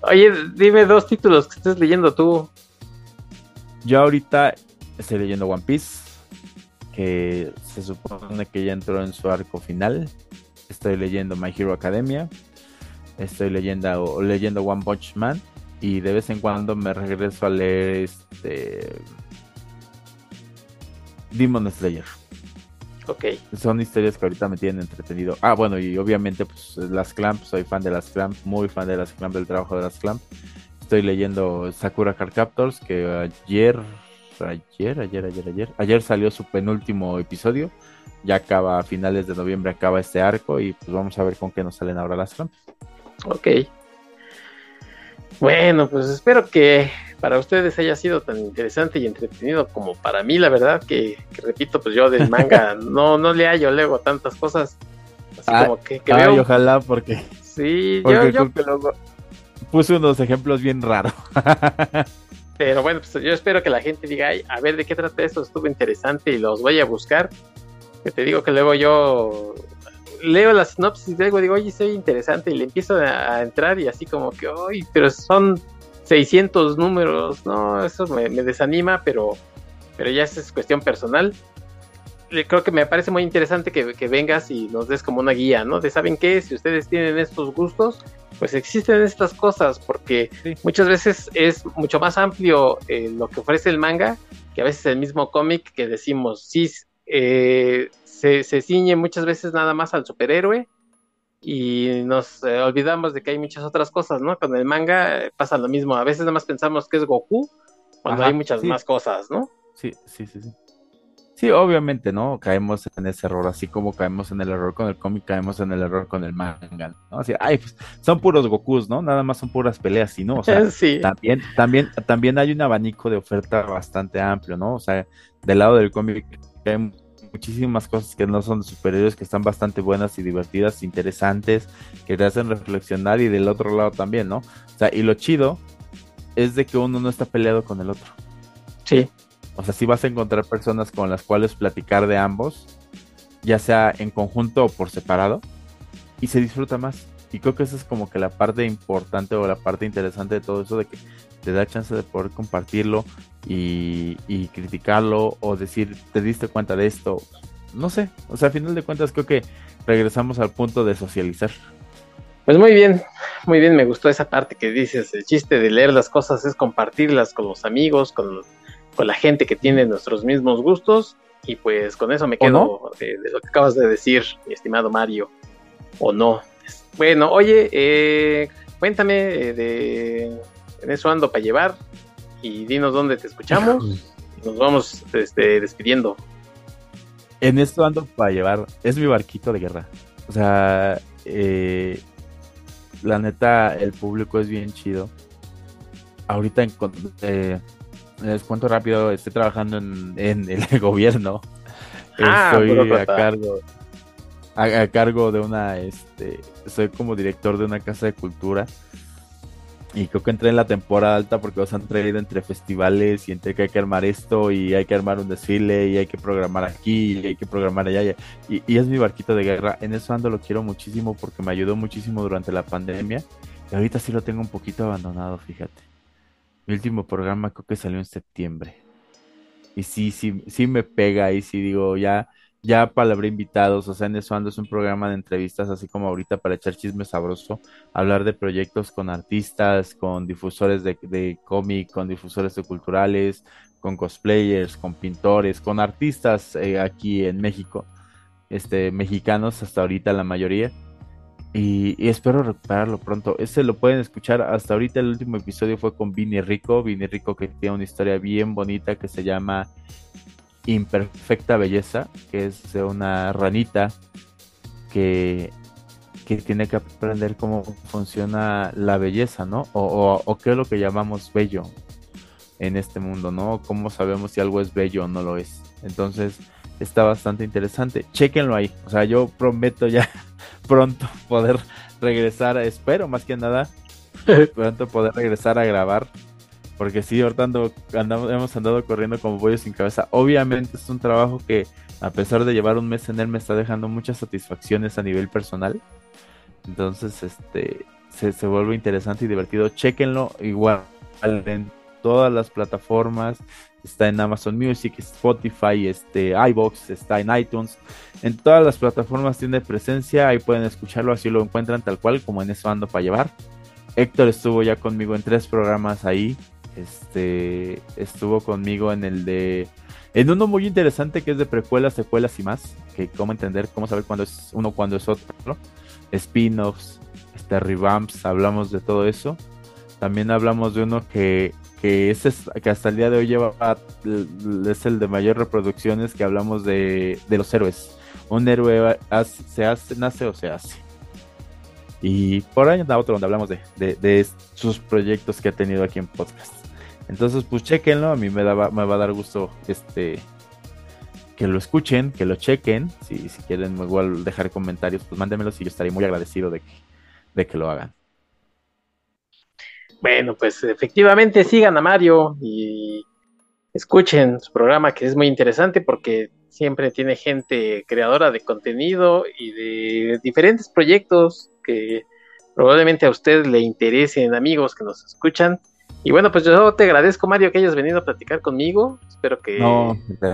Oye, dime dos títulos que estés leyendo tú. Yo ahorita Estoy leyendo One Piece, que se supone que ya entró en su arco final. Estoy leyendo My Hero Academia. Estoy leyendo, leyendo One Punch Man. y de vez en cuando me regreso a leer este Demon Slayer. Ok. Son historias que ahorita me tienen entretenido. Ah, bueno, y obviamente, pues las Clamp, soy fan de las Clamp, muy fan de las Clamp, del trabajo de las Clamp. Estoy leyendo Sakura Card Captors, que ayer, ayer, ayer, ayer, ayer, ayer salió su penúltimo episodio. Ya acaba a finales de noviembre, acaba este arco y pues vamos a ver con qué nos salen ahora las Clamp. Ok. Bueno, pues espero que para ustedes haya sido tan interesante y entretenido como para mí, la verdad, que, repito, pues yo del manga no, no le hallo luego tantas cosas. Así ah, como que, que veo. ojalá, porque. Sí, yo, yo... puse unos ejemplos bien raros. Pero bueno, pues yo espero que la gente diga, Ay, a ver de qué trata esto, estuvo interesante y los voy a buscar. Que te digo que luego yo leo la sinopsis y luego digo, oye, soy interesante y le empiezo a, entrar y así como que, ay, pero son 600 números, no, eso me, desanima, pero, pero ya es cuestión personal. Creo que me parece muy interesante que, vengas y nos des como una guía, ¿no? De saben qué, si ustedes tienen estos gustos, pues existen estas cosas, porque muchas veces es mucho más amplio eh, lo que ofrece el manga que a veces el mismo cómic que decimos, sí, eh, se, se, ciñe muchas veces nada más al superhéroe y nos eh, olvidamos de que hay muchas otras cosas, ¿no? Con el manga eh, pasa lo mismo. A veces nada más pensamos que es Goku cuando hay muchas más cosas, ¿no? Sí, sí, sí, sí. Sí, obviamente, ¿no? Caemos en ese error, así como caemos en el error con el cómic, caemos en el error con el manga, ¿no? Así, ay, pues, son puros Gokus, ¿no? Nada más son puras peleas, ¿sí, no? O sea, también, también, también hay un abanico de oferta bastante amplio, ¿no? O sea, del lado del cómic hay muchísimas cosas que no son de superhéroes que están bastante buenas y divertidas, interesantes, que te hacen reflexionar y del otro lado también, ¿no? O sea, y lo chido es de que uno no está peleado con el otro. Sí. O sea, sí vas a encontrar personas con las cuales platicar de ambos, ya sea en conjunto o por separado, y se disfruta más. Y creo que esa es como que la parte importante o la parte interesante de todo eso, de que te da chance de poder compartirlo y, criticarlo o decir, te diste cuenta de esto. No sé, o sea, a final de cuentas creo que regresamos al punto de socializar. Pues muy bien, muy bien, me gustó esa parte que dices, el chiste de leer las cosas es compartirlas con los amigos, con, la gente que tiene nuestros mismos gustos y pues con eso me quedo de, lo que acabas de decir, mi estimado Mario, o no. Bueno, oye, eh, cuéntame eh, de en eso ando para llevar y dinos dónde te escuchamos. Nos vamos este, despidiendo. En esto ando para llevar. Es mi barquito de guerra. O sea, eh, la neta, el público es bien chido. Ahorita, eh, les cuento rápido, estoy trabajando en, el gobierno. Ah, estoy a cargo, a, cargo de una, este, soy como director de una casa de cultura y creo que entré en la temporada alta porque nos han traído entre festivales y entre que hay que armar esto y hay que armar un desfile y hay que programar aquí y hay que programar allá. Y, y es mi barquito de guerra. En eso ando lo quiero muchísimo porque me ayudó muchísimo durante la pandemia. Y ahorita sí lo tengo un poquito abandonado, fíjate. Mi último programa creo que salió en septiembre. Y sí, sí, sí me pega y sí digo, ya ya palabré invitados, o sea, en eso ando es un programa de entrevistas, así como ahorita para echar chisme sabroso, hablar de proyectos con artistas, con difusores de, de cómic, con difusores de culturales, con cosplayers, con pintores, con artistas eh, aquí en México, este, mexicanos hasta ahorita la mayoría. Y, y, espero recuperarlo pronto. Este lo pueden escuchar hasta ahorita. El último episodio fue con Vini Rico. Vini Rico que tiene una historia bien bonita que se llama imperfecta belleza, que es de una ranita que, que tiene que aprender cómo funciona la belleza, ¿no? O, o, qué es lo que llamamos bello en este mundo, ¿no? ¿Cómo sabemos si algo es bello o no lo es? Entonces, está bastante interesante. Chequenlo ahí. O sea, yo prometo ya pronto poder regresar, espero más que nada, pronto poder regresar a grabar porque sí, ahorita andamos, hemos andado corriendo como pollo sin cabeza. Obviamente es un trabajo que, a pesar de llevar un mes en él, me está dejando muchas satisfacciones a nivel personal. Entonces, este, se, se vuelve interesante y divertido. Chequenlo igual en todas las plataformas. Está en Amazon Music, Spotify, este, iBox, está en iTunes. En todas las plataformas tiene presencia. Ahí pueden escucharlo, así lo encuentran tal cual como en eso ando para llevar. Héctor estuvo ya conmigo en tres programas ahí. Este estuvo conmigo en el de. En uno muy interesante que es de precuelas, secuelas y más. Que cómo entender, cómo saber cuándo es uno, cuándo es otro. Spin-offs, este, revamps, hablamos de todo eso. También hablamos de uno que, que, es, que hasta el día de hoy lleva es el de mayor reproducciones que hablamos de, de los héroes. Un héroe se hace, nace o se hace. Y por ahí anda otro donde hablamos de, de, sus proyectos que ha tenido aquí en podcast. Entonces, pues chequenlo, a mí me, me va a dar gusto este que lo escuchen, que lo chequen. Si, si quieren igual dejar comentarios, pues mándenmelos y yo estaré muy agradecido de que, de que lo hagan. Bueno, pues efectivamente sigan a Mario y escuchen su programa que es muy interesante porque siempre tiene gente creadora de contenido y de diferentes proyectos que probablemente a usted le interesen, amigos que nos escuchan. Y bueno, pues yo te agradezco, Mario, que hayas venido a platicar conmigo. Espero que,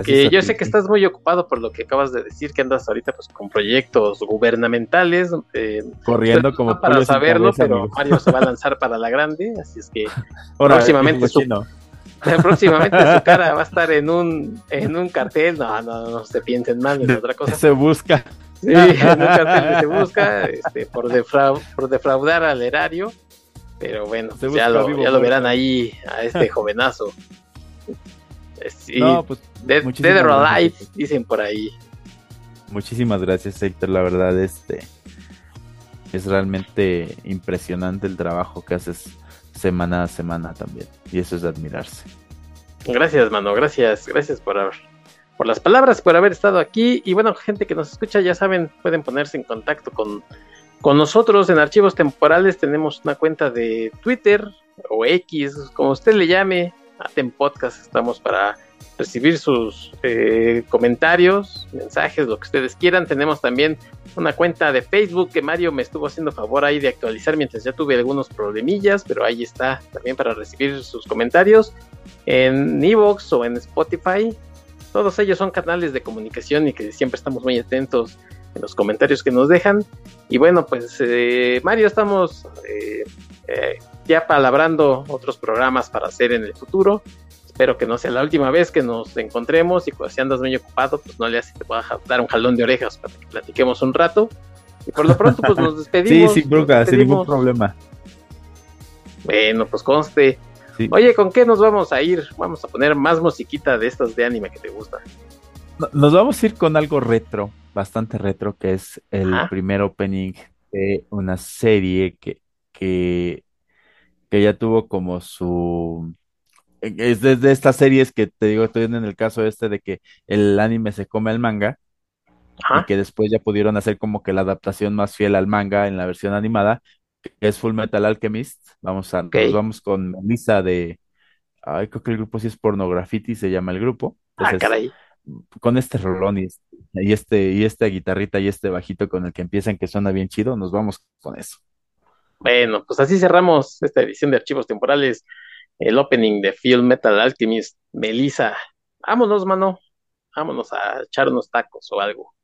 que yo sé que estás muy ocupado por lo que acabas de decir, que andas ahorita pues con proyectos gubernamentales. Eh, Corriendo como para saberlo, pero Mario se va a lanzar para la grande, así es que próximamente su, próximamente su cara va a estar en un en un cartel. No, no, no se piensen mal en otra cosa. Se busca. Sí, en un cartel se busca este, por, por defraudar al erario. Pero bueno, ya lo, ya lo verán ahí a este jovenazo. Sí, no, pues, Dead, or Alive, dicen por ahí. Muchísimas gracias, Héctor. La verdad, este es realmente impresionante el trabajo que haces semana a semana también. Y eso es de admirarse. Gracias, mano. Gracias, gracias por haber, por las palabras, por haber estado aquí. Y bueno, gente que nos escucha, ya saben, pueden ponerse en contacto con con nosotros en Archivos Temporales tenemos una cuenta de Twitter o X, como usted le llame, Aten Podcast. Estamos para recibir sus eh, comentarios, mensajes, lo que ustedes quieran. Tenemos también una cuenta de Facebook que Mario me estuvo haciendo favor ahí de actualizar mientras ya tuve algunos problemillas, pero ahí está también para recibir sus comentarios. En Evox o en Spotify, todos ellos son canales de comunicación y que siempre estamos muy atentos en los comentarios que nos dejan. Y bueno, pues eh, Mario, estamos eh, eh, ya palabrando otros programas para hacer en el futuro. Espero que no sea la última vez que nos encontremos y pues, si andas muy ocupado, pues no le hace, te pueda dar un jalón de orejas para que platiquemos un rato. Y por lo pronto, pues nos despedimos. sí, sin sin ningún problema. Bueno, pues conste. Oye, ¿con qué nos vamos a ir? Vamos a poner más musiquita de estas de anime que te gusta. Nos vamos a ir con algo retro bastante retro, que es el primer opening de una serie que, que, que ya tuvo como su... Es desde estas series que te digo, estoy en el caso este de que el anime se come al manga y que después ya pudieron hacer como que la adaptación más fiel al manga en la versión animada, que es Full Metal Alchemist. Vamos a, vamos con Lisa de, ay, creo que el grupo sí es Pornografiti, se llama el grupo. ah, caray con este rolón y, este, y esta guitarrita y este bajito con el que empiezan que suena bien chido, nos vamos con eso. Bueno, pues así cerramos esta edición de archivos temporales, el opening de Film Metal Alchemist, Melissa. Vámonos, mano. Vámonos a echar unos tacos o algo.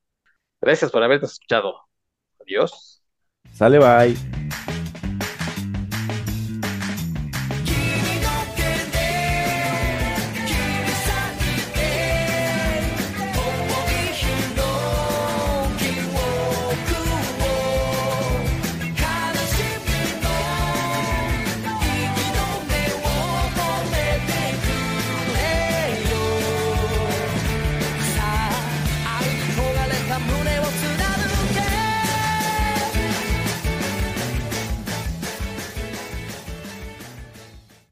Gracias por habernos escuchado. Adiós. Sale, bye.